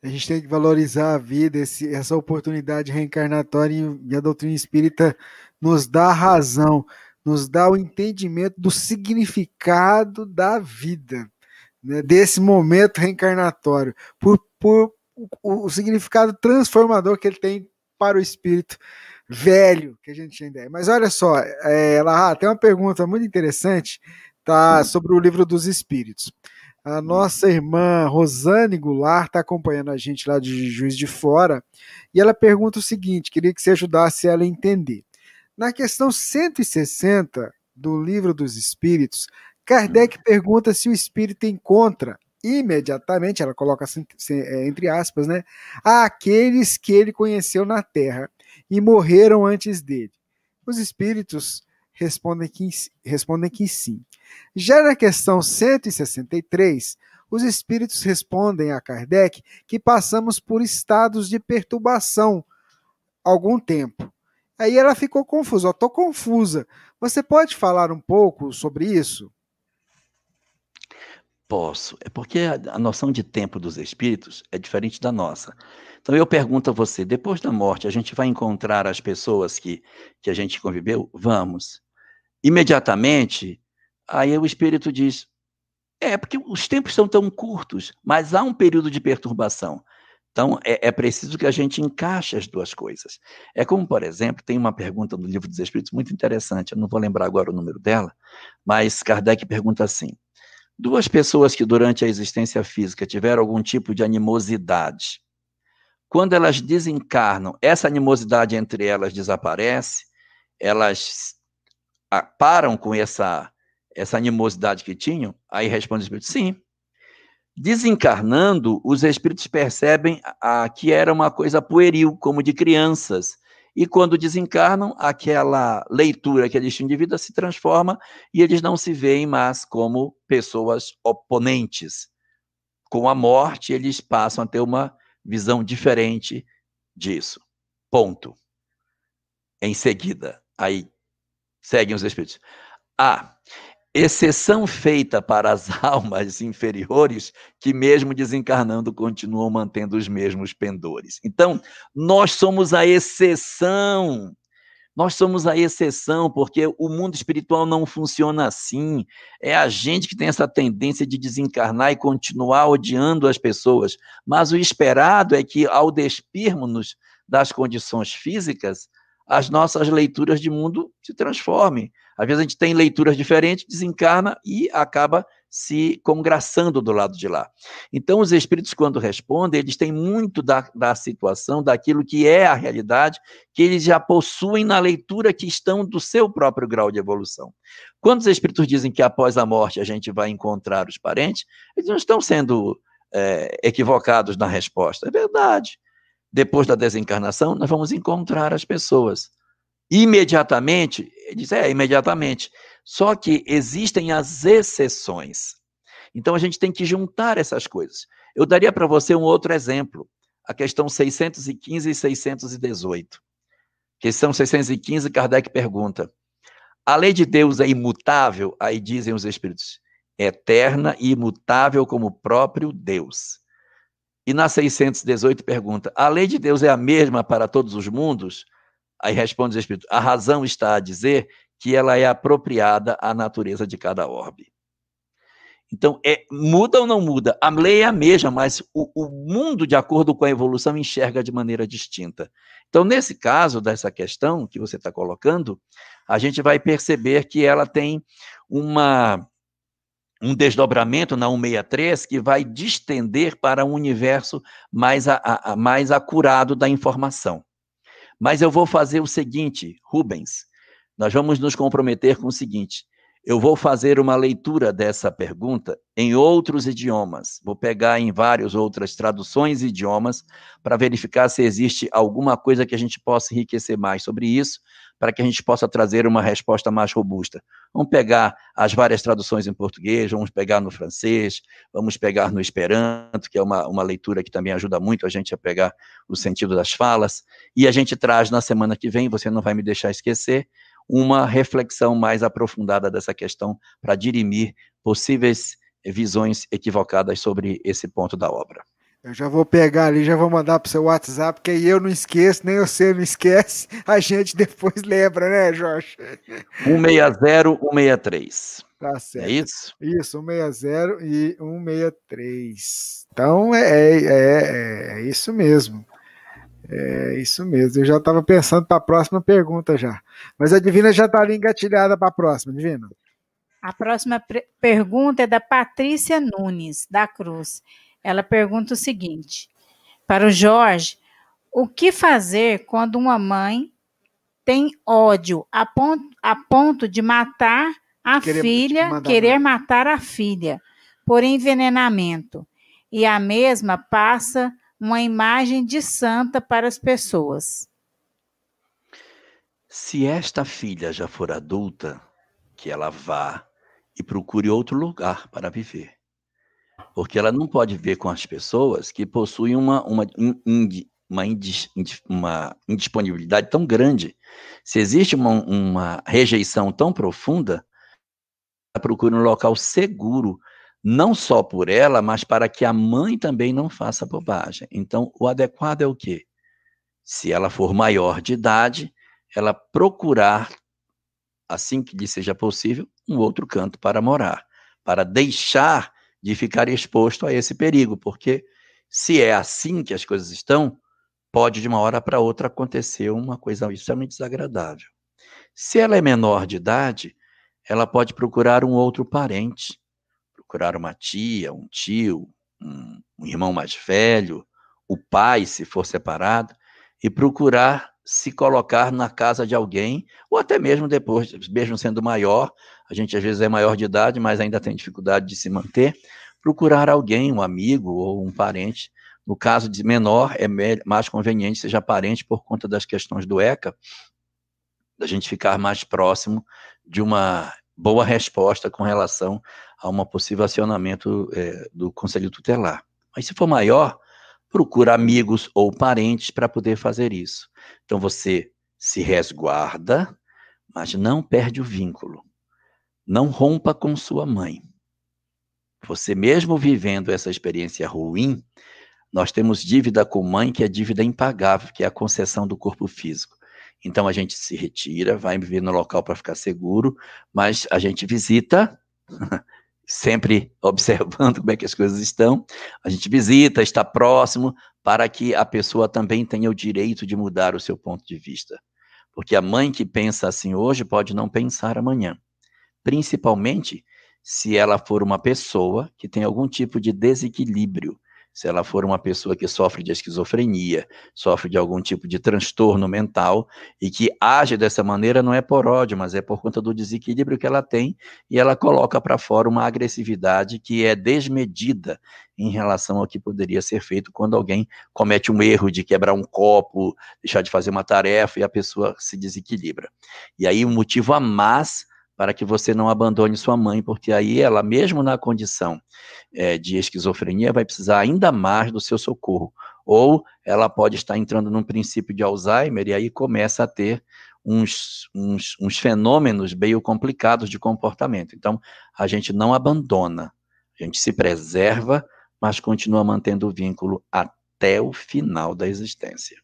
A gente tem que valorizar a vida, esse, essa oportunidade reencarnatória, e a doutrina espírita nos dá a razão, nos dá o entendimento do significado da vida, né, desse momento reencarnatório, por, por o, o significado transformador que ele tem para o espírito velho que a gente ainda é. Mas olha só, é, ela tem uma pergunta muito interessante, tá sobre o livro dos espíritos. A nossa irmã Rosane Goulart está acompanhando a gente lá de Juiz de Fora e ela pergunta o seguinte: queria que você ajudasse ela a entender. Na questão 160 do livro dos espíritos, Kardec pergunta se o espírito encontra imediatamente, ela coloca assim, é, entre aspas, né, àqueles que ele conheceu na terra. E morreram antes dele. Os espíritos respondem que, respondem que sim. Já na questão 163, os espíritos respondem a Kardec que passamos por estados de perturbação algum tempo. Aí ela ficou confusa. Estou confusa. Você pode falar um pouco sobre isso? Posso. É porque a, noção de tempo dos espíritos é diferente da nossa. Então eu pergunto a você: depois da morte, a gente vai encontrar as pessoas que, que a gente conviveu? Vamos. Imediatamente, aí o espírito diz: é, porque os tempos são tão curtos, mas há um período de perturbação. Então, é, é, preciso que a gente encaixe as duas coisas. É como, por exemplo, tem uma pergunta no Livro dos Espíritos muito interessante, eu não vou lembrar agora o número dela, mas Kardec pergunta assim: duas pessoas que durante a existência física tiveram algum tipo de animosidade, quando elas desencarnam, essa animosidade entre elas desaparece, elas param com essa, essa animosidade que tinham? Aí responde o Espírito: sim. Desencarnando, os espíritos percebem a, que era uma coisa pueril, como de crianças. E quando desencarnam, aquela leitura que eles tinham de vida se transforma e eles não se veem mais como pessoas oponentes. Com a morte, eles passam a ter uma visão diferente disso. Ponto. Em seguida, aí seguem os espíritos. Ah, exceção feita para as almas inferiores que, mesmo desencarnando, continuam mantendo os mesmos pendores. Então, nós somos a exceção. Nós somos a exceção, porque o mundo espiritual não funciona assim. É a gente que tem essa tendência de desencarnar e continuar odiando as pessoas. Mas o esperado é que, ao despirmos-nos das condições físicas, as nossas leituras de mundo se transformem. Às vezes a gente tem leituras diferentes, desencarna e acaba se congraçando do lado de lá. Então, os espíritos, quando respondem, eles têm muito da, da situação, daquilo que é a realidade, que eles já possuem na leitura que estão do seu próprio grau de evolução. Quando os espíritos dizem que após a morte a gente vai encontrar os parentes, eles não estão sendo é, equivocados na resposta. É verdade. Depois da desencarnação, nós vamos encontrar as pessoas imediatamente? Ele diz, é, imediatamente. Só que existem as exceções. Então a gente tem que juntar essas coisas. Eu daria para você um outro exemplo, a questão 615 e 618. Questão 615, Kardec pergunta: a lei de Deus é imutável? Aí dizem os Espíritos: eterna e imutável como o próprio Deus. E na 618 pergunta: a lei de Deus é a mesma para todos os mundos? Aí responde o Espírito: a razão está a dizer que ela é apropriada à natureza de cada orbe. Então, é, muda ou não muda? A lei é a mesma, mas o, o mundo, de acordo com a evolução, enxerga de maneira distinta. Então, nesse caso dessa questão que você está colocando, a gente vai perceber que ela tem uma, um desdobramento na 163 que vai distender para um universo mais, a, a, mais acurado da informação. Mas eu vou fazer o seguinte, Rubens, nós vamos nos comprometer com o seguinte: eu vou fazer uma leitura dessa pergunta em outros idiomas. Vou pegar em várias outras traduções e idiomas para verificar se existe alguma coisa que a gente possa enriquecer mais sobre isso, para que a gente possa trazer uma resposta mais robusta. Vamos pegar as várias traduções em português, vamos pegar no francês, vamos pegar no esperanto, que é uma, uma leitura que também ajuda muito a gente a pegar o sentido das falas, e a gente traz na semana que vem, você não vai me deixar esquecer, uma reflexão mais aprofundada dessa questão para dirimir possíveis visões equivocadas sobre esse ponto da obra. Eu já vou pegar ali, já vou mandar para o seu WhatsApp, porque aí eu não esqueço, nem você não esquece, a gente depois lembra, né, Jorge? 160, 163. Tá certo. É isso? Isso, 160 e 163. Então é, é, é, é isso mesmo. É isso mesmo. Eu já estava pensando para a próxima pergunta já. Mas a Divina já está ali engatilhada para a próxima, Divina. A próxima pergunta é da Patrícia Nunes, da Cruz. Ela pergunta o seguinte: para o Jorge, o que fazer quando uma mãe tem ódio a ponto, a ponto de matar a querer filha, querer matar a filha por envenenamento, e a mesma passa uma imagem de santa para as pessoas? Se esta filha já for adulta, que ela vá e procure outro lugar para viver. Porque ela não pode viver com as pessoas que possuem uma, uma, uma, uma indisponibilidade tão grande. Se existe uma, uma rejeição tão profunda, ela procura um local seguro, não só por ela, mas para que a mãe também não faça bobagem. Então, o adequado é o quê? Se ela for maior de idade, ela procurar, assim que lhe seja possível, um outro canto para morar, para deixar de ficar exposto a esse perigo, porque se é assim que as coisas estão, pode de uma hora para outra acontecer uma coisa extremamente desagradável. Se ela é menor de idade, ela pode procurar um outro parente, procurar uma tia, um tio, um, um irmão mais velho, o pai, se for separado, e procurar se colocar na casa de alguém, ou até mesmo depois, mesmo sendo maior, a gente às vezes é maior de idade, mas ainda tem dificuldade de se manter, procurar alguém, um amigo ou um parente. No caso de menor, é mais conveniente seja parente por conta das questões do ECA, da gente ficar mais próximo de uma boa resposta com relação a um possível acionamento é, do Conselho Tutelar. Mas se for maior, procura amigos ou parentes para poder fazer isso. Então você se resguarda, mas não perde o vínculo. Não rompa com sua mãe. Você mesmo vivendo essa experiência ruim, nós temos dívida com mãe que é dívida impagável, que é a concessão do corpo físico. Então a gente se retira, vai viver no local para ficar seguro, mas a gente visita sempre observando como é que as coisas estão. A gente visita, está próximo, para que a pessoa também tenha o direito de mudar o seu ponto de vista. Porque a mãe que pensa assim hoje pode não pensar amanhã. Principalmente se ela for uma pessoa que tem algum tipo de desequilíbrio se ela for uma pessoa que sofre de esquizofrenia, sofre de algum tipo de transtorno mental e que age dessa maneira não é por ódio, mas é por conta do desequilíbrio que ela tem e ela coloca para fora uma agressividade que é desmedida em relação ao que poderia ser feito quando alguém comete um erro de quebrar um copo, deixar de fazer uma tarefa e a pessoa se desequilibra. E aí o motivo a mais para que você não abandone sua mãe, porque aí ela, mesmo na condição é, de esquizofrenia, vai precisar ainda mais do seu socorro. Ou ela pode estar entrando num princípio de Alzheimer e aí começa a ter uns, uns, uns fenômenos meio complicados de comportamento. Então, a gente não abandona, a gente se preserva, mas continua mantendo o vínculo até o final da existência.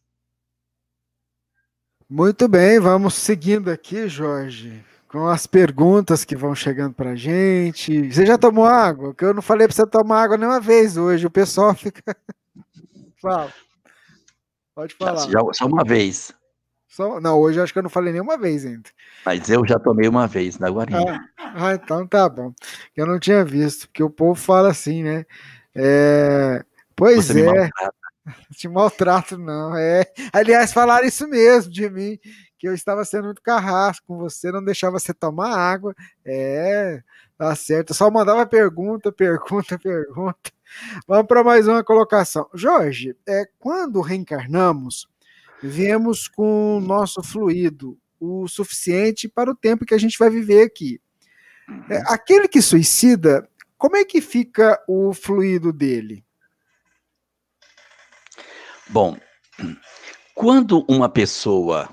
Muito bem, vamos seguindo aqui, Jorge com as perguntas que vão chegando pra gente. Você já tomou água? Que eu não falei pra você tomar água nenhuma vez hoje. O pessoal fica. Fala. Pode falar. Já, só uma vez. Só... Não, hoje eu acho que eu não falei nenhuma vez ainda. Mas eu já tomei uma vez na Guarinha. Ah, ah então tá bom. Eu não tinha visto, porque o povo fala assim, né? É... Pois Você é. Te maltrato, não. É. Aliás, falaram isso mesmo de mim que eu estava sendo muito carrasco com você, não deixava você tomar água. É, tá certo. Eu só mandava pergunta, pergunta, pergunta. Vamos para mais uma colocação. Jorge, é, quando reencarnamos, viemos com o nosso fluido o suficiente para o tempo que a gente vai viver aqui. É, aquele que suicida, como é que fica o fluido dele? Bom, quando uma pessoa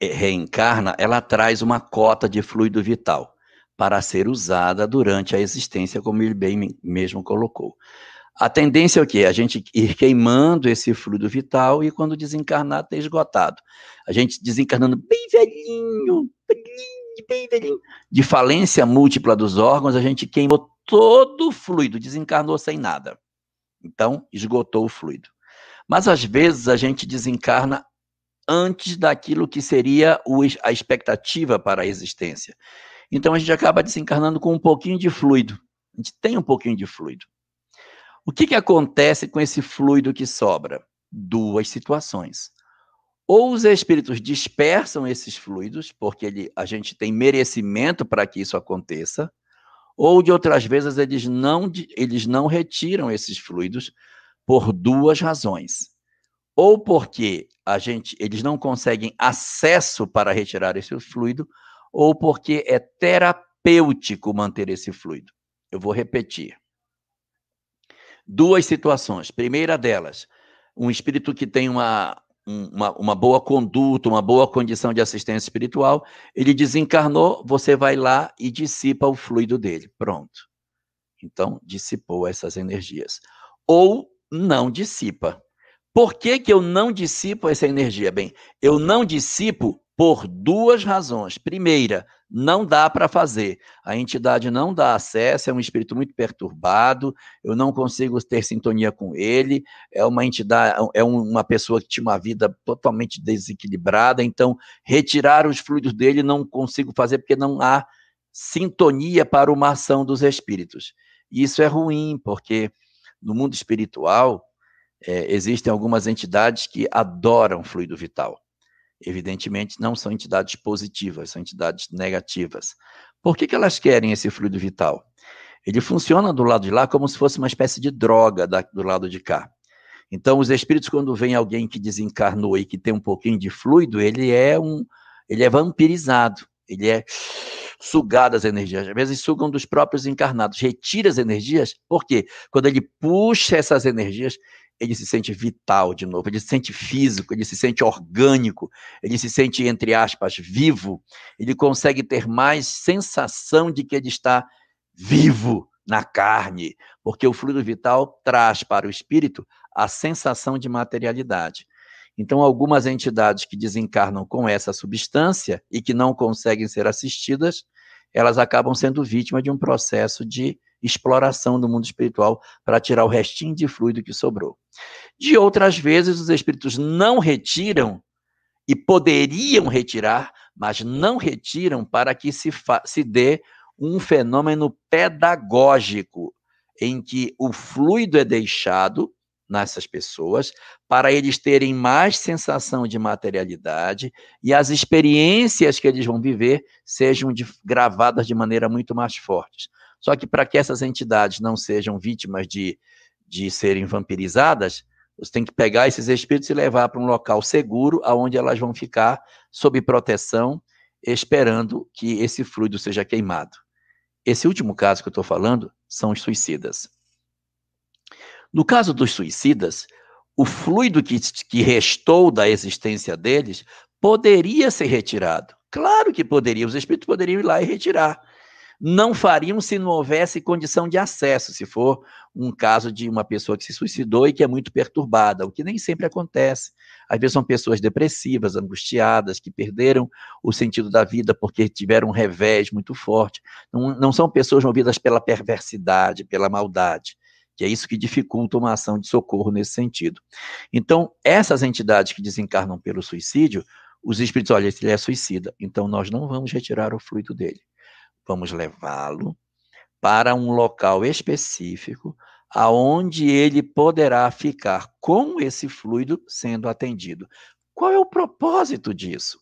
reencarna, ela traz uma cota de fluido vital para ser usada durante a existência, como ele bem mesmo colocou. A tendência é o quê? A gente ir queimando esse fluido vital e quando desencarnar, ter esgotado. A gente desencarnando bem velhinho, bem velhinho, de falência múltipla dos órgãos, a gente queimou todo o fluido, desencarnou sem nada. Então, esgotou o fluido. Mas às vezes a gente desencarna antes daquilo que seria a expectativa para a existência. Então a gente acaba desencarnando com um pouquinho de fluido. A gente tem um pouquinho de fluido. O que, que acontece com esse fluido que sobra? Duas situações. Ou os espíritos dispersam esses fluidos, porque ele, a gente tem merecimento para que isso aconteça, ou de outras vezes eles não, eles não retiram esses fluidos por duas razões. Ou porque a gente, eles não conseguem acesso para retirar esse fluido, ou porque é terapêutico manter esse fluido. Eu vou repetir. Duas situações. Primeira delas, um espírito que tem uma, uma, uma, boa conduta, uma boa condição de assistência espiritual, ele desencarnou, você vai lá e dissipa o fluido dele. Pronto. Então, dissipou essas energias. Ou não dissipa. Por que, que eu não dissipo essa energia? Bem, eu não dissipo por duas razões. Primeira, não dá para fazer. A entidade não dá acesso, é um espírito muito perturbado, eu não consigo ter sintonia com ele, é uma entidade, é uma pessoa que tinha uma vida totalmente desequilibrada, então retirar os fluidos dele não consigo fazer porque não há sintonia para uma ação dos espíritos. Isso é ruim, porque no mundo espiritual é, existem algumas entidades que adoram fluido vital evidentemente, não são entidades positivas, são entidades negativas. Por que, que elas querem esse fluido vital? Ele funciona do lado de lá como se fosse uma espécie de droga da, do lado de cá. Então, os espíritos, quando vem alguém que desencarnou e que tem um pouquinho de fluido, ele é um, ele é vampirizado, ele é sugado as energias. Às vezes sugam dos próprios encarnados, retira as energias, por quê? Quando ele puxa essas energias, ele se sente vital de novo, ele se sente físico, ele se sente orgânico, ele se sente, entre aspas, vivo, ele consegue ter mais sensação de que ele está vivo na carne, porque o fluido vital traz para o espírito a sensação de materialidade. Então, algumas entidades que desencarnam com essa substância e que não conseguem ser assistidas, elas acabam sendo vítimas de um processo de exploração do mundo espiritual para tirar o restinho de fluido que sobrou. De outras vezes, os espíritos não retiram e poderiam retirar, mas não retiram para que se, se dê um fenômeno pedagógico, em que o fluido é deixado nessas pessoas para eles terem mais sensação de materialidade e as experiências que eles vão viver sejam de, gravadas de maneira muito mais forte. Só que para que essas entidades não sejam vítimas de, de serem vampirizadas, você tem que pegar esses espíritos e levar para um local seguro, aonde elas vão ficar sob proteção, esperando que esse fluido seja queimado. Esse último caso que eu estou falando são os suicidas. No caso dos suicidas, o fluido que, que restou da existência deles poderia ser retirado. Claro que poderia, os espíritos poderiam ir lá e retirar não fariam se não houvesse condição de acesso, se for um caso de uma pessoa que se suicidou e que é muito perturbada, o que nem sempre acontece. Às vezes são pessoas depressivas, angustiadas, que perderam o sentido da vida porque tiveram um revés muito forte. Não, não são pessoas movidas pela perversidade, pela maldade que é isso que dificulta uma ação de socorro nesse sentido. Então, essas entidades que desencarnam pelo suicídio, os espíritos, olha, ele é suicida, então nós não vamos retirar o fluido dele vamos levá-lo para um local específico aonde ele poderá ficar com esse fluido sendo atendido. Qual é o propósito disso?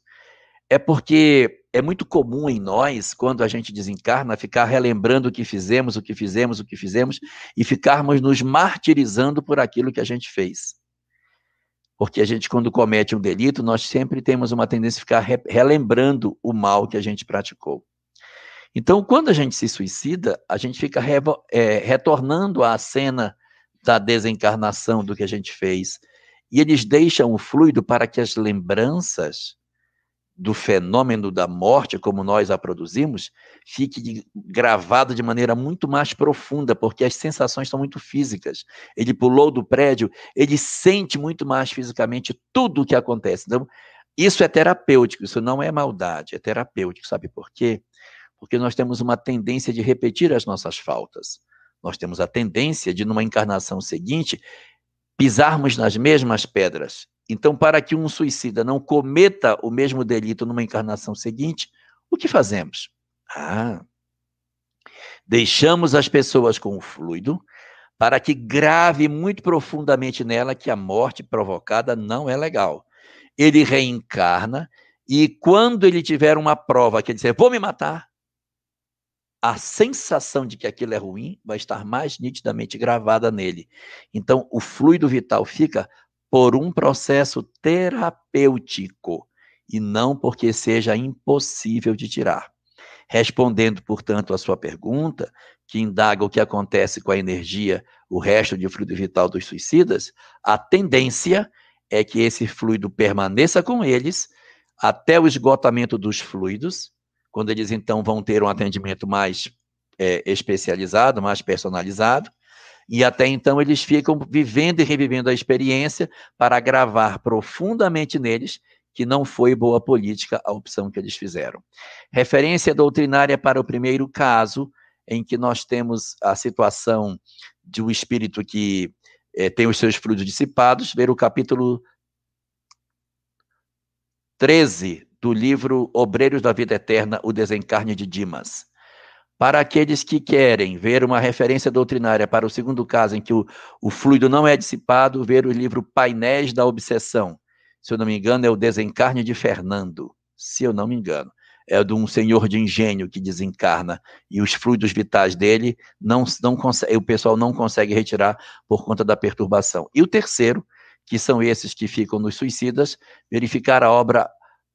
É porque é muito comum em nós, quando a gente desencarna, ficar relembrando o que fizemos, o que fizemos, o que fizemos, e ficarmos nos martirizando por aquilo que a gente fez. Porque a gente, quando comete um delito, nós sempre temos uma tendência a ficar relembrando o mal que a gente praticou. Então, quando a gente se suicida, a gente fica é, retornando à cena da desencarnação do que a gente fez. E eles deixam o fluido para que as lembranças do fenômeno da morte, como nós a produzimos, fique gravado de maneira muito mais profunda, porque as sensações são muito físicas. Ele pulou do prédio, ele sente muito mais fisicamente tudo o que acontece. Então, isso é terapêutico, isso não é maldade, é terapêutico, sabe por quê? Porque nós temos uma tendência de repetir as nossas faltas. Nós temos a tendência de, numa encarnação seguinte, pisarmos nas mesmas pedras. Então, para que um suicida não cometa o mesmo delito numa encarnação seguinte, o que fazemos? Ah, deixamos as pessoas com o fluido para que grave muito profundamente nela que a morte provocada não é legal. Ele reencarna e quando ele tiver uma prova que ele disser, vou me matar, a sensação de que aquilo é ruim vai estar mais nitidamente gravada nele. Então, o fluido vital fica por um processo terapêutico e não porque seja impossível de tirar. Respondendo, portanto, à sua pergunta, que indaga o que acontece com a energia, o resto de fluido vital dos suicidas, a tendência é que esse fluido permaneça com eles até o esgotamento dos fluidos, quando eles então vão ter um atendimento mais é, especializado, mais personalizado, e até então eles ficam vivendo e revivendo a experiência para gravar profundamente neles que não foi boa política a opção que eles fizeram. Referência doutrinária para o primeiro caso, em que nós temos a situação de um espírito que é, tem os seus frutos dissipados, ver o capítulo 13 do livro Obreiros da Vida Eterna, o desencarne de Dimas. Para aqueles que querem ver uma referência doutrinária para o segundo caso em que o, o fluido não é dissipado, ver o livro Painéis da Obsessão. Se eu não me engano, é o Desencarne de Fernando. Se eu não me engano. É de um senhor de engenho que desencarna e os fluidos vitais dele não, não consegue, o pessoal não consegue retirar por conta da perturbação. E o terceiro, que são esses que ficam nos suicidas, verificar a obra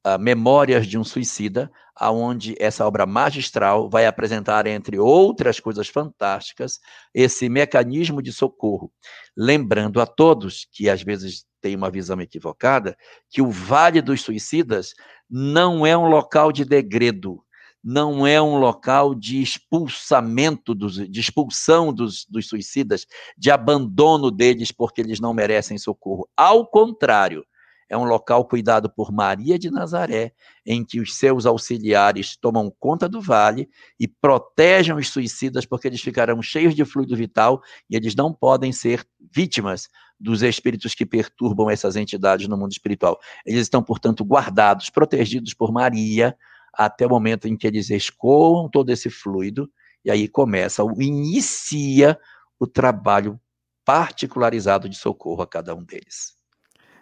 uh, Memórias de um Suicida, aonde essa obra magistral vai apresentar, entre outras coisas fantásticas, esse mecanismo de socorro. Lembrando a todos que às vezes tem uma visão equivocada, que o Vale dos Suicidas não é um local de degredo, não é um local de expulsamento, dos, de expulsão dos, dos suicidas, de abandono deles porque eles não merecem socorro. Ao contrário, é um local cuidado por Maria de Nazaré, em que os seus auxiliares tomam conta do vale e protegem os suicidas, porque eles ficarão cheios de fluido vital e eles não podem ser vítimas dos espíritos que perturbam essas entidades no mundo espiritual. Eles estão, portanto, guardados, protegidos por Maria, até o momento em que eles escoam todo esse fluido, e aí começa, inicia o trabalho particularizado de socorro a cada um deles.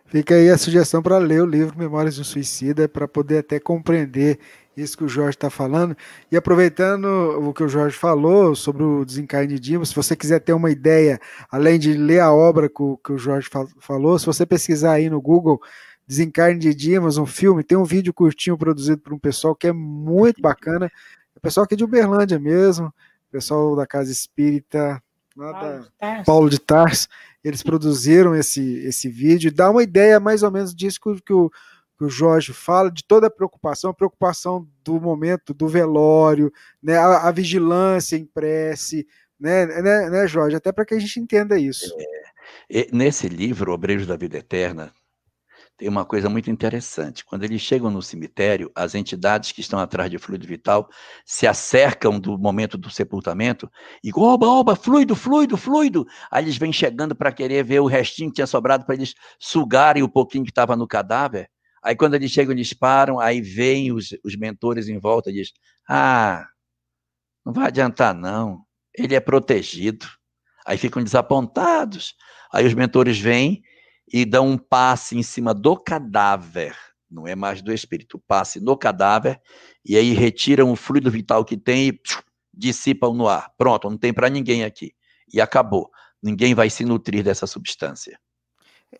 Fica aí a sugestão para ler o livro Memórias do Suicida, para poder até compreender isso que o Jorge está falando. E aproveitando o que o Jorge falou sobre o desencarne de Dimas, se você quiser ter uma ideia, além de ler a obra que o, Jorge falou, se você pesquisar aí no Google Desencarne de Dimas, um filme, tem um vídeo curtinho produzido por um pessoal que é muito bacana. O pessoal aqui de Uberlândia mesmo, pessoal da Casa Espírita, Paulo de, Paulo de Tars, eles produziram esse, esse vídeo, dá uma ideia mais ou menos disso que, que, o, que o Jorge fala, de toda a preocupação, a preocupação do momento do velório, né, a, a vigilância em prece, né, né, né Jorge? Até para que a gente entenda isso. É, nesse livro, Obreiros da Vida Eterna, tem uma coisa muito interessante. Quando eles chegam no cemitério, as entidades que estão atrás de fluido vital se acercam do momento do sepultamento e oba, oba, fluido, fluido, fluido. Aí eles vêm chegando para querer ver o restinho que tinha sobrado para eles sugarem o pouquinho que estava no cadáver. Aí quando eles chegam, eles param, aí vêm os, os mentores em volta e dizem: Ah, não vai adiantar, não. Ele é protegido. Aí ficam desapontados. Aí os mentores vêm e dão um passe em cima do cadáver, não é mais do espírito, passe no cadáver, e aí retiram o fluido vital que tem e dissipam no ar. Pronto, não tem para ninguém aqui. E acabou. Ninguém vai se nutrir dessa substância.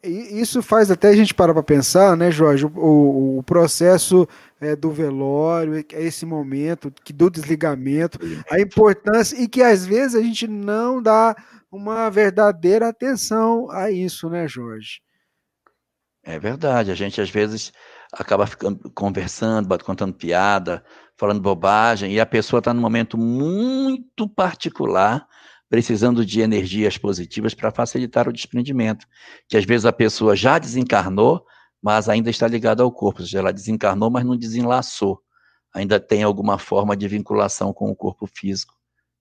Isso faz até a gente parar para pensar, né, Jorge? O, o processo é, do velório, é esse momento que do desligamento, a importância e que às vezes a gente não dá uma verdadeira atenção a isso, né, Jorge? É verdade. A gente às vezes acaba ficando conversando, contando piada, falando bobagem, e a pessoa está num momento muito particular, precisando de energias positivas para facilitar o desprendimento. Que às vezes a pessoa já desencarnou, mas ainda está ligada ao corpo. Ou seja, ela desencarnou, mas não desenlaçou. Ainda tem alguma forma de vinculação com o corpo físico,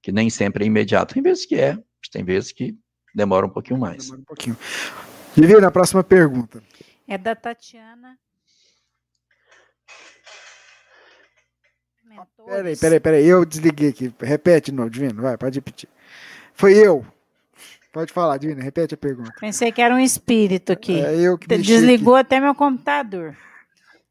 que nem sempre é imediato. Tem vezes que é, tem vezes que demora um pouquinho mais. Demora um pouquinho. Divina, a próxima pergunta. É da Tatiana. Peraí, peraí, peraí. Eu desliguei aqui. Repete de novo, Divina. Vai, pode repetir. Foi eu. Pode falar, Divina. Repete a pergunta. Pensei que era um espírito aqui. É eu que Desligou aqui. até meu computador.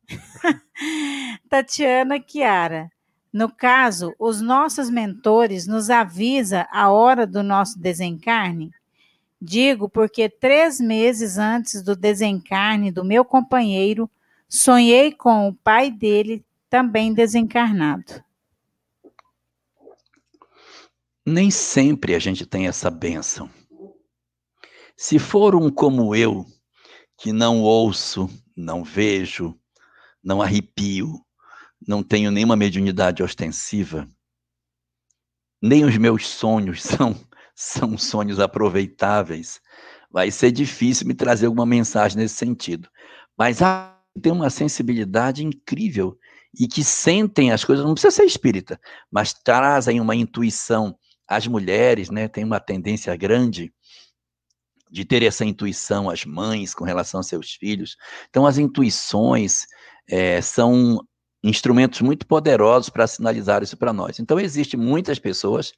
Tatiana Chiara. No caso, os nossos mentores nos avisa a hora do nosso desencarne? Digo porque três meses antes do desencarne do meu companheiro, sonhei com o pai dele também desencarnado. Nem sempre a gente tem essa bênção. Se for um como eu, que não ouço, não vejo, não arrepio, não tenho nenhuma mediunidade ostensiva, nem os meus sonhos são, são sonhos aproveitáveis, vai ser difícil me trazer alguma mensagem nesse sentido. Mas tem uma sensibilidade incrível e que sentem as coisas, não precisa ser espírita, mas trazem uma intuição. As mulheres, né, têm uma tendência grande de ter essa intuição, as mães, com relação aos seus filhos. Então, as intuições é, são instrumentos muito poderosos para sinalizar isso para nós. Então, existem muitas pessoas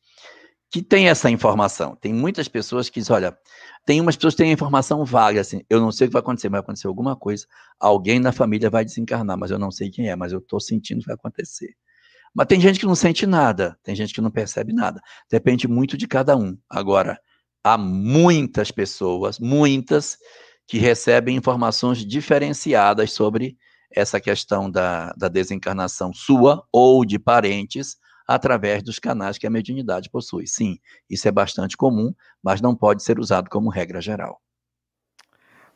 que têm essa informação. Tem muitas pessoas que dizem, olha, tem umas pessoas que têm informação vaga, assim, eu não sei o que vai acontecer, mas vai acontecer alguma coisa, alguém na família vai desencarnar, mas eu não sei quem é, mas eu estou sentindo que vai acontecer. Mas tem gente que não sente nada, tem gente que não percebe nada. Depende muito de cada um. Agora, há muitas pessoas, muitas, que recebem informações diferenciadas sobre essa questão da, da desencarnação sua ou de parentes através dos canais que a mediunidade possui. Sim, isso é bastante comum, mas não pode ser usado como regra geral.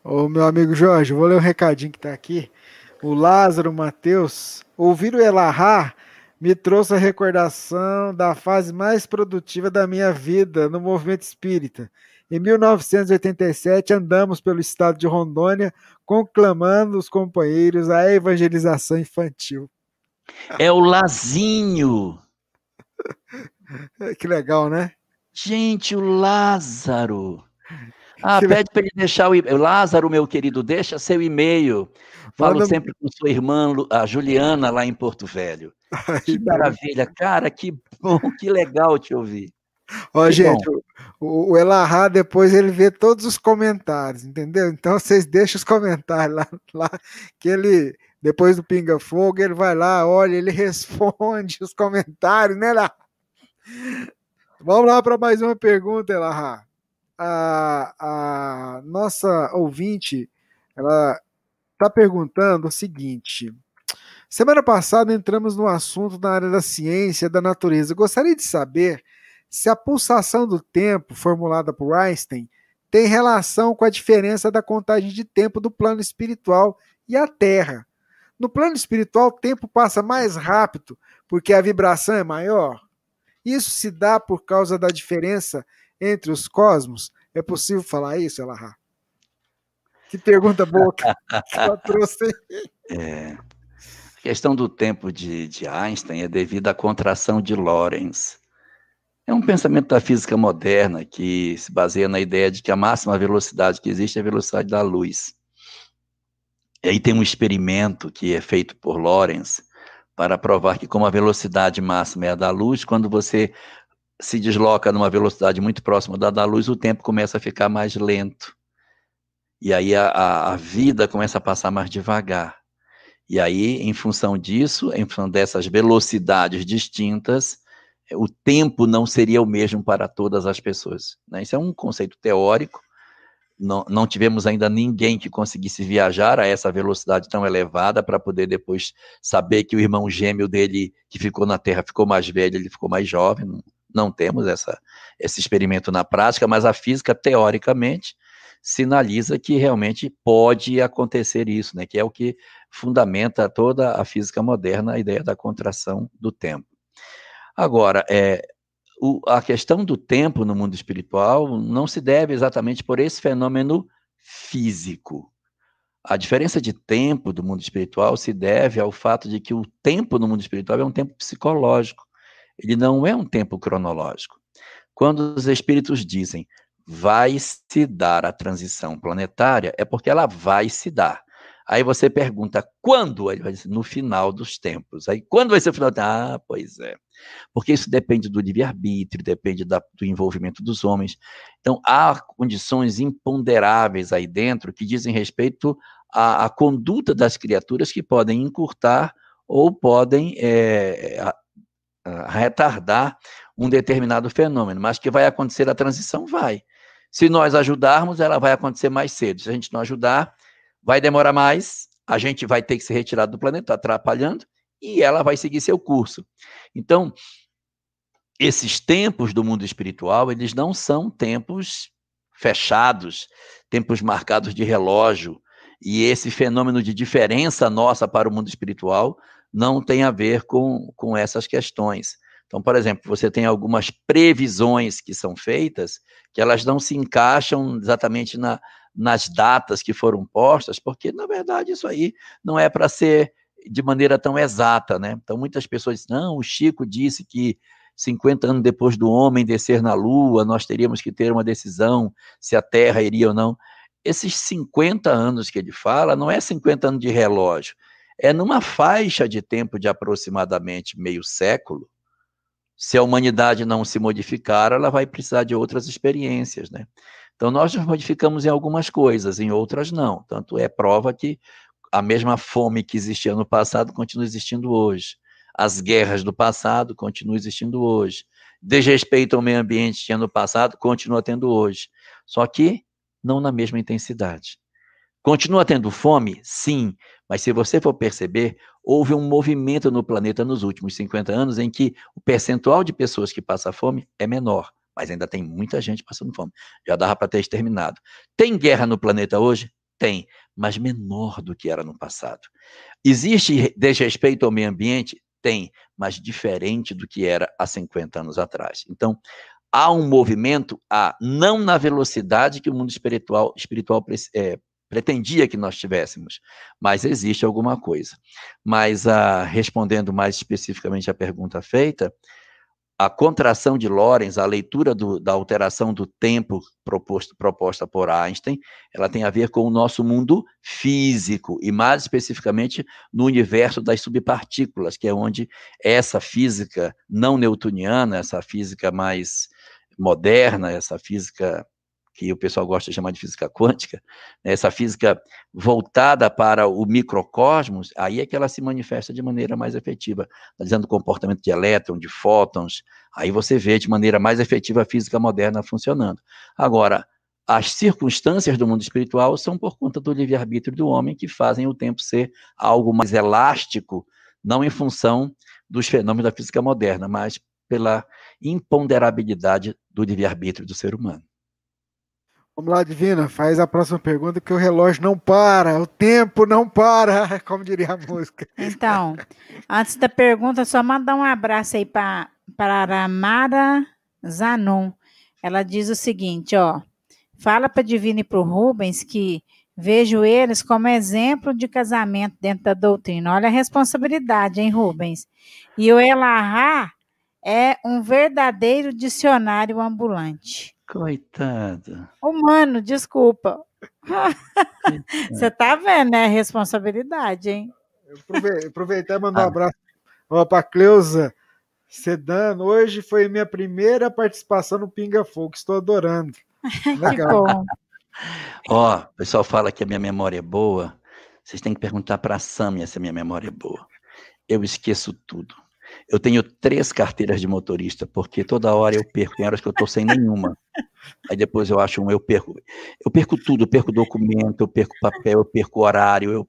Ô, meu amigo Jorge, vou ler um recadinho que está aqui. O Lázaro Mateus, ouvir o Elahá me trouxe a recordação da fase mais produtiva da minha vida no movimento espírita. Em 1987, andamos pelo estado de Rondônia conclamando os companheiros à evangelização infantil. É o Lazinho. que legal, né? Gente, o Lázaro. Ah, que pede para ele deixar o e-mail. Lázaro, meu querido, deixa seu e-mail. Falo Manda... sempre com sua irmã, a Juliana, lá em Porto Velho. Ai, que maravilha, cara, que bom, que legal te ouvir. Ó, que gente, o, o Elahá depois ele vê todos os comentários, entendeu? Então vocês deixam os comentários lá, lá que ele depois do Pinga Fogo, ele vai lá, olha, ele responde os comentários, né, lá? Vamos lá para mais uma pergunta, Elahá. A, a nossa ouvinte, ela está perguntando o seguinte. Semana passada entramos no assunto na área da ciência da natureza. Gostaria de saber se a pulsação do tempo formulada por Einstein tem relação com a diferença da contagem de tempo do plano espiritual e a Terra. No plano espiritual, o tempo passa mais rápido porque a vibração é maior. Isso se dá por causa da diferença entre os cosmos? É possível falar isso, Elahá? Que pergunta boa que ela trouxe. É. A questão do tempo de, de Einstein é devido à contração de Lorentz. É um pensamento da física moderna que se baseia na ideia de que a máxima velocidade que existe é a velocidade da luz. E aí tem um experimento que é feito por Lorentz para provar que como a velocidade máxima é a da luz, quando você se desloca numa velocidade muito próxima da da luz, o tempo começa a ficar mais lento. E aí a, a, a vida começa a passar mais devagar. E aí, em função disso, em função dessas velocidades distintas, o tempo não seria o mesmo para todas as pessoas. Né? Isso é um conceito teórico, não, não tivemos ainda ninguém que conseguisse viajar a essa velocidade tão elevada para poder depois saber que o irmão gêmeo dele, que ficou na Terra, ficou mais velho, ele ficou mais jovem. Não, não temos essa, esse experimento na prática, mas a física, teoricamente, sinaliza que realmente pode acontecer isso, né? que é o que fundamenta toda a física moderna, a ideia da contração do tempo. Agora, é, o, a questão do tempo no mundo espiritual não se deve exatamente por esse fenômeno físico. A diferença de tempo do mundo espiritual se deve ao fato de que o tempo no mundo espiritual é um tempo psicológico. Ele não é um tempo cronológico. Quando os espíritos dizem vai se dar a transição planetária, é porque ela vai se dar. Aí você pergunta, quando? Ele vai dizer, no final dos tempos. Aí, quando vai ser o final? Ah, pois é. Porque isso depende do livre-arbítrio, depende da, do envolvimento dos homens. Então, há condições imponderáveis aí dentro que dizem respeito à, à conduta das criaturas que podem encurtar ou podem é, a, a retardar um determinado fenômeno. Mas que vai acontecer a transição? Vai. Se nós ajudarmos, ela vai acontecer mais cedo. Se a gente não ajudar, vai demorar mais, a gente vai ter que se retirar do planeta, atrapalhando, e ela vai seguir seu curso. Então, esses tempos do mundo espiritual, eles não são tempos fechados, tempos marcados de relógio, e esse fenômeno de diferença nossa para o mundo espiritual não tem a ver com, com essas questões. Então, por exemplo, você tem algumas previsões que são feitas que elas não se encaixam exatamente na, nas datas que foram postas, porque, na verdade, isso aí não é para ser de maneira tão exata, né? Então, muitas pessoas dizem, não, o Chico disse que 50 anos depois do homem descer na Lua, nós teríamos que ter uma decisão se a Terra iria ou não. Esses 50 anos que ele fala não é 50 anos de relógio, é numa faixa de tempo de aproximadamente meio século. Se a humanidade não se modificar, ela vai precisar de outras experiências, né? Então nós nos modificamos em algumas coisas, em outras não. Tanto é prova que a mesma fome que existia no passado continua existindo hoje as guerras do passado continuam existindo hoje. Desrespeito ao meio ambiente tinha no passado, continua tendo hoje. Só que não na mesma intensidade. Continua tendo fome? Sim, mas se você for perceber, houve um movimento no planeta nos últimos 50 anos em que o percentual de pessoas que passa fome é menor, mas ainda tem muita gente passando fome. Já dava para ter exterminado. Tem guerra no planeta hoje? Tem, mas menor do que era no passado. Existe desrespeito ao meio ambiente? Tem, mas diferente do que era há 50 anos atrás. Então, há um movimento, a não na velocidade que o mundo espiritual, espiritual é, pretendia que nós tivéssemos, mas existe alguma coisa. Mas, a, ah, respondendo mais especificamente à pergunta feita, a contração de Lorentz, a leitura do, da alteração do tempo proposto, proposta por Einstein, ela tem a ver com o nosso mundo físico, e mais especificamente no universo das subpartículas, que é onde essa física não newtoniana, essa física mais moderna, essa física que o pessoal gosta de chamar de física quântica, né, essa física voltada para o microcosmos, aí é que ela se manifesta de maneira mais efetiva, analisando o comportamento de elétrons, de fótons, aí você vê de maneira mais efetiva a física moderna funcionando. Agora, as circunstâncias do mundo espiritual são por conta do livre-arbítrio do homem que fazem o tempo ser algo mais elástico, não em função dos fenômenos da física moderna, mas pela imponderabilidade do livre-arbítrio do ser humano. Vamos lá, Divina, faz a próxima pergunta que o relógio não para, o tempo não para, como diria a música. Então, antes da pergunta, só mandar um abraço aí para a Mara Zanon. Ela diz o seguinte, ó, fala para Divina e para o Rubens que vejo eles como exemplo de casamento dentro da doutrina. Olha a responsabilidade, hein, Rubens? E o Elahá é um verdadeiro dicionário ambulante. Coitado. Humano, desculpa. Você tá vendo, né? Responsabilidade, hein? Aproveitar e mandar ah. um abraço para a Cleusa Sedano. Hoje foi minha primeira participação no Pinga Fogo. Estou adorando. que bom. Ó, o pessoal fala que a minha memória é boa. Vocês têm que perguntar para a Samia se a minha memória é boa. Eu esqueço tudo. Eu tenho três carteiras de motorista, porque toda hora eu perco, tem horas que eu estou sem nenhuma. Aí depois eu acho um, eu perco. Eu perco tudo, eu perco documento, eu perco papel, eu perco horário, eu,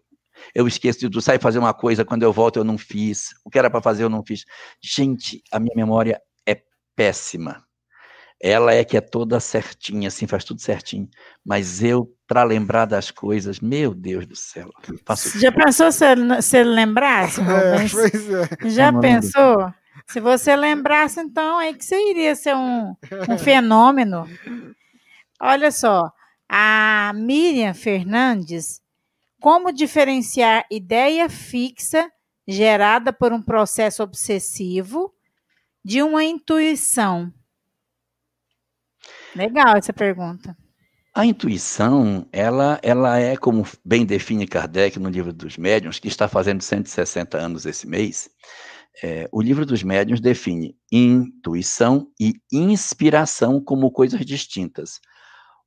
eu esqueço de tudo. Fazer uma coisa, quando eu volto eu não fiz. O que era para fazer eu não fiz. Gente, a minha memória é péssima. Ela é que é toda certinha, assim, faz tudo certinho. Mas eu, para lembrar das coisas, meu Deus do céu. Faço... Já pensou se, se lembrasse? É, é. Já pensou? Se você lembrasse, então, é que você iria ser um, um fenômeno. Olha só, a Miriam Fernandes, como diferenciar ideia fixa gerada por um processo obsessivo de uma intuição? Legal essa pergunta. A intuição, ela, ela é, como bem define Kardec no livro dos médiuns, que está fazendo 160 anos esse mês, é, o livro dos médiuns define intuição e inspiração como coisas distintas.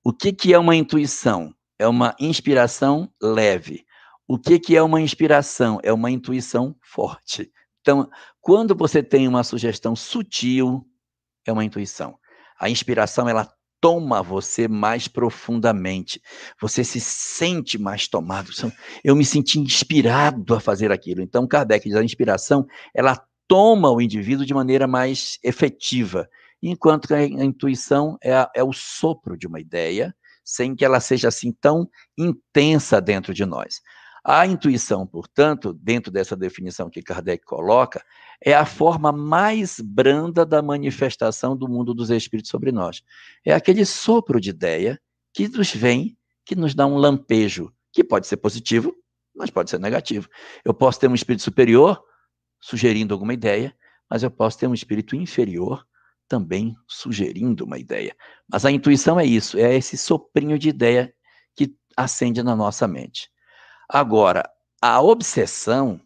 O que, que é uma intuição? É uma inspiração leve. O que, que é uma inspiração? É uma intuição forte. Então, quando você tem uma sugestão sutil, é uma intuição. A inspiração, ela toma você mais profundamente. Você se sente mais tomado. Eu me senti inspirado a fazer aquilo. Então, Kardec diz: a inspiração, ela toma o indivíduo de maneira mais efetiva, enquanto a intuição é, a, é o sopro de uma ideia, sem que ela seja assim tão intensa dentro de nós. A intuição, portanto, dentro dessa definição que Kardec coloca, é a forma mais branda da manifestação do mundo dos espíritos sobre nós. É aquele sopro de ideia que nos vem, que nos dá um lampejo, que pode ser positivo, mas pode ser negativo. Eu posso ter um espírito superior sugerindo alguma ideia, mas eu posso ter um espírito inferior também sugerindo uma ideia. Mas a intuição é isso, é esse soprinho de ideia que acende na nossa mente. Agora, a obsessão,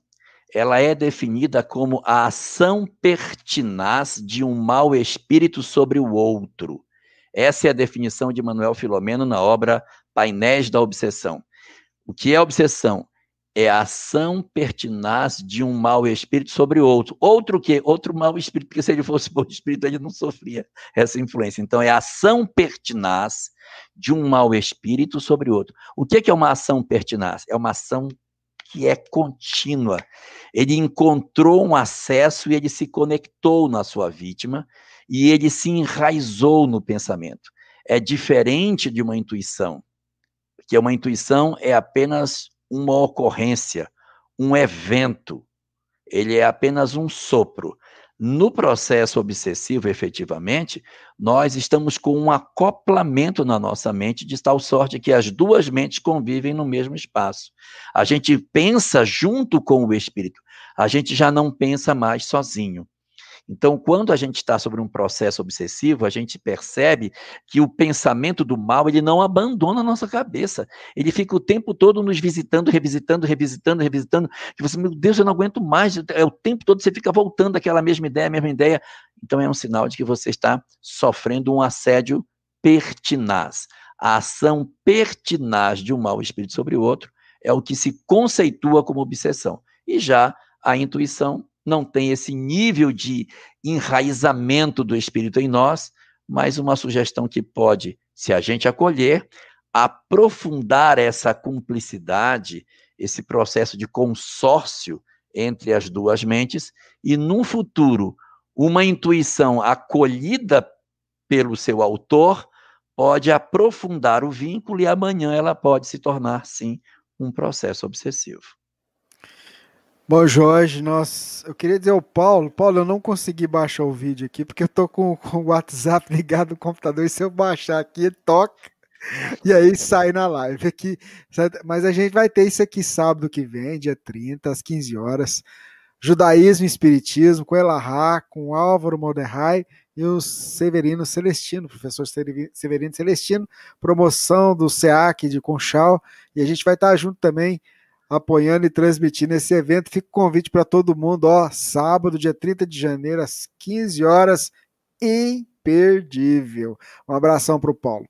ela é definida como a ação pertinaz de um mau espírito sobre o outro. Essa é a definição de Manuel Filomeno na obra Painéis da Obsessão. O que é obsessão? É a ação pertinaz de um mau espírito sobre outro. Outro que? Outro mau espírito, porque se ele fosse bom espírito, ele não sofria essa influência. Então, é a ação pertinaz de um mau espírito sobre outro. O que é uma ação pertinaz? É uma ação que é contínua. Ele encontrou um acesso e ele se conectou na sua vítima e ele se enraizou no pensamento. É diferente de uma intuição, que uma intuição é apenas uma ocorrência, um evento. Ele é apenas um sopro. No processo obsessivo, efetivamente, nós estamos com um acoplamento na nossa mente, de tal sorte que as duas mentes convivem no mesmo espaço. A gente pensa junto com o espírito, a gente já não pensa mais sozinho. Então, quando a gente está sobre um processo obsessivo, a gente percebe que o pensamento do mal ele não abandona a nossa cabeça. Ele fica o tempo todo nos visitando, revisitando, revisitando, revisitando. Que você, meu Deus, eu não aguento mais. É o tempo todo você fica voltando aquela mesma ideia, mesma ideia. Então, é um sinal de que você está sofrendo um assédio pertinaz. A ação pertinaz de um mau espírito sobre o outro é o que se conceitua como obsessão. E já a intuição não tem esse nível de enraizamento do espírito em nós, mas uma sugestão que pode, se a gente acolher, aprofundar essa cumplicidade, esse processo de consórcio entre as duas mentes e, num futuro, uma intuição acolhida pelo seu autor pode aprofundar o vínculo e amanhã ela pode se tornar, sim, um processo obsessivo. Bom, Jorge, nós, eu queria dizer ao Paulo, Paulo, eu não consegui baixar o vídeo aqui porque eu tô com, com o WhatsApp ligado no computador e se eu baixar aqui, toca e aí sai na live aqui. Mas a gente vai ter isso aqui sábado que vem, dia 30, às 15 horas. Judaísmo e Espiritismo, com Elahá, com Álvaro Moderrai e o Severino Celestino, professor Severino Celestino, promoção do SEAC de Conchal, e a gente vai estar junto também apoiando e transmitindo esse evento. Fica o convite para todo mundo, ó, sábado, dia 30 de janeiro, às 15 horas, imperdível. Um abração para o Paulo.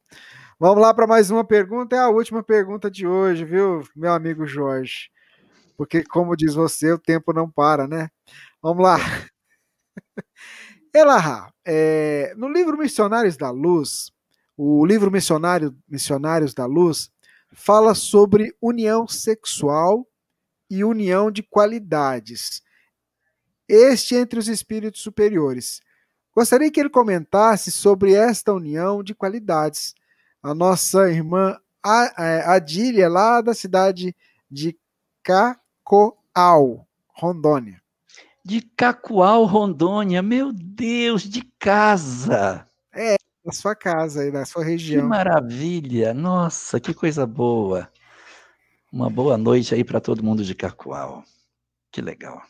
Vamos lá para mais uma pergunta, é a última pergunta de hoje, viu, meu amigo Jorge? Porque, como diz você, o tempo não para, né? Vamos lá. Elahá, é, no livro Missionários da Luz, o livro Missionário, Missionários da Luz, fala sobre união sexual e união de qualidades. Este entre os espíritos superiores. Gostaria que ele comentasse sobre esta união de qualidades. A nossa irmã é, Adília, lá da cidade de Cacoal, Rondônia. De Cacoal, Rondônia, meu Deus, de casa. É, na sua casa aí, na sua região. Que maravilha! Nossa, que coisa boa! Uma boa noite aí para todo mundo de Cacoal. Que legal.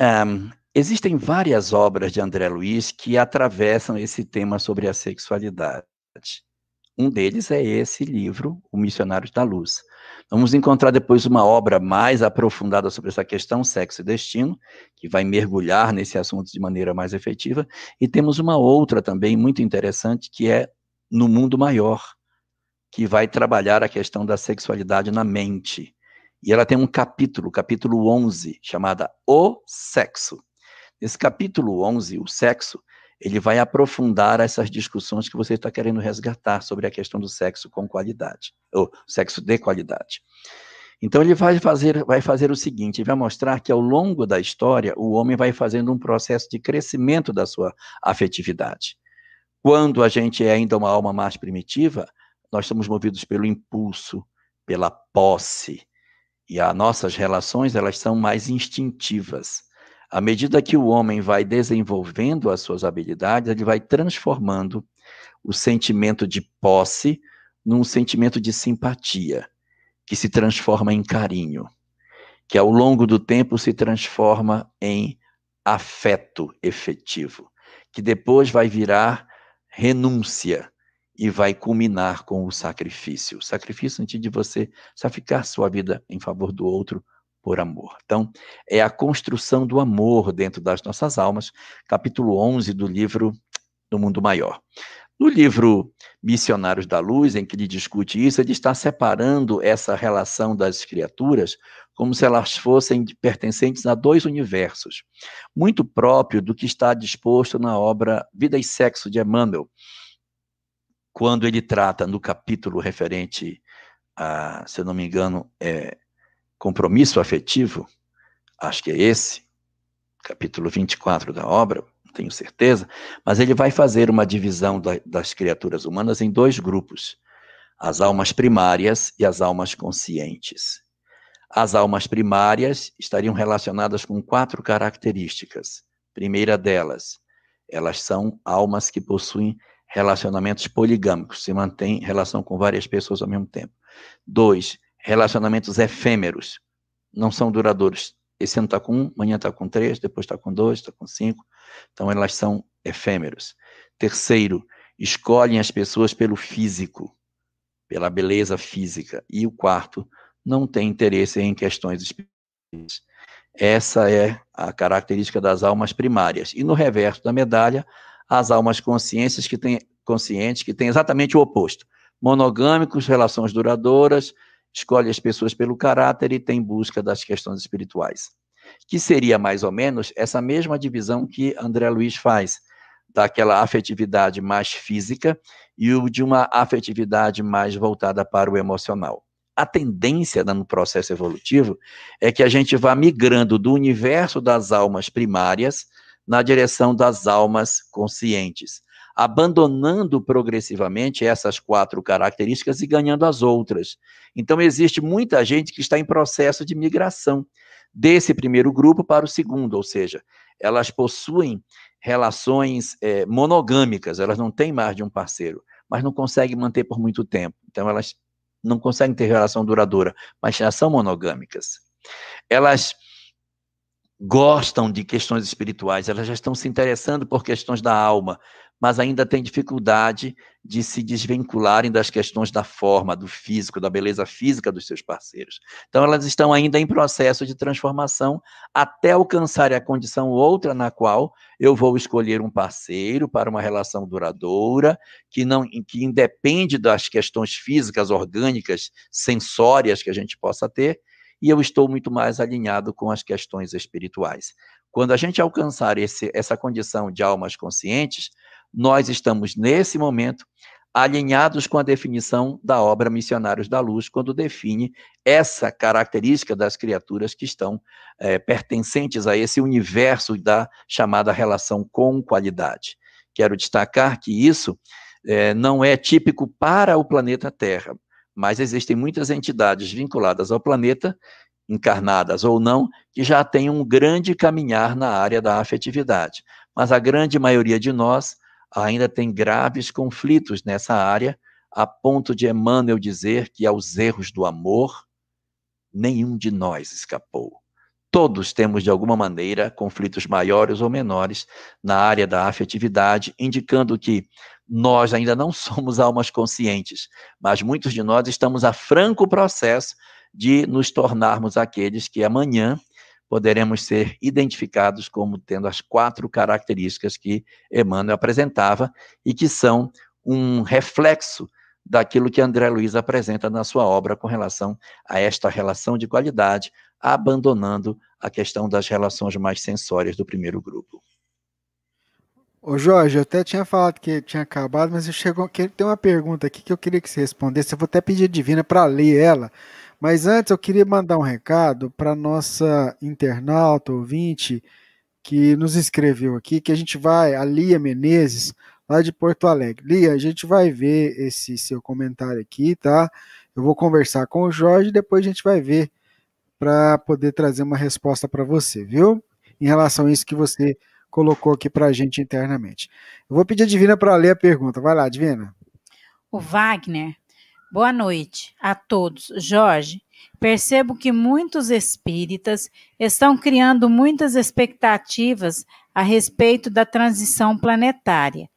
Um, existem várias obras de André Luiz que atravessam esse tema sobre a sexualidade. Um deles é esse livro, O Missionário da Luz. Vamos encontrar depois uma obra mais aprofundada sobre essa questão, sexo e destino, que vai mergulhar nesse assunto de maneira mais efetiva. E temos uma outra também muito interessante, que é No Mundo Maior, que vai trabalhar a questão da sexualidade na mente. E ela tem um capítulo, capítulo 11, chamada O Sexo. Nesse capítulo 11, o sexo, ele vai aprofundar essas discussões que você está querendo resgatar sobre a questão do sexo com qualidade, ou sexo de qualidade. Então ele vai fazer, vai fazer o seguinte, vai mostrar que ao longo da história o homem vai fazendo um processo de crescimento da sua afetividade. Quando a gente é ainda uma alma mais primitiva, nós somos movidos pelo impulso, pela posse, e as nossas relações elas são mais instintivas. À medida que o homem vai desenvolvendo as suas habilidades, ele vai transformando o sentimento de posse num sentimento de simpatia, que se transforma em carinho, que ao longo do tempo se transforma em afeto efetivo, que depois vai virar renúncia e vai culminar com o sacrifício. O sacrifício sentido de você sacrificar sua vida em favor do outro por amor. Então, é a construção do amor dentro das nossas almas, capítulo 11 do livro do Mundo Maior. No livro Missionários da Luz, em que ele discute isso, ele está separando essa relação das criaturas como se elas fossem pertencentes a dois universos, muito próprio do que está disposto na obra Vida e Sexo de Emmanuel, quando ele trata no capítulo referente a, se eu não me engano, é compromisso afetivo, acho que é esse, capítulo 24 da obra, não tenho certeza, mas ele vai fazer uma divisão da, das criaturas humanas em dois grupos: as almas primárias e as almas conscientes. As almas primárias estariam relacionadas com quatro características. Primeira delas, elas são almas que possuem relacionamentos poligâmicos, se mantém relação com várias pessoas ao mesmo tempo. Dois, relacionamentos efêmeros, não são duradouros. Esse ano está com um, amanhã está com três, depois está com dois, está com cinco. Então, elas são efêmeros. Terceiro, escolhem as pessoas pelo físico, pela beleza física. E o quarto, não tem interesse em questões espirituais. Essa é a característica das almas primárias. E no reverso da medalha, as almas conscientes que têm, conscientes que têm exatamente o oposto. Monogâmicos, relações duradouras, escolhe as pessoas pelo caráter e tem busca das questões espirituais. Que seria mais ou menos essa mesma divisão que André Luiz faz, daquela afetividade mais física e o de uma afetividade mais voltada para o emocional. A tendência no processo evolutivo é que a gente vá migrando do universo das almas primárias na direção das almas conscientes abandonando progressivamente essas quatro características e ganhando as outras. Então, existe muita gente que está em processo de migração desse primeiro grupo para o segundo, ou seja, elas possuem relações é, monogâmicas, elas não têm mais de um parceiro, mas não conseguem manter por muito tempo. Então, elas não conseguem ter relação duradoura, mas já são monogâmicas. Elas gostam de questões espirituais, elas já estão se interessando por questões da alma, mas ainda têm dificuldade de se desvincularem das questões da forma, do físico, da beleza física dos seus parceiros. Então, elas estão ainda em processo de transformação até alcançarem a condição outra na qual eu vou escolher um parceiro para uma relação duradoura, que não que independe das questões físicas, orgânicas, sensórias que a gente possa ter, e eu estou muito mais alinhado com as questões espirituais. Quando a gente alcançar esse, essa condição de almas conscientes, nós estamos, nesse momento, alinhados com a definição da obra Missionários da Luz, quando define essa característica das criaturas que estão é, pertencentes a esse universo da chamada relação com qualidade. Quero destacar que isso é, não é típico para o planeta Terra, mas existem muitas entidades vinculadas ao planeta, encarnadas ou não, que já têm um grande caminhar na área da afetividade. Mas a grande maioria de nós ainda tem graves conflitos nessa área, a ponto de Emmanuel dizer que aos erros do amor, nenhum de nós escapou. Todos temos, de alguma maneira, conflitos maiores ou menores na área da afetividade, indicando que nós ainda não somos almas conscientes, mas muitos de nós estamos a franco processo de nos tornarmos aqueles que amanhã poderemos ser identificados como tendo as quatro características que Emmanuel apresentava e que são um reflexo daquilo que André Luiz apresenta na sua obra com relação a esta relação de qualidade, abandonando a questão das relações mais sensórias do primeiro grupo. Ô Jorge, eu até tinha falado que tinha acabado, mas eu chegou, tem uma pergunta aqui que eu queria que você respondesse. Eu vou até pedir a Divina para ler ela. Mas antes eu queria mandar um recado para nossa internauta, ouvinte, que nos escreveu aqui, que a gente vai, a Lia Menezes, lá de Porto Alegre. Lia, a gente vai ver esse seu comentário aqui, tá? Eu vou conversar com o Jorge e depois a gente vai ver para poder trazer uma resposta para você, viu? Em relação a isso que você colocou aqui para a gente internamente. Eu vou pedir a Divina para ler a pergunta. Vai lá, Divina. O Wagner. Boa noite a todos. Jorge, percebo que muitos espíritas estão criando muitas expectativas a respeito da transição planetária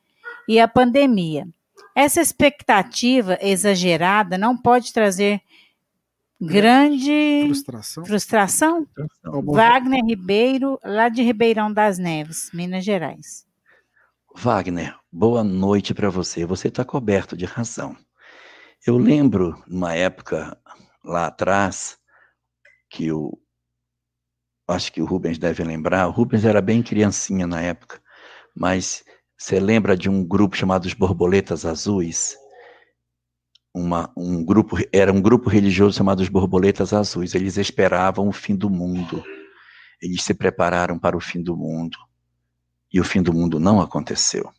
e a pandemia. Essa expectativa exagerada não pode trazer grande frustração. frustração? Wagner Ribeiro, lá de Ribeirão das Neves, Minas Gerais. Wagner, boa noite para você. Você está coberto de razão. Eu lembro, numa época lá atrás, que o. Acho que o Rubens deve lembrar. O Rubens era bem criancinha na época, mas você lembra de um grupo chamado os Borboletas Azuis? Uma, um grupo, era um grupo religioso chamado os Borboletas Azuis. Eles esperavam o fim do mundo. Eles se prepararam para o fim do mundo. E o fim do mundo não aconteceu.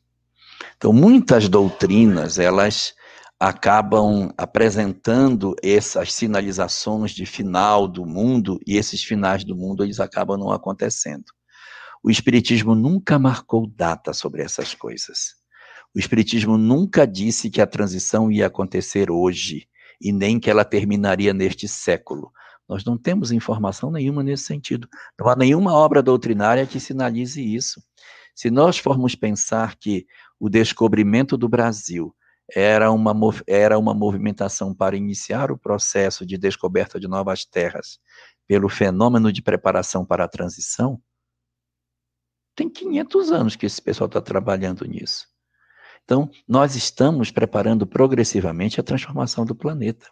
Então, muitas doutrinas, elas acabam apresentando essas sinalizações de final do mundo e esses finais do mundo eles acabam não acontecendo. O espiritismo nunca marcou data sobre essas coisas. O espiritismo nunca disse que a transição ia acontecer hoje e nem que ela terminaria neste século. Nós não temos informação nenhuma nesse sentido. Não há nenhuma obra doutrinária que sinalize isso. Se nós formos pensar que o descobrimento do Brasil era uma, era uma movimentação para iniciar o processo de descoberta de novas terras pelo fenômeno de preparação para a transição, tem 500 anos que esse pessoal está trabalhando nisso. Então, nós estamos preparando progressivamente a transformação do planeta.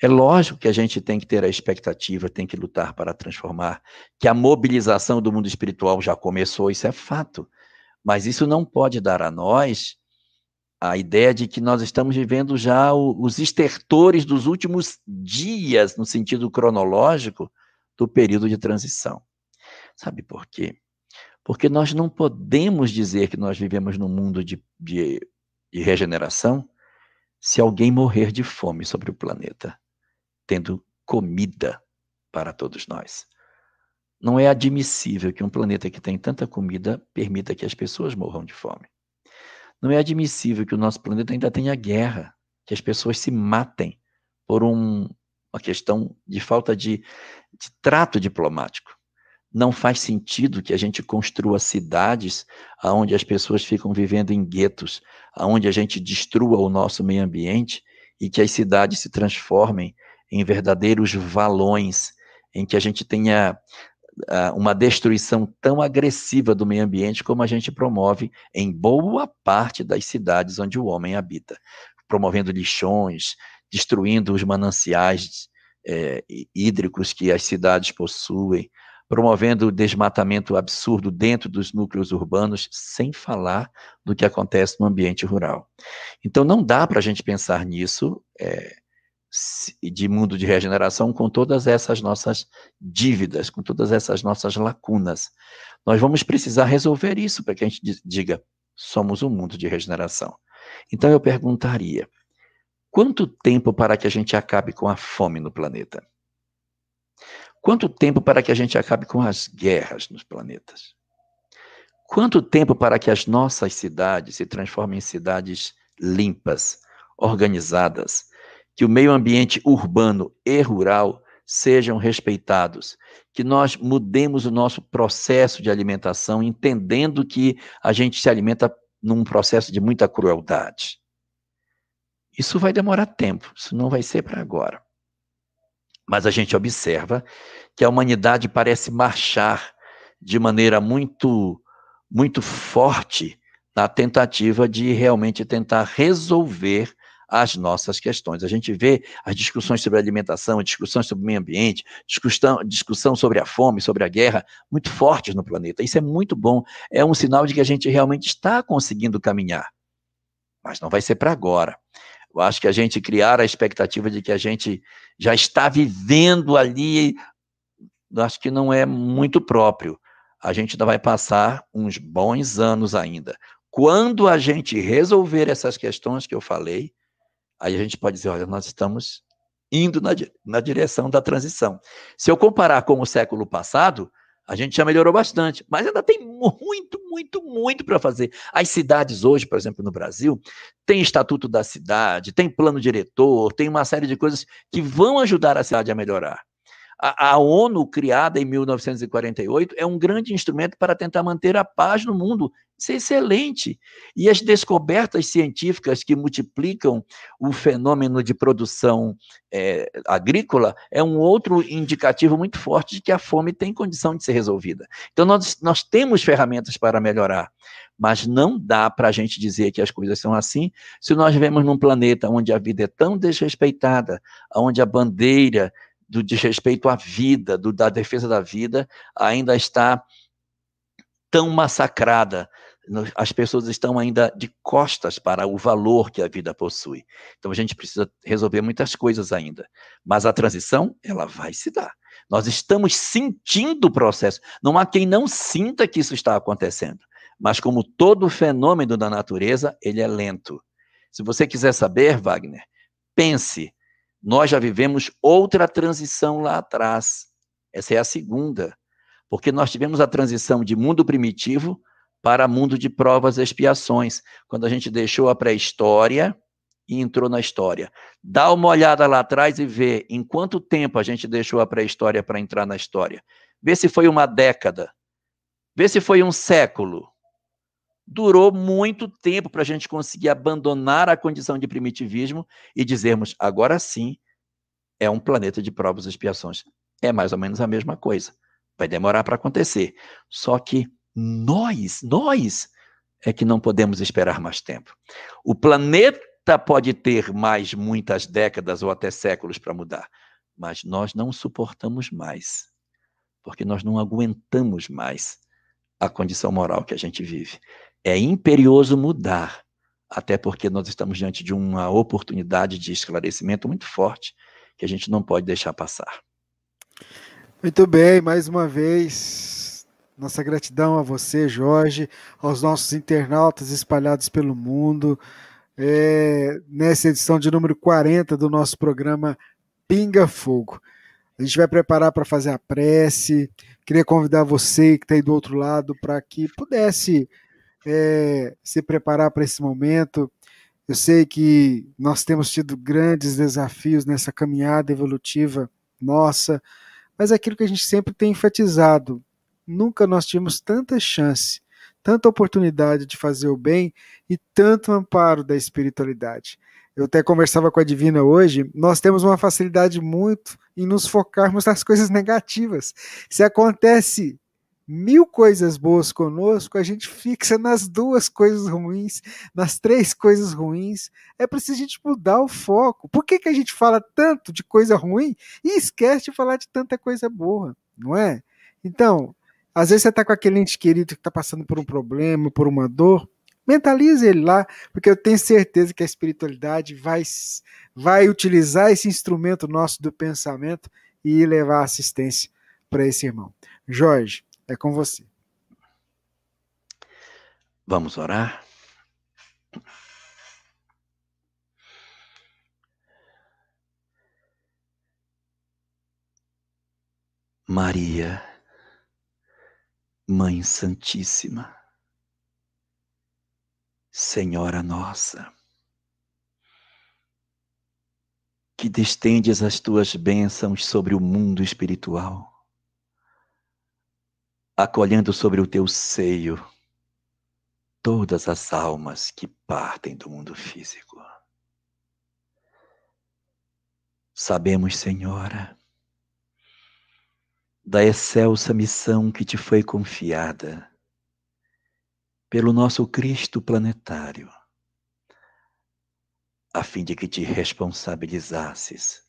É lógico que a gente tem que ter a expectativa, tem que lutar para transformar, que a mobilização do mundo espiritual já começou, isso é fato. Mas isso não pode dar a nós a ideia de que nós estamos vivendo já o, os estertores dos últimos dias, no sentido cronológico, do período de transição. Sabe por quê? Porque nós não podemos dizer que nós vivemos num mundo de, de, de regeneração se alguém morrer de fome sobre o planeta, tendo comida para todos nós. Não é admissível que um planeta que tem tanta comida permita que as pessoas morram de fome. Não é admissível que o nosso planeta ainda tenha guerra, que as pessoas se matem por um, uma questão de falta de, de trato diplomático. Não faz sentido que a gente construa cidades onde as pessoas ficam vivendo em guetos, onde a gente destrua o nosso meio ambiente e que as cidades se transformem em verdadeiros valões, em que a gente tenha uma destruição tão agressiva do meio ambiente como a gente promove em boa parte das cidades onde o homem habita, promovendo lixões, destruindo os mananciais é, hídricos que as cidades possuem, promovendo o desmatamento absurdo dentro dos núcleos urbanos, sem falar do que acontece no ambiente rural. Então, não dá para a gente pensar nisso. É, de mundo de regeneração com todas essas nossas dívidas, com todas essas nossas lacunas. Nós vamos precisar resolver isso para que a gente diga: somos um mundo de regeneração. Então eu perguntaria: quanto tempo para que a gente acabe com a fome no planeta? Quanto tempo para que a gente acabe com as guerras nos planetas? Quanto tempo para que as nossas cidades se transformem em cidades limpas, organizadas, que o meio ambiente urbano e rural sejam respeitados, que nós mudemos o nosso processo de alimentação, entendendo que a gente se alimenta num processo de muita crueldade. Isso vai demorar tempo, isso não vai ser para agora. Mas a gente observa que a humanidade parece marchar de maneira muito muito forte na tentativa de realmente tentar resolver as nossas questões. A gente vê as discussões sobre alimentação, discussões sobre meio ambiente, discussão, discussão sobre a fome, sobre a guerra, muito fortes no planeta. Isso é muito bom. É um sinal de que a gente realmente está conseguindo caminhar. Mas não vai ser para agora. Eu acho que a gente criar a expectativa de que a gente já está vivendo ali, acho que não é muito próprio. A gente ainda vai passar uns bons anos ainda. Quando a gente resolver essas questões que eu falei, aí a gente pode dizer, olha, nós estamos indo na, na direção da transição. Se eu comparar com o século passado, a gente já melhorou bastante, mas ainda tem muito, muito, muito para fazer. As cidades hoje, por exemplo, no Brasil, tem estatuto da cidade, tem plano diretor, tem uma série de coisas que vão ajudar a cidade a melhorar. A, a, ONU, criada em 1948, é um grande instrumento para tentar manter a paz no mundo. Isso é excelente. E as descobertas científicas que multiplicam o fenômeno de produção é, agrícola é um outro indicativo muito forte de que a fome tem condição de ser resolvida. Então, nós, nós temos ferramentas para melhorar. Mas não dá para a gente dizer que as coisas são assim se nós vivemos num planeta onde a vida é tão desrespeitada, onde a bandeira do desrespeito à vida, do, da defesa da vida, ainda está tão massacrada. As pessoas estão ainda de costas para o valor que a vida possui. Então a gente precisa resolver muitas coisas ainda. Mas a transição, ela vai se dar. Nós estamos sentindo o processo. Não há quem não sinta que isso está acontecendo. Mas como todo fenômeno da natureza, ele é lento. Se você quiser saber, Wagner, pense nós já vivemos outra transição lá atrás. Essa é a segunda. Porque nós tivemos a transição de mundo primitivo para mundo de provas e expiações, quando a gente deixou a pré-história e entrou na história. Dá uma olhada lá atrás e vê em quanto tempo a gente deixou a pré-história para entrar na história. Vê se foi uma década. Vê se foi um século. Durou muito tempo para a gente conseguir abandonar a condição de primitivismo e dizermos, agora sim, é um planeta de provas e expiações. É mais ou menos a mesma coisa. Vai demorar para acontecer. Só que nós, nós, é que não podemos esperar mais tempo. O planeta pode ter mais muitas décadas ou até séculos para mudar, mas nós não suportamos mais, porque nós não aguentamos mais a condição moral que a gente vive. É imperioso mudar, até porque nós estamos diante de uma oportunidade de esclarecimento muito forte que a gente não pode deixar passar. Muito bem, mais uma vez, nossa gratidão a você, Jorge, aos nossos internautas espalhados pelo mundo, é, nessa edição de número 40 do nosso programa Pinga Fogo. A gente vai preparar para fazer a prece. Queria convidar você que está aí do outro lado para que pudesse é, se preparar para esse momento. Eu sei que nós temos tido grandes desafios nessa caminhada evolutiva nossa, mas é aquilo que a gente sempre tem enfatizado, nunca nós tivemos tanta chance, tanta oportunidade de fazer o bem e tanto amparo da espiritualidade. Eu até conversava com a Divina hoje, nós temos uma facilidade muito em nos focarmos nas coisas negativas. Se acontece mil coisas boas conosco, a gente fixa nas duas coisas ruins, nas três coisas ruins. É preciso a gente mudar o foco. Por que, que a gente fala tanto de coisa ruim e esquece de falar de tanta coisa boa, não é? Então, às vezes você está com aquele ente querido que está passando por um problema, por uma dor, mentalize ele lá, porque eu tenho certeza que a espiritualidade vai, vai utilizar esse instrumento nosso do pensamento e levar assistência para esse irmão. Jorge, é com você. Vamos orar? Maria, Mãe Santíssima, Senhora Nossa, que destendes as tuas bênçãos sobre o mundo espiritual acolhendo sobre o teu seio todas as almas que partem do mundo físico. Sabemos, Senhora, da excelsa missão que te foi confiada pelo nosso Cristo planetário, a fim de que te responsabilizasses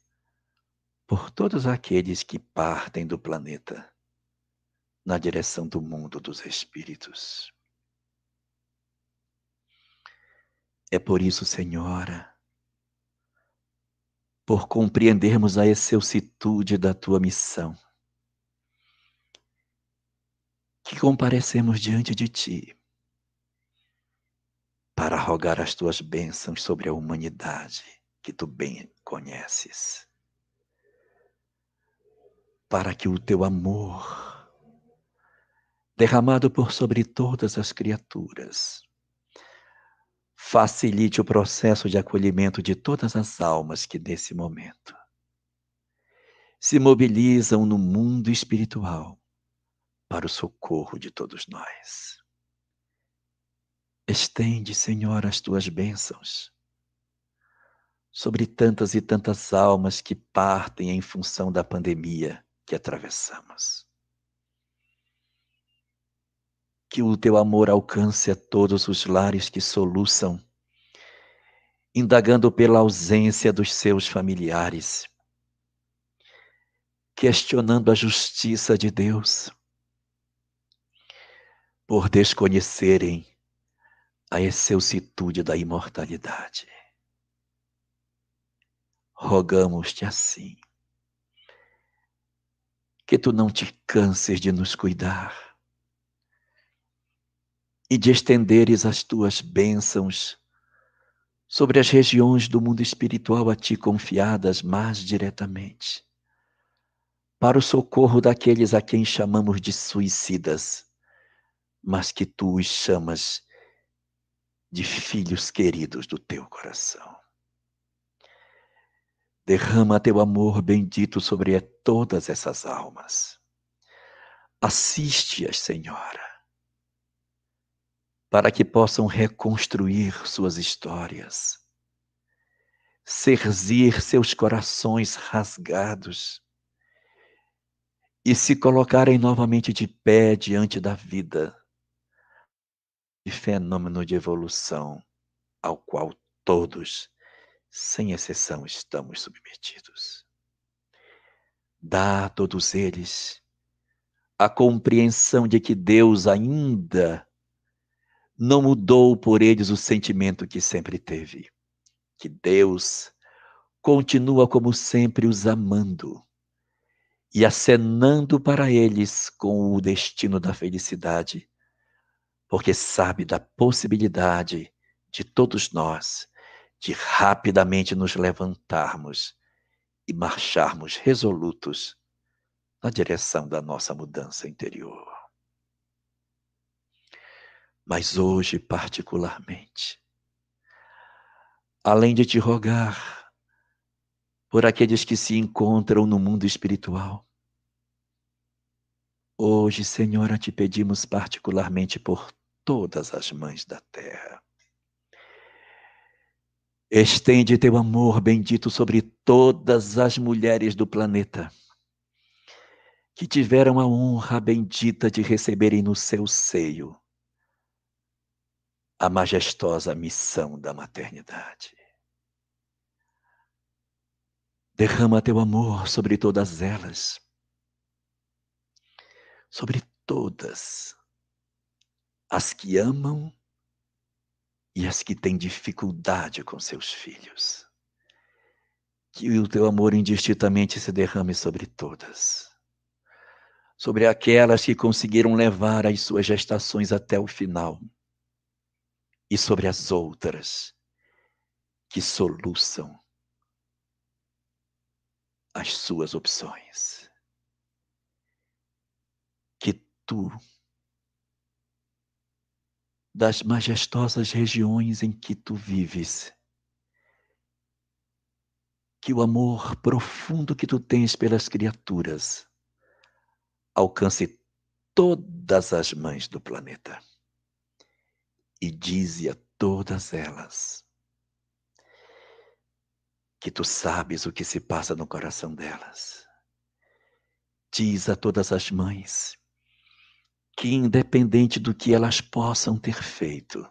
por todos aqueles que partem do planeta na direção do mundo dos espíritos. É por isso, Senhora, por compreendermos a excelsitude da tua missão, que comparecemos diante de ti para rogar as tuas bênçãos sobre a humanidade que tu bem conheces. Para que o teu amor, derramado por sobre todas as criaturas, facilite o processo de acolhimento de todas as almas que nesse momento se mobilizam no mundo espiritual para o socorro de todos nós. Estende, Senhor, as tuas bênçãos sobre tantas e tantas almas que partem em função da pandemia que atravessamos. Que o teu amor alcance a todos os lares que soluçam, indagando pela ausência dos seus familiares, questionando a justiça de Deus, por desconhecerem a excelsitude da imortalidade. Rogamos-te assim, que tu não te canses de nos cuidar e de estenderes as tuas bênçãos sobre as regiões do mundo espiritual a ti confiadas mais diretamente, para o socorro daqueles a quem chamamos de suicidas, mas que tu os chamas de filhos queridos do teu coração. Derrama teu amor bendito sobre todas essas almas. Assiste-as, Senhora, para que possam reconstruir suas histórias, serzir seus corações rasgados e se colocarem novamente de pé diante da vida de fenômeno de evolução ao qual todos, sem exceção, estamos submetidos. Dá a todos eles a compreensão de que Deus ainda não mudou por eles o sentimento que sempre teve, que Deus continua como sempre os amando e acenando para eles com o destino da felicidade porque sabe da possibilidade de todos nós de rapidamente nos levantarmos e marcharmos resolutos na direção da nossa mudança interior. Mas hoje, particularmente, além de te rogar por aqueles que se encontram no mundo espiritual, Hoje, Senhora, te pedimos particularmente por todas as mães da terra. Estende teu amor bendito sobre todas as mulheres do planeta que tiveram a honra bendita de receberem no seu seio a majestosa missão da maternidade. Derrama teu amor sobre todas elas sobre todas as que amam e as que têm dificuldade com seus filhos. Que o teu amor indistintamente se derrame sobre todas. Sobre aquelas que conseguiram levar as suas gestações até o final. E sobre as outras que soluçam as suas opções. Tu, das majestosas regiões em que tu vives, que o amor profundo que tu tens pelas criaturas alcance todas as mães do planeta e dize a todas elas que tu sabes o que se passa no coração delas. Diz a todas as mães que, independente do que elas possam ter feito,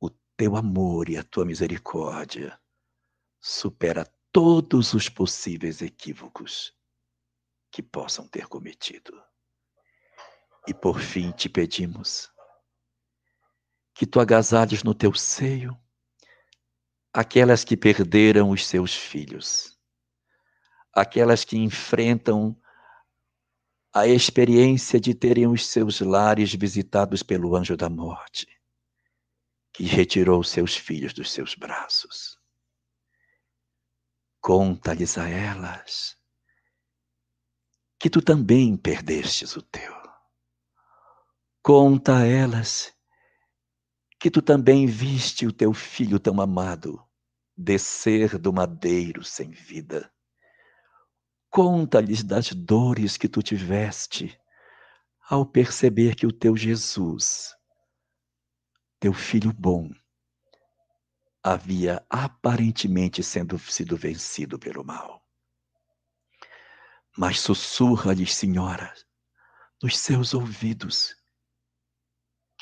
o teu amor e a tua misericórdia supera todos os possíveis equívocos que possam ter cometido. E por fim te pedimos que tu agasalhes no teu seio aquelas que perderam os seus filhos, aquelas que enfrentam a experiência de terem os seus lares visitados pelo anjo da morte, que retirou seus filhos dos seus braços. Conta-lhes a elas que tu também perdestes o teu. Conta a elas que tu também viste o teu filho tão amado descer do madeiro sem vida. Conta-lhes das dores que tu tiveste ao perceber que o teu Jesus, teu filho bom, havia aparentemente sendo sido vencido pelo mal. Mas sussurra-lhes, Senhora, nos seus ouvidos,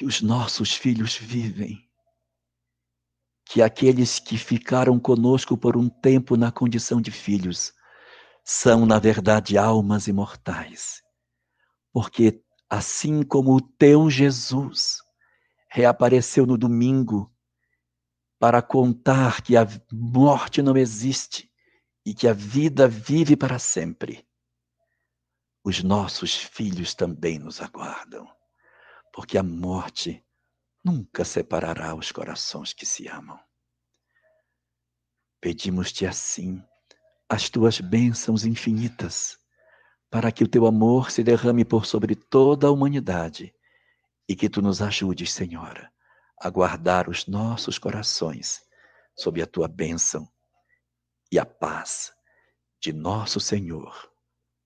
que os nossos filhos vivem, que aqueles que ficaram conosco por um tempo na condição de filhos são, na verdade, almas imortais. Porque assim como o teu Jesus reapareceu no domingo para contar que a morte não existe e que a vida vive para sempre, os nossos filhos também nos aguardam, porque a morte nunca separará os corações que se amam. Pedimos-te assim as tuas bênçãos infinitas, para que o teu amor se derrame por sobre toda a humanidade e que tu nos ajudes, Senhora, a guardar os nossos corações sob a tua bênção e a paz de nosso Senhor,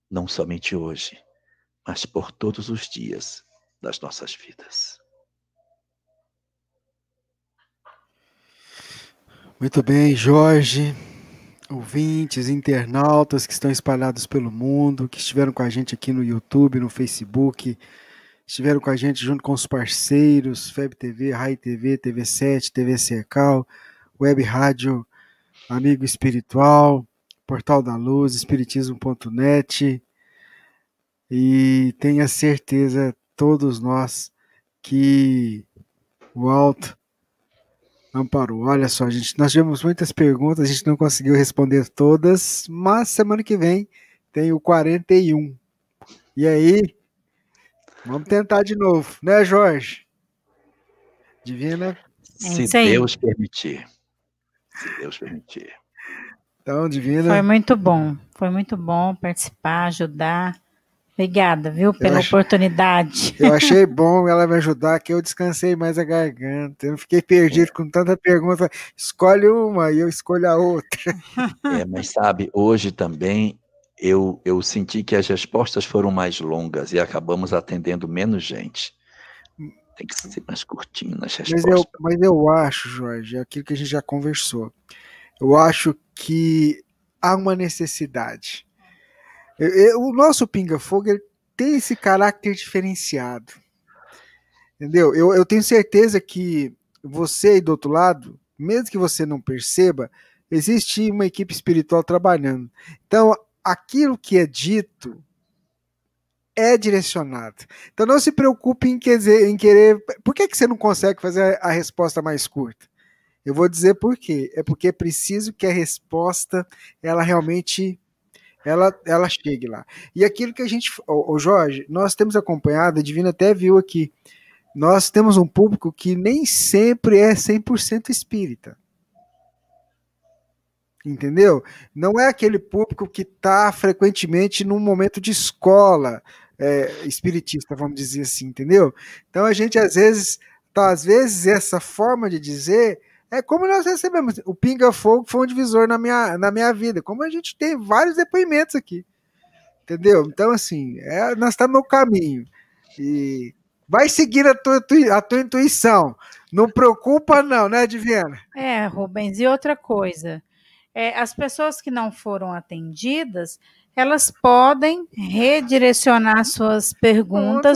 não somente hoje, mas por todos os dias das nossas vidas. Muito bem, Jorge ouvintes, internautas que estão espalhados pelo mundo, que estiveram com a gente aqui no YouTube, no Facebook, estiveram com a gente junto com os parceiros, FEB TV, Rai TV, TV7, TV Cercal, Web Rádio Amigo Espiritual, Portal da Luz, Espiritismo.net. E tenha certeza, todos nós, que o alto Amparou. Olha só, gente, nós tivemos muitas perguntas, a gente não conseguiu responder todas, mas semana que vem tem o 41. E aí, vamos tentar de novo, né, Jorge? Divina? Se Deus permitir. Se Deus permitir. Então, Divina. Foi muito bom, foi muito bom participar, ajudar. Obrigada, viu, pela eu oportunidade. Eu achei bom ela me ajudar, que eu descansei mais a garganta. Eu não fiquei perdido com tanta pergunta. Escolhe uma e eu escolho a outra. É, mas sabe, hoje também eu, eu senti que as respostas foram mais longas e acabamos atendendo menos gente. Tem que ser mais curtinho nas respostas. Mas eu, mas eu acho, Jorge, é aquilo que a gente já conversou. Eu acho que há uma necessidade o nosso pinga-fogo tem esse caráter diferenciado. Entendeu? Eu, eu tenho certeza que você aí do outro lado, mesmo que você não perceba, existe uma equipe espiritual trabalhando. Então, aquilo que é dito é direcionado. Então, não se preocupe em. Em querer por que, que você não consegue fazer a resposta mais curta? Eu vou dizer por quê. É porque é preciso que a resposta ela realmente ela, ela chegue lá. E aquilo que a gente. Ô, Jorge, nós temos acompanhado, a Divina até viu aqui, nós temos um público que nem sempre é 100% espírita. Entendeu? Não é aquele público que está frequentemente num momento de escola é, espiritista, vamos dizer assim, entendeu? Então a gente às vezes, tá, às vezes essa forma de dizer é como nós recebemos. O Pinga Fogo foi um divisor na minha, na minha vida. Como a gente tem vários depoimentos aqui. Entendeu? Então, assim, é, nós estamos no caminho. E vai seguir a tua, a tua intuição. Não preocupa, não, né, Diviana? É, Rubens. E outra coisa. É, as pessoas que não foram atendidas elas podem redirecionar suas perguntas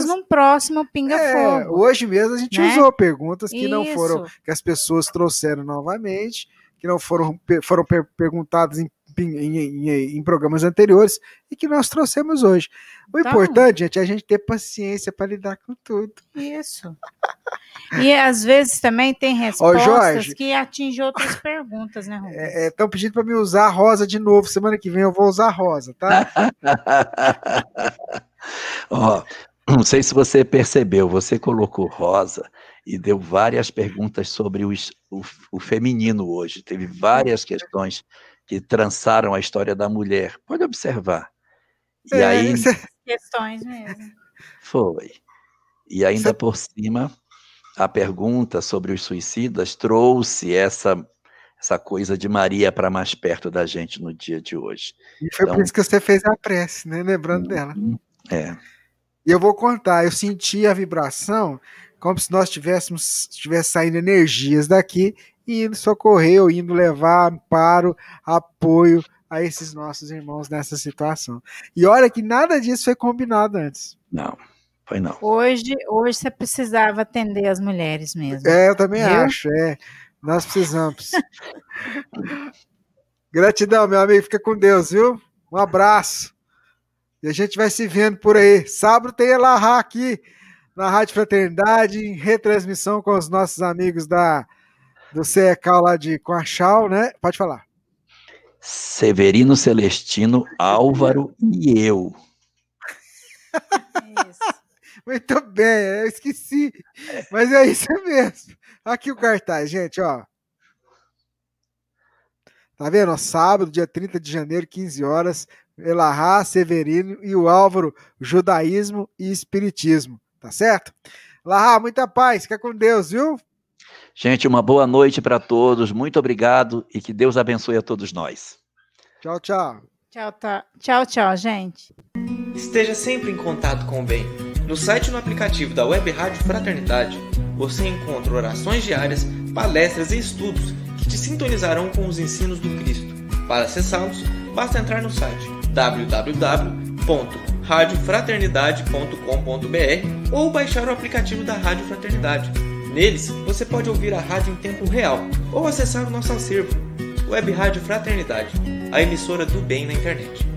Perguntas. num próximo Pinga É, Fogo. hoje mesmo a gente né? usou perguntas que não Isso. foram, que as pessoas trouxeram novamente, que não foram, foram per- perguntadas em, em- em- em programas anteriores e que nós trouxemos hoje. O Então- importante, gente, é a gente ter paciência para lidar com tudo. Isso. E às vezes também tem respostas Jorge. que atingem outras perguntas, né, Rubens? Estão pedindo para me usar a rosa de novo. Semana que vem eu vou usar a rosa, tá? Ó, não sei se você percebeu, você colocou rosa e deu várias perguntas sobre o, es- o, o feminino hoje. Teve várias questões que trançaram a história da mulher. Pode observar. E É, aí cê- Questões mesmo. foi. E ainda Cê- por cima, a pergunta sobre os suicidas trouxe essa essa coisa de Maria para mais perto da gente no dia de hoje. e foi por Então- isso que você fez a prece, né? Lembrando dela. É. E eu vou contar, eu senti a vibração como se nós tivéssemos tivesse saindo energias daqui e indo socorrer ou indo levar amparo, apoio a esses nossos irmãos nessa situação. E olha que nada disso foi combinado antes. Não, foi não. Hoje, hoje você precisava atender as mulheres mesmo. É, eu também Viu? acho, é. Nós precisamos. Gratidão, meu amigo. Fica com Deus, viu? Um abraço. E a gente vai se vendo por aí. Sábado tem Elahá aqui na Rádio Fraternidade, em retransmissão com os nossos amigos da do CECAL lá de Coachal, né? Pode falar. Severino Celestino, Álvaro e eu. Isso. Muito bem, eu esqueci. Mas é isso mesmo. Aqui o cartaz, gente, ó. Tá vendo? Ó, sábado, dia 30 de janeiro, 15 horas, Elahá, Severino e o Álvaro, Judaísmo e Espiritismo. Tá certo? Elahá, muita paz, fica com Deus, viu? Gente, uma boa noite para todos. Muito obrigado e que Deus abençoe a todos nós. Tchau, tchau. Tchau, tá. tchau, tchau, gente. Esteja sempre em contato com o bem. No site e no aplicativo da Web Rádio Fraternidade, você encontra orações diárias, palestras e estudos que te sintonizarão com os ensinos do Cristo. Para acessá-los, basta entrar no site www.radiofraternidade.com.br ou baixar o aplicativo da Rádio Fraternidade. Neles, você pode ouvir a rádio em tempo real ou acessar o nosso acervo, Web Rádio Fraternidade, a emissora do bem na internet.